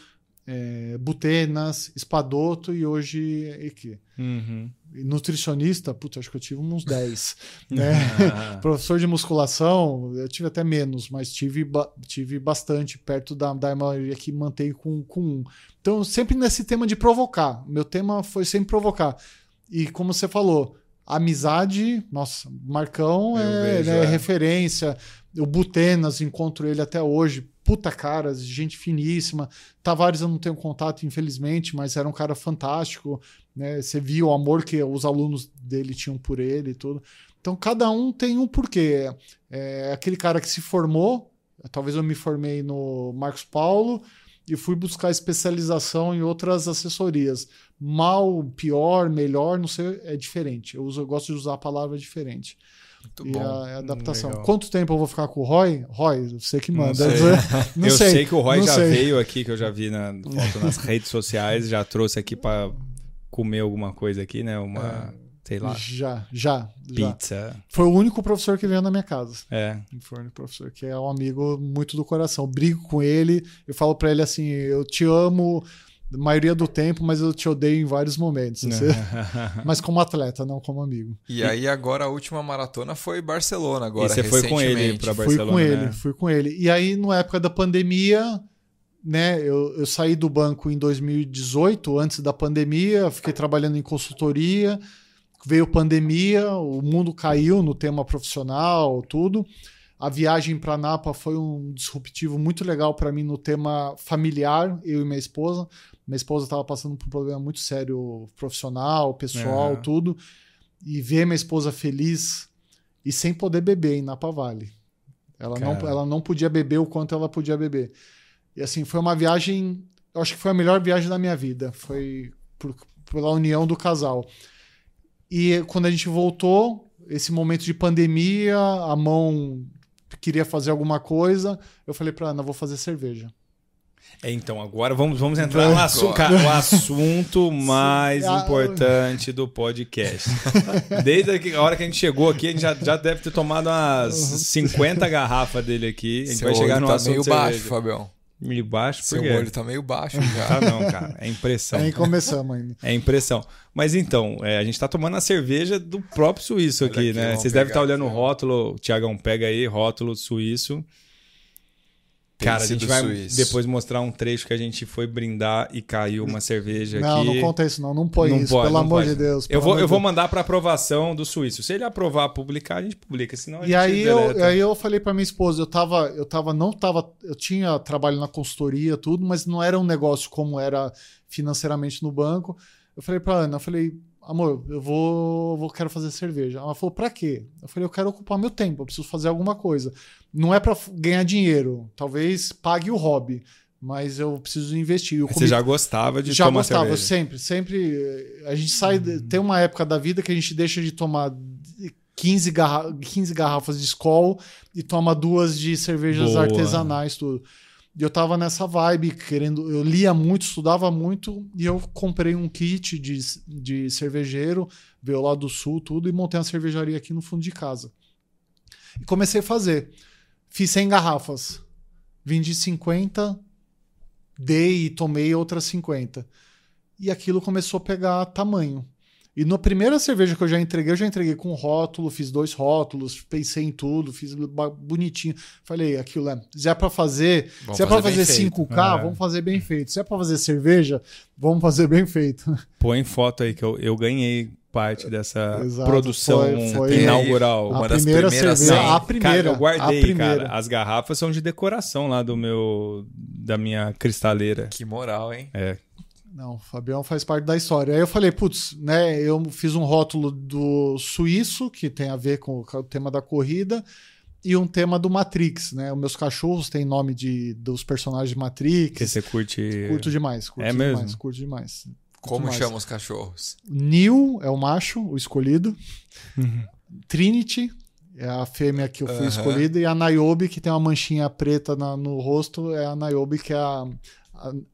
é, Butenas, Espadoto e hoje aqui. Uhum. Nutricionista, puta, acho que eu tive uns 10. [LAUGHS] né? [LAUGHS] Professor de musculação, eu tive até menos, mas tive, ba- tive bastante, perto da, da maioria que mantém com, com um. Então, sempre nesse tema de provocar. Meu tema foi sempre provocar. E como você falou, amizade, nossa, Marcão é, vejo, né, é. referência. O Butenas, encontro ele até hoje. Puta cara, gente finíssima. Tavares eu não tenho contato, infelizmente, mas era um cara fantástico. Né? Você viu o amor que os alunos dele tinham por ele e tudo. Então, cada um tem um porquê. É aquele cara que se formou, talvez eu me formei no Marcos Paulo e fui buscar especialização em outras assessorias. Mal, pior, melhor, não sei, é diferente. Eu, uso, eu gosto de usar a palavra diferente. Muito e bom. a, adaptação. legal. Quanto tempo eu vou ficar com o Roy? Roy, você que Não manda. sei. [LAUGHS] Não eu sei. sei. que o Roy não já sei. veio aqui, que eu já vi na, nas [LAUGHS] redes sociais, já trouxe aqui pra comer alguma coisa aqui, né? Uma, sei lá, Já, já, já. pizza. Foi o único professor que veio na minha casa. É. Foi o único professor, que é um amigo muito do coração. Brigo com ele, eu falo pra ele assim: eu te amo a maioria do tempo, mas eu te odeio em vários momentos. Né. Você- [LAUGHS] mas como atleta, não como amigo. E aí agora a última maratona foi Barcelona agora, e você foi com ele recentemente. pra fui Barcelona, com ele, né? fui com ele. E aí, na época da pandemia, né, eu, eu saí do banco em 2018, antes da pandemia, fiquei trabalhando em consultoria, veio pandemia, o mundo caiu no tema profissional, tudo. A viagem para Napa foi um disruptivo muito legal para mim no tema familiar, eu e minha esposa. Minha esposa estava passando por um problema muito sério profissional, pessoal, Aham. tudo. E ver minha esposa feliz e sem poder beber em Napa Valley. Ela não, ela não podia beber o quanto ela podia beber. E assim, foi uma viagem, eu acho que foi a melhor viagem da minha vida. Foi por- pela união do casal. E quando a gente voltou, esse momento de pandemia, a mão queria fazer alguma coisa, eu falei pra Ana, vou fazer cerveja. É, então, agora vamos, vamos entrar no assunto, cara, o assunto mais Ah, importante do podcast. [LAUGHS] Desde a hora que a gente chegou aqui, a gente já, já deve ter tomado umas 50 garrafas dele aqui. A gente Seu vai chegar no tá assunto meio de baixo, cerveja. Fabião. Meio baixo, Seu por quê? olho tá meio baixo [LAUGHS] já. Tá não, cara. É impressão. Aí começamos ainda. É impressão. Mas então, é, a gente tá tomando a cerveja do próprio suíço aqui, aqui, né? Vocês devem estar olhando o rótulo. O Tiagão, pega aí, rótulo suíço. Cara, a gente vai suíço. depois mostrar um trecho que a gente foi brindar e caiu uma cerveja Não, aqui. não conta isso não, não põe Não isso, pode, pelo não amor pode. de Deus. Eu vou, eu vou mandar para aprovação do suíço. Se ele aprovar publicar, a gente publica, senão a gente E aí eu, deleta. aí eu falei pra minha esposa, eu tava, eu tava, não tava, eu tinha trabalho na consultoria, tudo, mas não era um negócio como era financeiramente no banco. Eu falei pra Ana, eu falei, amor, eu vou, vou quero fazer cerveja. Ela falou, pra quê? Eu falei, eu quero ocupar meu tempo, eu preciso fazer alguma coisa. Não é pra f- ganhar dinheiro, talvez pague o hobby, mas eu preciso investir. Eu comi- Você já gostava de já tomar gostava, cerveja? sempre, sempre. eh, A gente sai. de- Tem uma época da vida que a gente deixa de tomar 15, garra 15 garrafas de Skol e toma duas de cervejas Boa. artesanais, tudo. Eu tava nessa vibe, querendo. Eu lia muito, estudava muito, e eu comprei um kit de, de cervejeiro, veio lá do sul, tudo, e montei uma cervejaria aqui no fundo de casa. E comecei a fazer. Fiz 100 garrafas. Vendi 50, dei e tomei outras 50. E aquilo começou a pegar tamanho. E na primeira cerveja que eu já entreguei, eu já entreguei com rótulo, fiz dois rótulos, pensei em tudo, fiz bonitinho. Falei, aquilo é. Se é pra fazer, Vamos se é pra fazer fazer feito. 5K, É. vamos fazer bem feito. Se é pra fazer cerveja, vamos fazer bem feito. [LAUGHS] Põe foto aí que eu, eu ganhei parte dessa Exato, produção foi- foi- inaugural. Uma a das primeira primeiras a primeira, cara, eu guardei, a primeira. cara. As garrafas são de decoração lá do meu da minha cristaleira. Que moral, hein? É. Não, o Fabião faz parte da história. Aí eu falei, putz, né? Eu fiz um rótulo do suíço, que tem a ver com o tema da corrida, e um tema do Matrix, né? Os meus cachorros têm nome de, dos personagens de Matrix. Que você curte. Curto demais, curto É demais, mesmo? curto demais. Curto Como demais. chama os cachorros? Neil é o macho, o escolhido. Uhum. Trinity é a fêmea que eu fui Aham. escolhida. E a Niobe, que tem uma manchinha preta na- no rosto, é a Niobe, que é a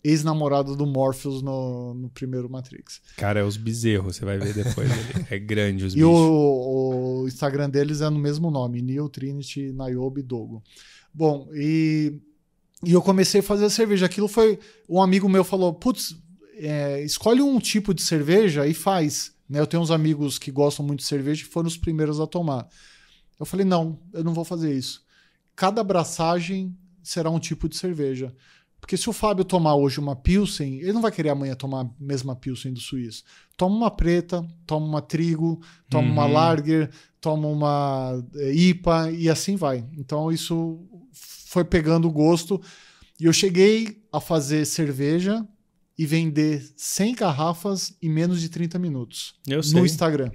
ex-namorada do Morpheus no, no primeiro Matrix. Cara, é os bezerros, você vai ver depois. É grande os E bichos. o, o Instagram deles é no mesmo nome, Neil Trinity Niobe Dogo. Bom, e E eu comecei a fazer cerveja. Aquilo foi. Um amigo meu falou: putz, é, escolhe um tipo de cerveja e faz. Né? Eu tenho uns amigos que gostam muito de cerveja e foram os primeiros a tomar. Eu falei: não, eu não vou fazer isso. Cada abraçagem será um tipo de cerveja. Porque se o Fábio tomar hoje uma Pilsen, ele não vai querer amanhã tomar a mesma Pilsen do Suíço. Toma uma preta, toma uma trigo, toma Uhum. uma lager, toma uma eh, IPA e assim vai. Então isso foi pegando gosto. E eu cheguei a fazer cerveja e vender 100 garrafas em menos de 30 minutos. Eu sei. No Instagram.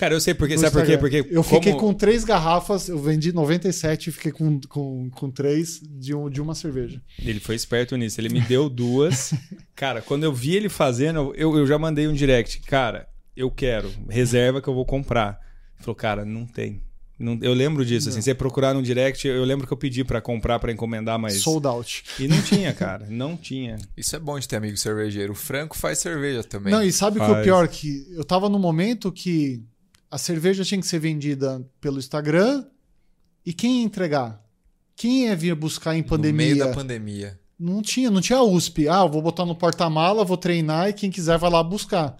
Cara, eu sei porque. No Sabe por quê? Porque eu fiquei como- com três garrafas, eu vendi 97 e fiquei com, com, com três de, um, de uma cerveja. Ele foi esperto nisso. Ele me deu duas. [LAUGHS] Cara, quando eu vi ele fazendo, eu, eu já mandei um direct. Cara, eu quero. Reserva que eu vou comprar. Ele falou, cara, não tem. Não- eu lembro disso. Assim, você procurar no direct, eu lembro que eu pedi pra comprar, pra encomendar, mas. Sold out. E não tinha, cara. Não tinha. Isso é bom de ter amigo cervejeiro. O Franco faz cerveja também. Não, e sabe o que é o pior? Que eu tava no momento que a cerveja tinha que ser vendida pelo Instagram e quem ia entregar? Quem ia vir buscar em No meio pandemia? da pandemia. Não tinha, não tinha USP. Ah, eu vou botar no porta-mala, vou treinar e quem quiser vai lá buscar.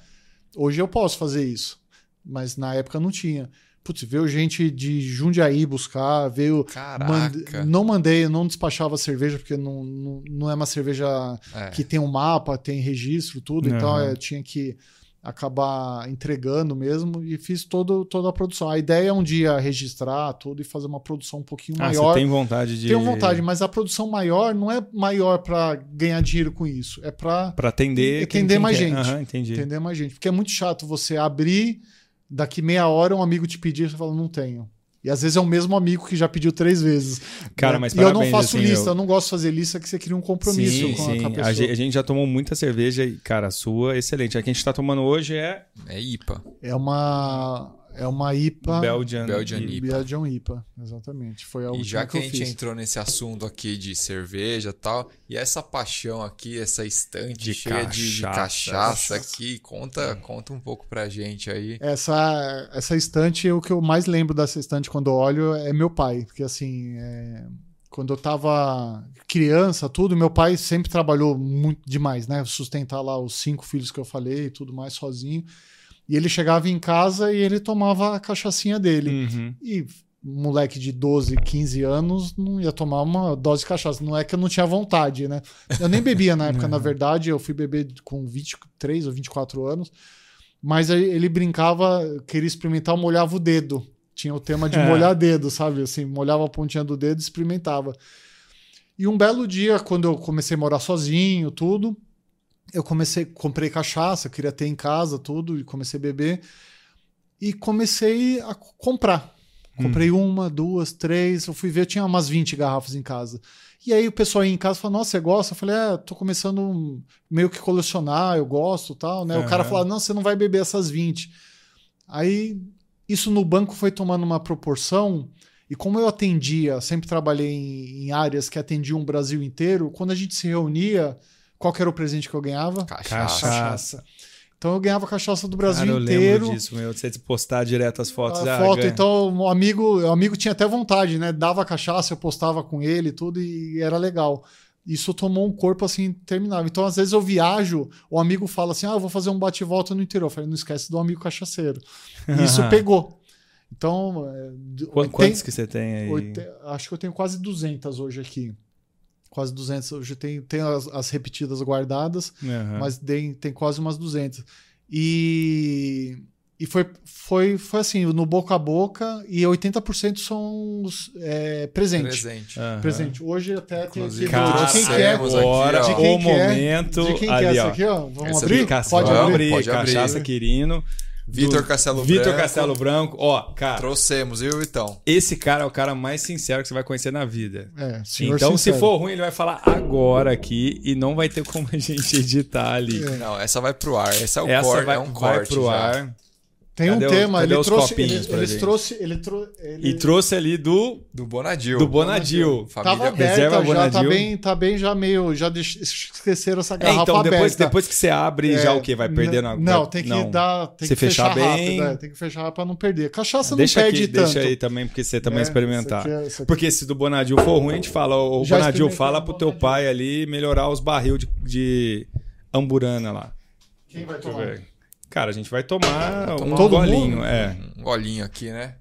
Hoje eu posso fazer isso, mas na época não tinha. Putz, veio gente de Jundiaí buscar, veio. Caraca. Mande- Não mandei, não despachava cerveja, porque não, não, não é uma cerveja É. que tem um mapa, tem registro, tudo, então Aham. eu tinha que acabar entregando mesmo e fiz todo, toda a produção. A ideia é um dia registrar tudo e fazer uma produção um pouquinho Ah, maior. você tem vontade de. Tenho vontade, mas a produção maior não é maior para ganhar dinheiro com isso, é para Pra atender. Atender mais quer. gente. Aham, entendi. entender mais gente. Porque é muito chato você abrir, daqui meia hora um amigo te pedir e você fala, não tenho. E às vezes é o mesmo amigo que já pediu três vezes. Cara, né? mas E eu não parabéns, faço assim, lista, eu- eu não gosto de fazer lista que você cria um compromisso Sim, com, a- sim. com a pessoa. gente, a gente já tomou muita cerveja e, cara, a sua é excelente. A que a gente tá tomando hoje é É IPA. É uma é uma IPA. Belgian. Belgian IPA. Belgian IPA, exatamente. Foi a E já que, que a gente fiz. entrou nesse assunto aqui de cerveja e tal, e essa paixão aqui, essa estante De cheia de, de cachaça. cachaça aqui, conta, conta um pouco pra gente aí. Essa, essa estante, o que eu mais lembro dessa estante quando eu olho é meu pai. Porque assim, é, quando eu tava criança, tudo, meu pai sempre trabalhou muito demais, né? Sustentar lá os cinco filhos que eu falei e tudo mais sozinho. E ele chegava em casa e ele tomava a cachaçinha dele. Uhum. E moleque de 12, 15 anos não ia tomar uma dose de cachaça. Não é que eu não tinha vontade, né? Eu nem bebia na [LAUGHS] época, na verdade. Eu fui beber com 23 ou 24 anos. Mas ele brincava, queria experimentar, molhava o dedo. Tinha o tema de É. molhar dedo, sabe? Assim, molhava a pontinha do dedo e experimentava. E um belo dia, quando eu comecei a morar sozinho, tudo, eu comecei, comprei cachaça, queria ter em casa, tudo, e comecei a beber. E comecei a comprar. Comprei uma, duas, três. Eu fui ver, eu tinha umas 20 garrafas em casa. E aí o pessoal ia em casa falou: Nossa, você gosta? Eu falei: É, tô começando um- meio que colecionar, eu gosto tal, né? O cara falou: Não, você não vai beber essas 20. Aí isso no banco foi tomando uma proporção. E como eu atendia, sempre trabalhei em, em áreas que atendiam o Brasil inteiro, quando a gente se reunia, qual que era o presente que eu ganhava? Cachaça. Cachaça. Então eu ganhava cachaça do Brasil Cara, eu inteiro. lembro disso, meu. Você postar direto as fotos. A ah, foto, ganha. então o amigo, o amigo tinha até vontade, né? Dava cachaça, eu postava com ele e tudo, e era legal. Isso tomou um corpo assim interminável. Então, às vezes eu viajo, o amigo fala assim: Ah, eu vou fazer um bate-volta no interior. Eu falei, não esquece do amigo cachaceiro. E isso [LAUGHS] pegou. Então, é, Quantos que você tem aí? oite- acho que eu tenho quase 200 hoje aqui. Quase 200. Hoje tem, tem as, as repetidas guardadas, Aham. mas tem, tem quase umas 200. E, e foi, foi, foi assim, no boca a boca, e 80% são os, é, presente. Presente. Aham. Presente. Hoje até tem aqui. Inclusive, Cara, de quem que trouxemos aqui, agora. De quem o que é? momento De quem que ali, essa ó. aqui, ó? Vamos Essa abrir? Caça- Pode vamos abrir. abrir. Pode abrir. Cachaça Quirino. Vitor Castelo Vitor Branco. Castelo Branco. Ó, cara, Trouxemos, viu, Vitão? esse cara é o cara mais sincero que você vai conhecer na vida. É, senhor Então, se sincero. for ruim, ele vai falar agora aqui e não vai ter como a gente editar ali. É. Não, essa vai pro ar. Esse é o Essa corte, vai, é um vai corte pro já. ar. Tem Cadê um o- tema, ele trouxe, ele, gente? trouxe, ele trou- ele E trouxe ali do, Do Bonadil. do Bonadil. tava Família... aberta Reserva já, tá Bonadil. bem, tá bem já meio, já esqueceram essa É, garrafa então depois, aberta. depois que você abre, já É, o quê? Vai perdendo a Não, vai- tem que não. dar, tem Se que fechar, fechar rápido, bem- é, tem que fechar pra não perder. Cachaça Deixa não perde aqui, tanto. deixa aí também, porque você também É, experimentar. isso aqui é- isso aqui- Porque se do Bonadil for ruim, a gente fala, o Já Bonadil fala pro teu Bonadil. pai ali melhorar os barril de, de amburana lá. Quem vai tomar? Cara, a gente vai tomar, um Todo golinho, mundo? é. Um golinho aqui, né?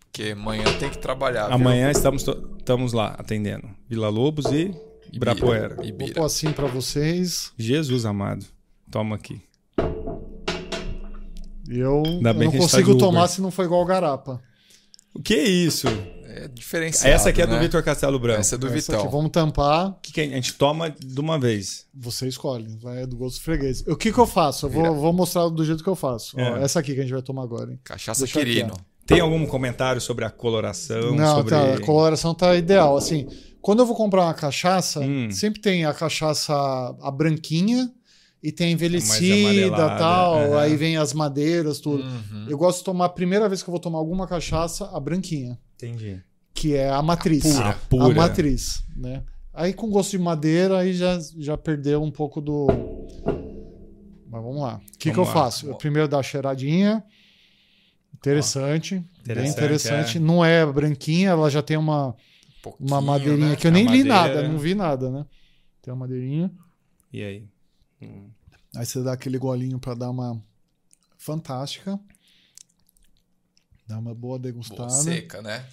Porque amanhã tem que trabalhar. viu? Amanhã estamos, to- estamos lá atendendo. Vila Lobos e Ibirapuera. Vou Ibira. pôr assim pra vocês. Jesus amado. Toma aqui. Eu, eu não tá consigo Uber. tomar se não for igual garapa. O que é isso? É diferenciado. Essa aqui é do né? Vitor Castelo Branco. Essa é do Essa Vitão. aqui, vamos tampar. Que, que a gente toma de uma vez? Você escolhe, vai do gosto freguês. O que que eu faço? Eu vou, vou mostrar do jeito que eu faço. Ó, É. essa aqui que a gente vai tomar agora, hein? Cachaça Deixa aqui, Quirino. Tem algum comentário sobre a coloração? Não, sobre... tá, a coloração tá ideal. Assim, quando eu vou comprar uma cachaça, Hum. sempre tem a cachaça a branquinha e tem envelhecida tal, aham. aí vem as madeiras, tudo. Uhum. Eu gosto de tomar a primeira vez que eu vou tomar alguma cachaça, a branquinha, Entendi. que é a matriz. Pura. A Pura. matriz, né? Aí com gosto de madeira, aí já, já perdeu um pouco do. Mas vamos lá. O que, que eu lá. faço? Eu primeiro dar a cheiradinha. Interessante. bem Interessante, interessante. é. Não é branquinha, ela já tem uma, Pouquinho, uma madeirinha né? que eu A nem li madeira- nada, não vi nada, né? Tem uma madeirinha. E aí? Hum. Aí você dá aquele golinho pra dar uma fantástica. Dá uma boa degustada. Boa seca, né?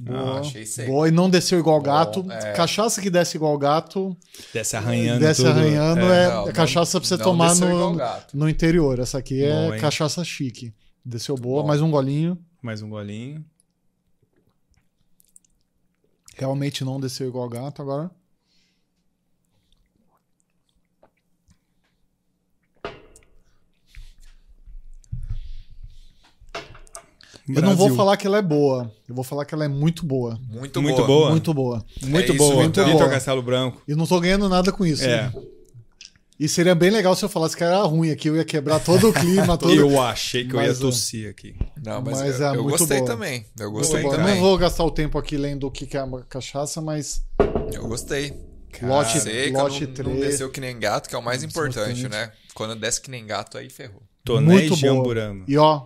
Boa. Ah, achei seca. Boa, e não desceu igual Bom, gato. é. Cachaça que desce igual gato, Desce arranhando desce tudo. arranhando, É. é, Não, é cachaça pra você não tomar no, gato. no interior. Essa aqui é hein? cachaça chique. Desceu boa, Bom. mais um golinho. Mais um golinho. Realmente não desceu igual gato agora. Eu não vou falar que ela é boa. Eu vou falar que ela é muito boa. Muito, Muito boa. boa. Muito boa. Muito É isso, boa. muito Vitor boa. Castelo Branco. E não tô ganhando nada com isso. É. né? E seria bem legal se eu falasse que era ruim aqui. Eu ia quebrar todo o clima. [LAUGHS] Todo... Eu achei que eu ia Mas, ó, tossir aqui. Não, mas, Mas eu, é eu muito gostei boa. também. Eu Muito gostei boa. Eu também. não vou gastar o tempo aqui lendo o que é uma cachaça, mas Eu gostei. lote, Seca, lote não, não 3. desceu que nem gato, que é o mais importante, Exatamente. né? Quando desce que nem gato, aí ferrou. Toné Muito e boa. Jamburama. E ó,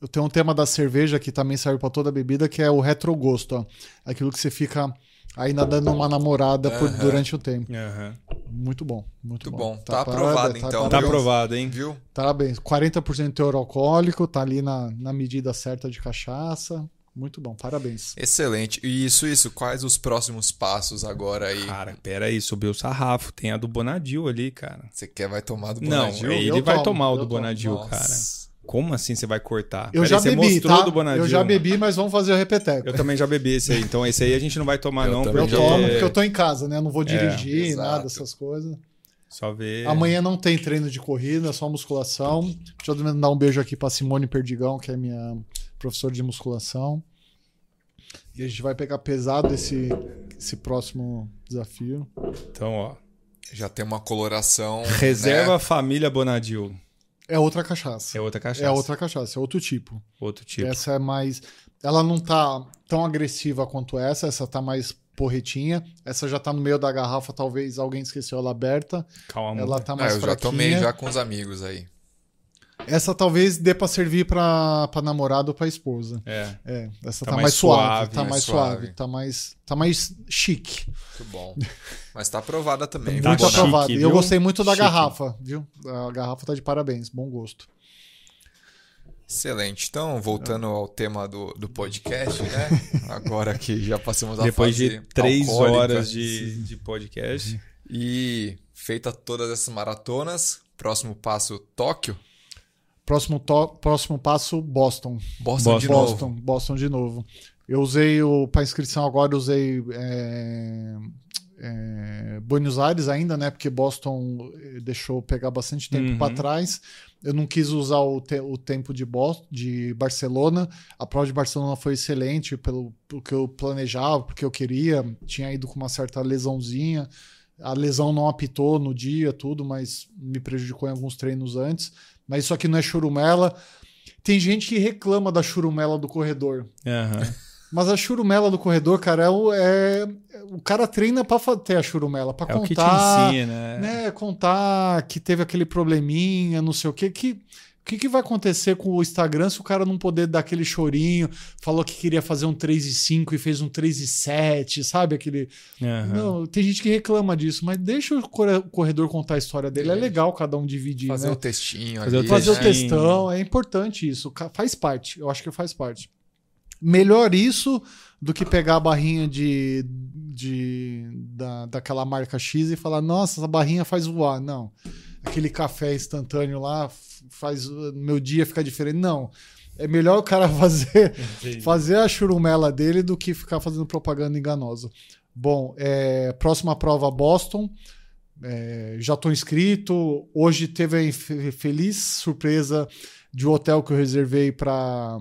eu tenho um tema da cerveja que também serve pra toda bebida, que é o retrogosto, ó. Aquilo que você fica ainda dando uma namorada por- Aham. durante o tempo. Aham. Muito bom, muito, Muito bom. Tá parada- aprovado, então. Tá parabéns. aprovado, hein? Viu? Parabéns. 40% de teor alcoólico, tá ali na, na medida certa de cachaça. Muito bom, parabéns. Excelente. E Isso, isso. Quais os próximos passos agora aí? Cara, pera aí, subiu o sarrafo. Tem a do Bonadil ali, cara. Você quer vai tomar do Não, Bonadil? ele Eu vai tomo, tomar o do tomo. Bonadil, Nossa. cara. Como assim você vai cortar? Eu Pera já aí, você bebi, mostrou tá? do Bonadil. Eu já bebi, mas vamos fazer o repeteco. Eu também já bebi esse aí. Então esse aí a gente não vai tomar, Eu não, Eu porque. já tomo porque eu tô em casa, né? Eu não vou dirigir, exato. nada, essas coisas. Só ver. Amanhã não tem treino de corrida, é só musculação. Deixa eu mandar um beijo aqui pra Simone Perdigão, que é minha professora de musculação. E a gente vai pegar pesado esse, esse próximo desafio. Então, ó. Já tem uma coloração. Reserva né? Família Bonadil. É outra cachaça. É outra cachaça. É outra cachaça, é outro tipo. Outro tipo. Essa é mais. Ela não tá tão agressiva quanto essa, essa tá mais porretinha. Essa já tá no meio da garrafa, talvez alguém esqueceu ela aberta. Calma, Ela tá Ah, mais eu já fraquinha. tomei já com os amigos aí. Essa talvez dê pra servir pra, pra namorado ou pra esposa. É. É, essa Tá tá, mais mais suave, suave, tá mais mais suave. suave, tá mais tá mais chique. Muito bom. [LAUGHS] Mas tá aprovada também. Tá muito aprovado. E eu gostei muito da Chique. garrafa, viu? A garrafa tá de parabéns, bom gosto. Excelente. Então, voltando ao tema do, do podcast, né? [LAUGHS] Agora que já passamos a Depois fase de três alcoólica horas de, de podcast. E feita todas essas maratonas, próximo passo, Tóquio. Próximo, to- próximo passo, Boston. Boston, de Boston, novo. Boston de novo. Eu usei o para inscrição agora, usei é, é, Buenos Aires ainda, né? Porque Boston eh, deixou pegar bastante tempo Uhum. para trás. Eu não quis usar o, te- o tempo de, Boston, de Barcelona. A prova de Barcelona foi excelente pelo, pelo que eu planejava, porque eu queria. Tinha ido com uma certa lesãozinha. A lesão não apitou no dia, tudo, mas me prejudicou em alguns treinos antes. Mas isso aqui não é churumela. Tem gente que reclama da churumela do corredor. Aham. Mas a churumela do corredor, cara, é o, é- o cara treina pra fa- ter a churumela, pra É o que te contar, ensina, né? né, contar que teve aquele probleminha, não sei o quê, que o que, que vai acontecer com o Instagram se o cara não poder dar aquele chorinho, falou que queria fazer um 3,5 e fez um 3,7, sabe? Aquele. Aham. Não, tem gente que reclama disso, mas deixa o corre- o corredor contar a história dele. É Deixa. legal cada um dividir, Fazer né? o textinho Fazer o ali, Fazer o né? textinho. textão, é importante isso. Faz parte, eu acho que faz parte. Melhor isso do que pegar a barrinha de, de da, daquela marca X e falar, nossa, essa barrinha faz voar. Não. Aquele café instantâneo lá faz o meu dia ficar diferente. Não. É melhor o cara [LAUGHS] fazer, fazer a churumela dele do que ficar fazendo propaganda enganosa. Bom, é, próxima prova Boston. É, já estou inscrito. Hoje teve a infe- feliz surpresa de um hotel que eu reservei para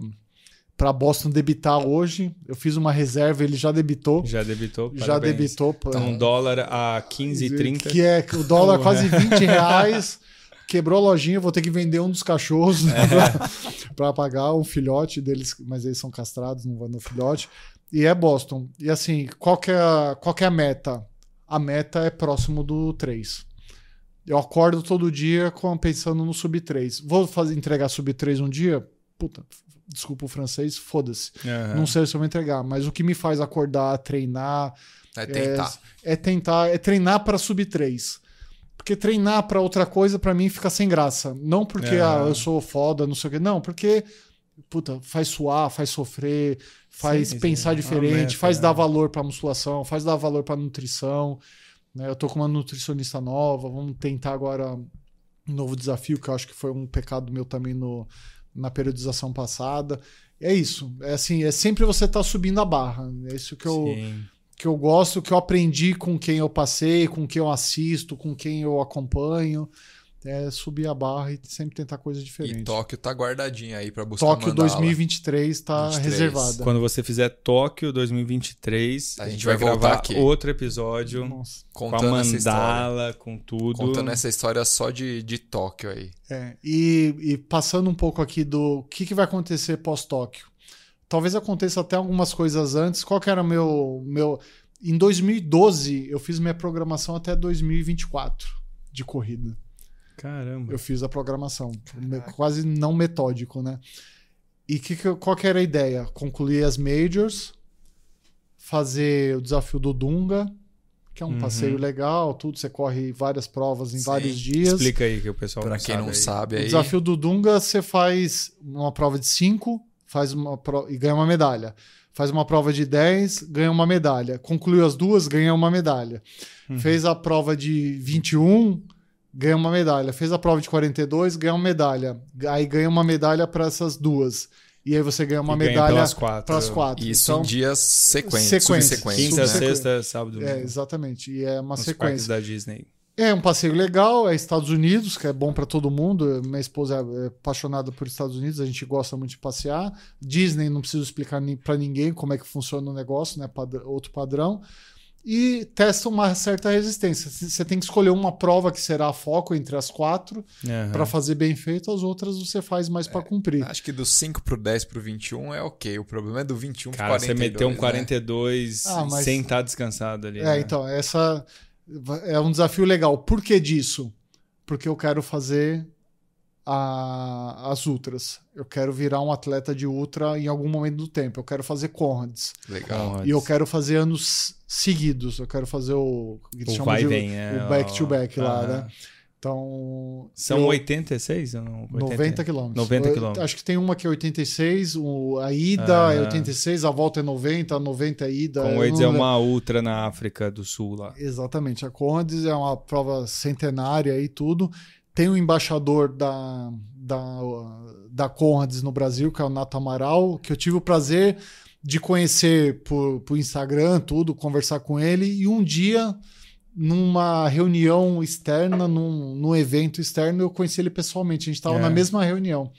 para Boston debitar hoje. Eu fiz uma reserva, ele já debitou. Já debitou? Já Parabéns. debitou. Então, um dólar a 15,30. Que é o dólar [LAUGHS] quase 20 reais. Quebrou a lojinha, vou ter que vender um dos cachorros É. [LAUGHS] para pagar um filhote deles, mas eles são castrados, não vai no filhote. E é Boston. E assim, qual que é a, qual que é a meta? A meta é próximo do 3. Eu acordo todo dia com, pensando no sub 3. Vou fazer, entregar sub 3 um dia? Puta, desculpa o francês, foda-se. Aham. Não sei se eu vou entregar, mas o que me faz acordar, treinar, É tentar. é tentar, é treinar para sub 3. Porque treinar para outra coisa para mim fica sem graça. Não porque É. ah, eu sou foda, não sei o quê, não, porque puta, faz suar, faz sofrer, faz Sim, sim. pensar É uma diferente, meta, faz é. dar valor para musculação, faz dar valor para nutrição. né? Eu tô com uma nutricionista nova, vamos tentar agora um novo desafio que eu acho que foi um pecado meu também no, na periodização passada. É isso, é assim, é sempre você estar subindo a barra. É isso que eu Sim. que eu gosto, que eu aprendi com quem eu passei, com quem eu assisto, com quem eu acompanho. É subir a barra e sempre tentar coisas E diferentes. Tóquio tá guardadinho aí pra buscar Tóquio mandala. 2023 está 23. reservada. Quando você fizer Tóquio 2023, A gente vai vai gravar aqui. outro episódio Nossa. com a Contando essa história. mandala, com tudo. Contando essa história só de, de Tóquio aí. É, e, e passando um pouco aqui do que, que vai acontecer pós-Tóquio. Talvez aconteça até algumas coisas antes. Qual que era meu, meu. Em 2012, eu fiz minha programação até 2024 de corrida. Caramba. Eu fiz a programação. Me- Quase não metódico, né? E que, qual que era a ideia? Concluir as majors, fazer o desafio do Dunga, que é um Uhum. passeio legal, tudo. Você corre várias provas em Sim. vários dias. Explica aí que o pessoal Pra não quem sabe não aí. sabe O aí. desafio do Dunga, você faz uma prova de 5 faz uma pro... e ganha uma medalha. Faz uma prova de 10, ganha uma medalha. Concluiu as duas, ganha uma medalha. Uhum. Fez a prova de 21, ganha uma medalha. Fez a prova de 42, ganha uma medalha. Aí ganha uma medalha para essas duas. E aí você ganha uma E ganha medalha pelas quatro. para as quatro. Isso então, em dias sequentes, Sequência. Quinta, né? Sexta, sábado, domingo. é, exatamente. E é uma Nos sequência. da Disney. É um passeio legal, é Estados Unidos, que é bom para todo mundo. Minha esposa é apaixonada por Estados Unidos, a gente gosta muito de passear. Disney, não preciso explicar para ninguém como é que funciona o negócio, né? Outro padrão. E testa uma certa resistência. Você tem que escolher uma prova que será a foco entre as quatro Aham. para fazer bem feito, as outras você faz mais para cumprir. Acho que do 5 pro 10 pro 21 é ok. O problema é do 21 pro Cara, 42. você meteu um né? 42 Ah, mas- sem estar descansado ali. É, né? então, essa é um desafio legal. Por que disso? Porque eu quero fazer a- as ultras. Eu quero virar um atleta de ultra em algum momento do tempo. Eu quero fazer Conrads. Legal. Conrads. E eu quero fazer anos seguidos. Eu quero fazer o. que eles O vai de- vem, né? O back-to-back lá, Aham. né? Então. São eu- 86 ou não? 80? 90 quilômetros. 90 Eu- quilômetros. Acho que tem uma que é 86, o, a ida é Aham. 86, a volta é 90, a 90 é a ida. Não é uma ultra na África do Sul lá. Exatamente. A Condes é uma prova centenária e tudo. Tem o embaixador da, da, da Conrads no Brasil, que é o Nato Amaral, que eu tive o prazer de conhecer por, por Instagram, tudo, conversar com ele. E um dia, numa reunião externa, num, num evento externo, eu conheci ele pessoalmente. A gente estava É. na mesma reunião.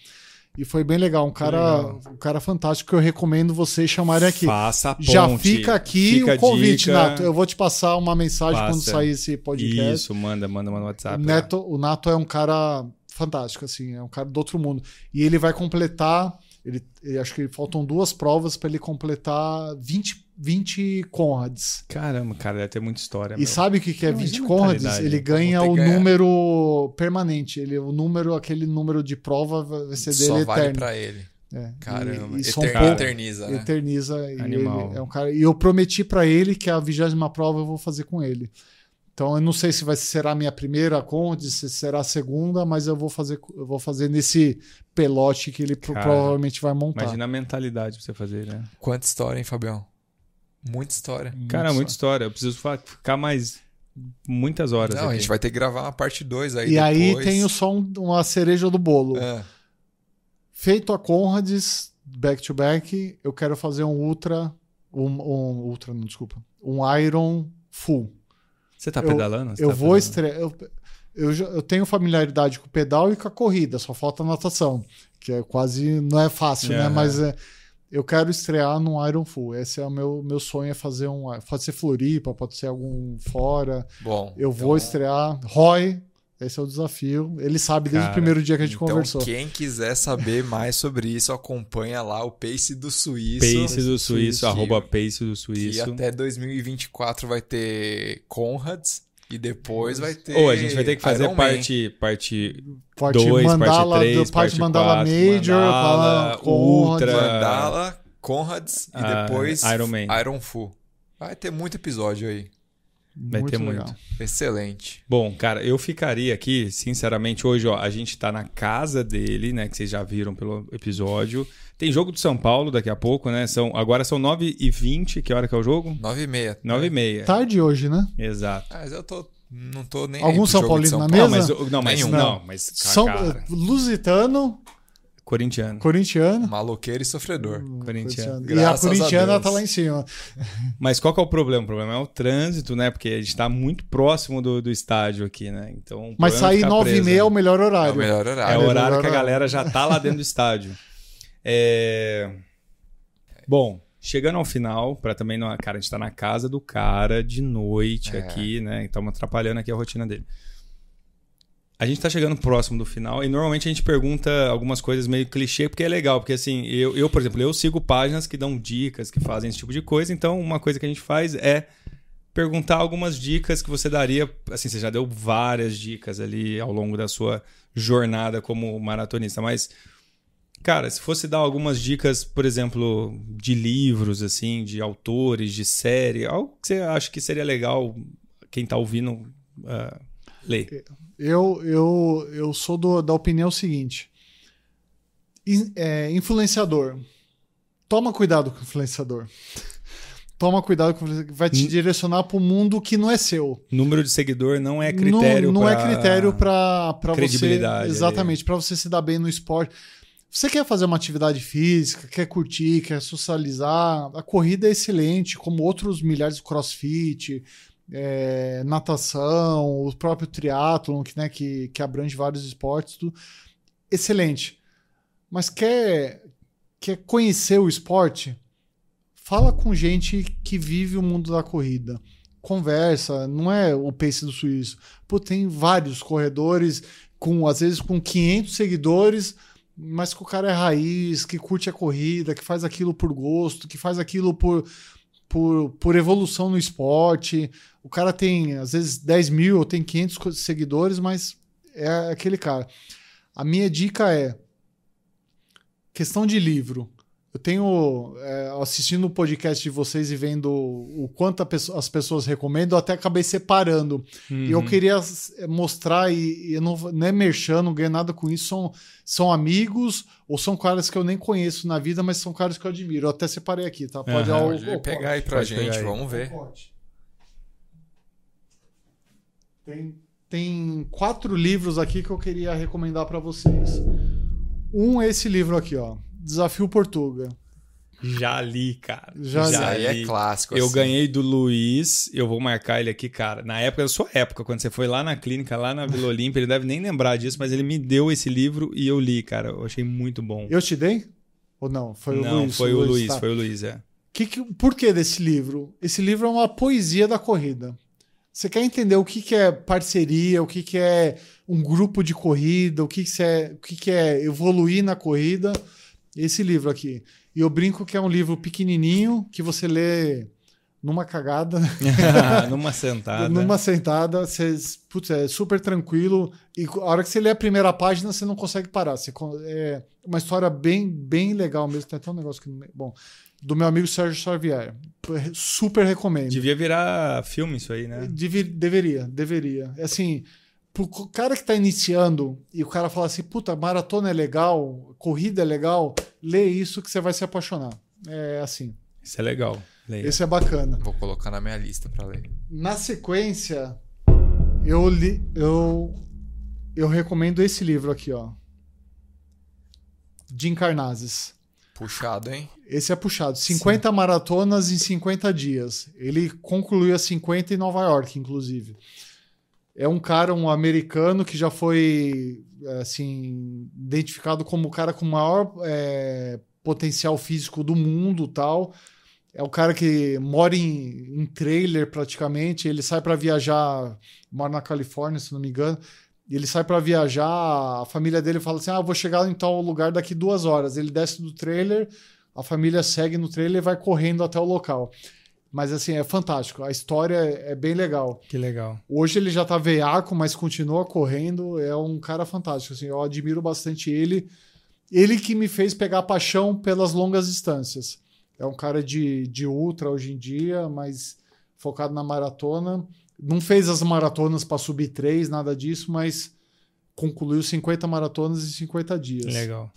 E foi bem legal. Um cara, Legal. um cara fantástico que eu recomendo vocês chamarem aqui. Faça a ponte. Já fica aqui Fica o convite, dica. Nato. Eu vou te passar uma mensagem quando Passa. sair esse podcast. Isso, manda, manda, manda no O, WhatsApp. Neto, o Nato é um cara fantástico, assim, é um cara do outro mundo. E ele vai completar, ele, ele- acho que faltam duas provas para ele completar 20, 20 Conrads. Caramba, cara, deve ter muita história. E meu. sabe o que, que é Não, 20 imagina a Conrads? mentalidade. Ele ganha o ganhar. número permanente. Ele, o número, aquele número de prova vai ser dele Só vale eterno. pra ele. É. Caramba. E, e Eter- eterniza, né? eterniza. E, Animal. ele é um cara, e eu prometi pra ele que a vigésima prova eu vou fazer com ele. Então eu não sei se vai será a minha primeira Conde, se será a segunda, mas eu vou fazer, eu vou fazer nesse pelote que ele Cara, provavelmente vai montar. Imagina a mentalidade pra você fazer, né? Quanta história, hein, Fabião? Muita história. Cara, muita história. Eu preciso ficar mais muitas horas Não, a aqui. gente vai ter que gravar uma parte 2 aí E aí depois. tenho só um- uma cereja do bolo. É. Feito a Conrads back to back, eu quero fazer um ultra, um, um ultra, não desculpa, um Iron full. Você tá pedalando? Você Eu tá vou estrear. Eu, eu, eu tenho familiaridade com o pedal e com a corrida, só falta a natação, que é quase. não é fácil, né? Mas é, eu quero estrear num Iron Full. Esse é o meu, meu sonho, é fazer um. Pode ser Floripa, pode ser algum fora. Bom. Eu vou então- estrear. Roy, esse é o desafio. Ele sabe desde Cara, o primeiro dia que a gente Então, conversou. quem quiser saber mais sobre isso, acompanha lá o Pace do Suíço. Pace do Suíço, que- arroba Pace do Suíço. até 2024 vai ter Conrads e depois vai ter. Ou a gente vai ter que fazer Iron parte, parte Parte dois, mandala, parte três, do, parte parte mandala quatro, Major, mandala, ultra. Mandala, Conrads e Ah, depois Iron Man. Iron Full. Vai ter muito episódio aí. Vai ter legal. muito. Excelente. Bom, cara, eu ficaria aqui, sinceramente, hoje, ó, a gente tá na casa dele, né, que vocês já viram pelo episódio. Tem jogo do São Paulo daqui a pouco, né? São, agora são 9h20, que hora que é o jogo? 9 e meia. 9h30. Tarde hoje, né? Exato. Mas eu tô. Não tô nem. Algum São Paulino na Não, mesa? mas, não, mas, Nenhum. não, mas, São cara, Lusitano, corintiano. corintiano. Maloqueiro e sofredor. Corintiano. E a a corintiana Deus. tá lá em cima. [LAUGHS] Mas qual que é o problema? O problema é o trânsito, né? Porque a gente tá muito próximo do, do estádio aqui, né? Então, o Mas é sair 9 e meia é o melhor É horário. o melhor É horário. o horário que a horário. galera já tá lá dentro do estádio. [LAUGHS] É... Bom, chegando ao final, para também não. Cara, a gente tá na casa do cara de noite É. aqui, né? Estamos atrapalhando aqui a rotina dele. A gente tá chegando próximo do final e normalmente a gente pergunta algumas coisas meio clichê, porque é legal, porque assim, eu, eu, por exemplo, eu sigo páginas que dão dicas, que fazem esse tipo de coisa, então uma coisa que a gente faz é perguntar algumas dicas que você daria, assim, você já deu várias dicas ali ao longo da sua jornada como maratonista, mas cara, se fosse dar algumas dicas, por exemplo, de livros assim, de autores, de série, algo que você acha que seria legal quem tá ouvindo ah, ler. Eu, eu, eu sou do- da opinião seguinte: In- é, influenciador. Toma cuidado com o influenciador. [LAUGHS] Toma cuidado com o influenciador, vai te Hum. direcionar para um mundo que não é seu. Número de seguidor não é critério não, não pra- é critério para você. Exatamente, para você se dar bem no esporte. Você quer fazer uma atividade física, quer curtir, quer socializar, a corrida é excelente, como outros milhares de crossfit, é, natação, o próprio triatlon, que, né, que, que abrange vários esportes, tudo. excelente. Mas quer, quer conhecer o esporte? Fala com gente que vive o mundo da corrida conversa, não é o pace do suíço. Pô, tem vários corredores com às vezes com 500 seguidores, mas que o cara é raiz, que curte a corrida, que faz aquilo por gosto, que faz aquilo por, por, por evolução no esporte. O cara tem às vezes 10 mil ou tem 500 co- seguidores, mas é aquele cara. A minha dica é questão de livro. Eu tenho é, assistindo o podcast de vocês e vendo o quanto as pessoas recomendam, eu até acabei separando. E eu Uhum. queria s- mostrar, e, e eu não, não é merchan, não ganho nada com isso, são, são amigos ou são caras que eu nem conheço na vida, mas são caras que eu admiro. Eu até separei aqui, tá? Pode Aham. ao- Pode ao pegar aí pra gente, aí. vamos ver. Tem, tem quatro livros aqui que eu queria recomendar para vocês. Um é esse livro aqui, ó, Desafio Portuga. Já li, cara. Já li. Isso aí é clássico. Eu assim. ganhei do Luiz, eu vou marcar ele aqui, cara. Na época, da sua época, quando você foi lá na clínica, lá na Vila Olímpia, ele deve nem lembrar disso, mas ele me deu esse livro e eu li, cara. Eu achei muito bom. Eu te dei? Ou não? Foi o Não, Luiz. foi o Luiz, tá. foi o Luiz, é. Que que- por que desse livro? Esse livro é uma poesia da corrida. Você quer entender o que, que é parceria, o que, que é um grupo de corrida, o que, que, é, o que, que é evoluir na corrida? Esse livro aqui. E eu brinco que é um livro pequenininho que você lê numa cagada, [LAUGHS] Numa [LAUGHS] sentada. numa sentada. Você, putz, é super tranquilo. E a hora que você lê a primeira página, você não consegue parar. Você, é uma história bem, bem legal mesmo. Tem até um negócio que. Bom, do meu amigo Sérgio Xavier. Super recomendo. Devia virar filme isso aí, né? Deve- deveria, deveria. É Assim, pro cara que tá iniciando e o cara fala assim, puta, maratona é legal, corrida é legal, lê isso que você vai se apaixonar. É assim. Isso é legal. Leia. Esse é bacana. Vou colocar na minha lista pra ler. Na sequência, eu li, eu eu recomendo esse livro aqui, ó. Jim Carnazes. Puxado, hein? Esse é puxado. 50 maratonas em 50 dias. Ele concluiu as 50 em Nova York, inclusive. É um cara, um americano que já foi assim identificado como o cara com maior é, potencial físico do mundo, tal. É o cara que mora em, em trailer praticamente. Ele sai para viajar, mora na Califórnia, se não me engano. Ele sai para viajar. A família dele fala assim: Ah, vou chegar em tal lugar daqui duas horas. Ele desce do trailer, a família segue no trailer e vai correndo até o local. Mas assim, é fantástico. A história é bem legal. Que legal. Hoje ele já tá veiaco, mas continua correndo. É um cara fantástico. Assim, eu admiro bastante ele. Ele que me fez pegar paixão pelas longas distâncias. É um cara de, de ultra hoje em dia, mas focado na maratona. Não fez as maratonas para subir três, nada disso, mas concluiu 50 maratonas em 50 dias. Legal.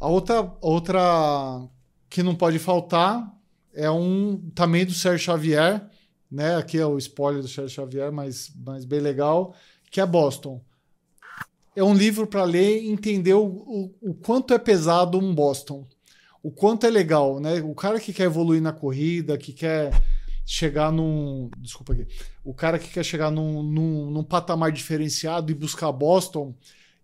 A outra, outra que não pode faltar é um também do Sérgio Xavier, né? Aqui é o spoiler do Sérgio Xavier, mas, mas bem legal, que é Boston. É um livro para ler e entender o, o, o quanto é pesado um Boston. O quanto é legal, né? O cara que quer evoluir na corrida, que quer chegar num. Desculpa aqui. O cara que quer chegar num, num, num patamar diferenciado e buscar Boston.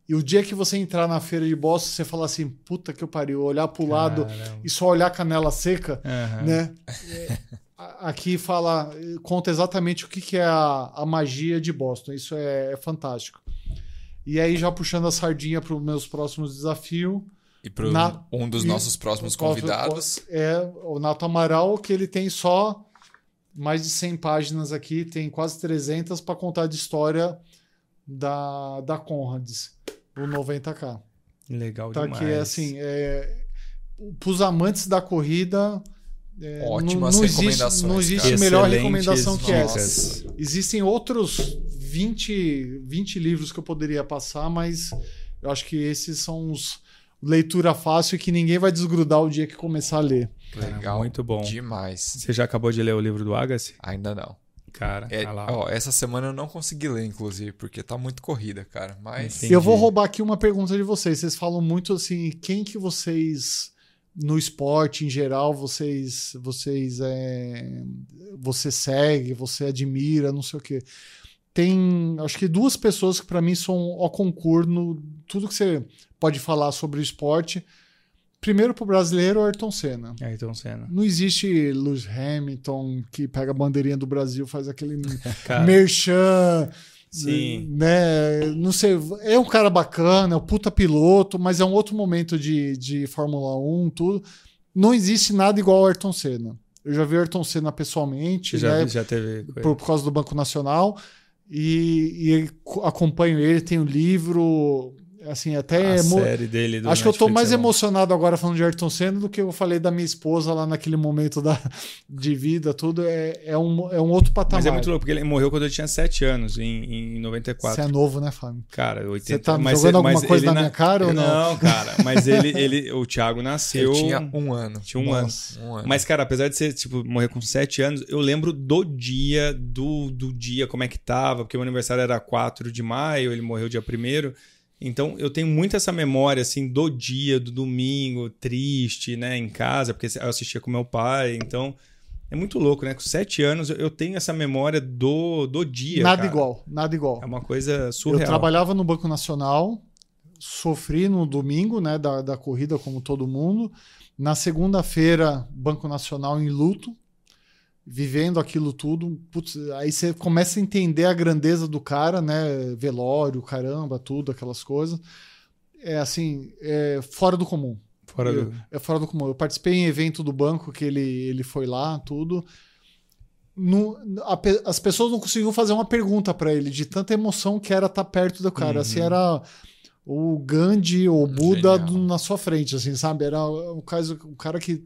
E o dia que você entrar na feira de Boston, você falar assim, puta que eu pariu, olhar pro lado Caramba. e só olhar a canela seca, Aham. né? [LAUGHS] Aqui fala, conta exatamente o que, que é a, a magia de Boston. Isso é, é fantástico. E aí, já puxando a sardinha para os meus próximos desafios, E para Na- um dos e- nossos próximos convidados. é o Nato Amaral, que ele tem só mais de 100 páginas aqui, tem quase 300 para contar de história da, da Conrads, o 90K. Legal Tá demais. que é assim, é, para os amantes da corrida, é, Ótimas não, não existe, recomendações, não existe cara. melhor Excelentes recomendação que essa. Existem outros 20, 20 livros que eu poderia passar, mas eu acho que esses são os leitura fácil que ninguém vai desgrudar o dia que começar a ler. Legal. muito bom. Demais. Você já acabou de ler o livro do Agassi? Ainda não. Cara, É, lá. ó, essa semana eu não consegui ler, inclusive, porque tá muito corrida, cara. Mas Entendi. Eu vou roubar aqui uma pergunta de vocês. Vocês falam muito assim, quem que vocês no esporte em geral vocês vocês é, você segue, você admira, não sei o quê. Tem, acho que duas pessoas que para mim são ao concurso no tudo que você pode falar sobre o esporte. Primeiro pro brasileiro, o Ayrton Senna. Ayrton Senna. Não existe Lewis Hamilton que pega a bandeirinha do Brasil, faz aquele [LAUGHS] merchan, Sim. né? Não sei, é um cara bacana, é um puta piloto, mas é um outro momento de, de Fórmula 1, tudo. Não existe nada igual ao Ayrton Senna. Eu já vi o Ayrton Senna pessoalmente, já, né? já teve. Por, por causa do Banco Nacional. E, e co- acompanho ele, tem o livro, assim, até a emo- série dele do Acho que eu tô mais é emocionado agora falando de Ayrton Senna do que eu falei da minha esposa lá naquele momento da, [LAUGHS] de vida, tudo. É, é, um, é um outro patamar. Mas é muito louco, porque ele morreu quando eu tinha 7 anos, em, em 94. Você é novo, né, Fábio? Cara, 80 Você tá mas, jogando mas alguma coisa ele na na- minha cara ou não? Não, cara, mas ele, [LAUGHS] ele, o Thiago nasceu. eu tinha um ano. tinha um ano. Nossa. Um ano. Mas, cara, apesar de ser, tipo, morrer com 7 anos, eu lembro do dia, do, do dia, como é que tava, porque o meu aniversário era 4 de maio, ele morreu dia 1 Então eu tenho muito essa memória assim do dia, do domingo, triste, né, em casa, porque eu assistia com meu pai. Então é muito louco, né? Com sete anos eu tenho essa memória do, do dia. Nada cara. igual, nada igual. É uma coisa surreal. Eu trabalhava no Banco Nacional, sofri no domingo, né, da, da corrida, como todo mundo. Na segunda-feira, Banco Nacional em luto, vivendo aquilo tudo. Putz, aí você começa a entender a grandeza do cara, né? Velório, caramba, tudo, aquelas coisas. É assim, é fora do comum. Fora Eu- do... é fora do comum. Eu participei em evento do banco que ele, ele foi lá, tudo. No- a as pessoas não conseguiam fazer uma pergunta para ele, de tanta emoção que era estar perto do cara. Uhum. Assim, era o Gandhi ou o Buda do- na sua frente, assim, sabe? Era o, caso, o cara que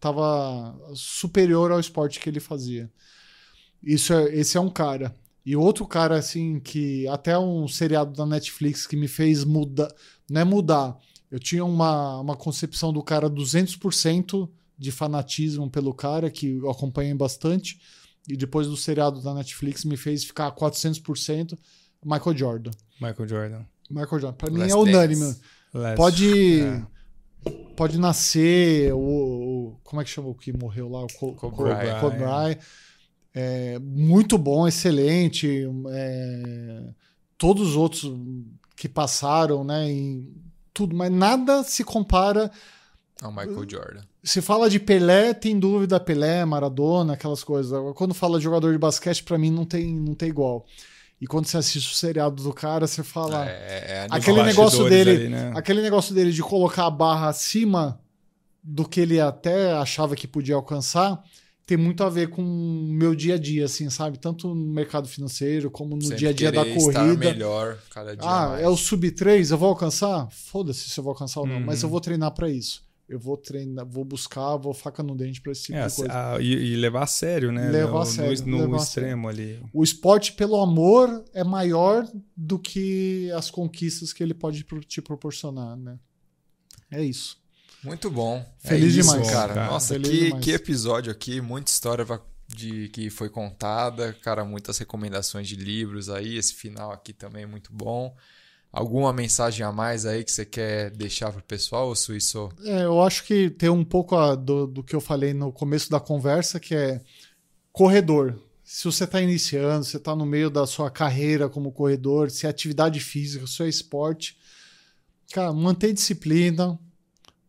estava superior ao esporte que ele fazia. Isso é, esse é um cara. E outro cara, assim, que até um seriado da Netflix que me fez mudar, não é mudar, eu tinha uma, uma concepção do cara 200% de fanatismo pelo cara, que eu acompanhei bastante, e depois do seriado da Netflix me fez ficar 400% Michael Jordan. Michael Jordan. Michael Jordan, pra mim Last é unânime. Pode É. pode nascer o, o- como é que chama o que morreu lá, o Co- Kobe Co- Bryant. Kobe Bryant. É, muito bom, excelente. é, todos os outros que passaram, né, em tudo, mas nada se compara. Ao Michael Jordan. Se fala de Pelé, tem dúvida Pelé, Maradona, aquelas coisas. Quando fala de jogador de basquete, pra mim não tem, não tem igual. E quando você assiste o seriado do cara, você fala. É, é Ah, Aquele negócio dele, ali, né? aquele negócio dele de colocar a barra acima do que ele até achava que podia alcançar, tem muito a ver com o meu dia a dia, assim, sabe? Tanto no mercado financeiro como no sempre dia a dia da corrida. melhor cada dia Ah, mais. é o sub 3, eu vou alcançar? Foda-se se eu vou alcançar ou não, Uhum. mas eu vou treinar pra isso. Eu vou treinar, vou buscar, vou faca no dente pra esse tipo É, de coisa. a- e, e levar a sério, né? Levar no, a sério, No, no extremo ali. O esporte pelo amor é maior do que as conquistas que ele pode te proporcionar, né? É isso. Muito bom. Feliz é isso, demais. cara. Cara, Nossa, feliz que, demais. que episódio aqui, muita história de que foi contada, cara, muitas recomendações de livros aí, esse final aqui também é muito bom. Alguma mensagem a mais aí que você quer deixar pro pessoal, ô Suíço? É, eu acho que tem um pouco a- do, do que eu falei no começo da conversa, que é corredor. Se você está iniciando, você está no meio da sua carreira como corredor, se é atividade física, se é esporte, cara, manter disciplina,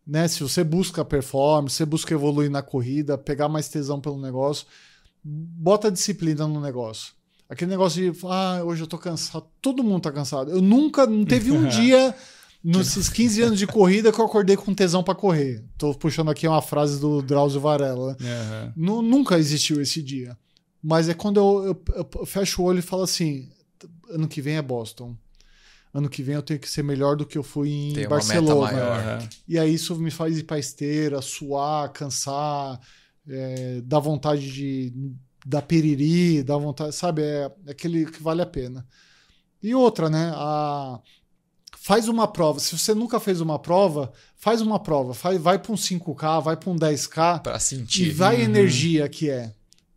né? Se você busca performance, você busca evoluir na corrida, pegar mais tesão pelo negócio, bota disciplina no negócio. Aquele negócio de, ah, hoje eu tô cansado. Todo mundo tá cansado. Eu nunca, não teve um [LAUGHS] dia nesses 15 anos de corrida que eu acordei com tesão para correr. Tô puxando aqui uma frase do Drauzio Varela. né? Nu- Nunca existiu esse dia. Mas é quando eu, eu- eu fecho o olho e falo assim: ano que vem é Boston. Ano que vem eu tenho que ser melhor do que eu fui em Tem uma meta Barcelona. maior. Aham. E aí isso me faz ir pra esteira, suar, cansar, é, dar vontade de dar piriri, dar vontade, sabe? É, é aquele que vale a pena. E outra, né? A, faz uma prova. Se você nunca fez uma prova, faz uma prova. Faz, vai para um 5K, vai para um 10K Pra e sentir. vai a energia que é.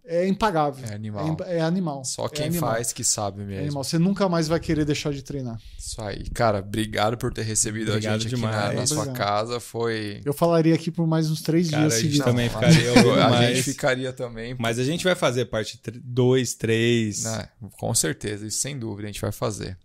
É impagável. É animal. É, é animal. Só É quem animal. faz que sabe É mesmo. animal. Você nunca mais vai querer deixar de treinar. Isso aí. Cara, obrigado por ter recebido Obrigado a gente aqui na, demais. na sua Obrigado. casa. Foi. Eu falaria aqui por mais uns três Cara, dias a gente seguidos. também ficaria [LAUGHS] a gente ficaria também. Mas a gente vai fazer parte 2, 3. né? Com certeza, isso sem dúvida a gente vai fazer.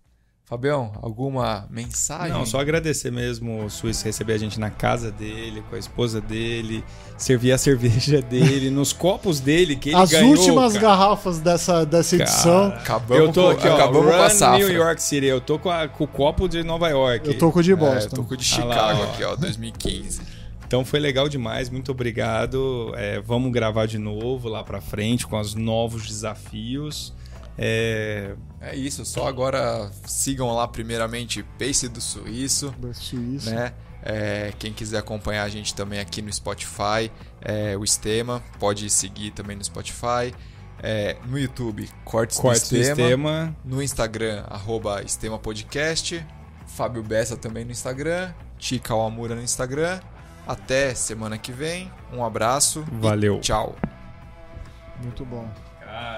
Fabião, alguma mensagem? Não, só agradecer mesmo o Suíço receber a gente na casa dele, com a esposa dele, servir a [LAUGHS] cerveja dele, nos copos dele que ele As ganhou. últimas cara. garrafas dessa, dessa edição, Cara, Acabamos, eu tô com, aqui, ó, acabamos com a. New York City, eu tô com, a- com o copo de Nova York. eu tô com o de É, Boston. eu tô com o de Ah Chicago lá, ó. aqui, ó, 2015. Então foi legal demais, muito obrigado. É, vamos gravar de novo lá pra frente com os novos desafios. É, É isso, só agora sigam lá primeiramente Pace do Suíço, Suíço. né? É, quem quiser acompanhar a gente também aqui no Spotify, é, o Estema, pode seguir também no Spotify. É, no YouTube, Cortes, cortes do do Estema. No Instagram, arroba Estema Podcast. Fábio Bessa também no Instagram. Tica Almura no Instagram. Até semana que vem. Um abraço. e Valeu. Tchau. Muito bom.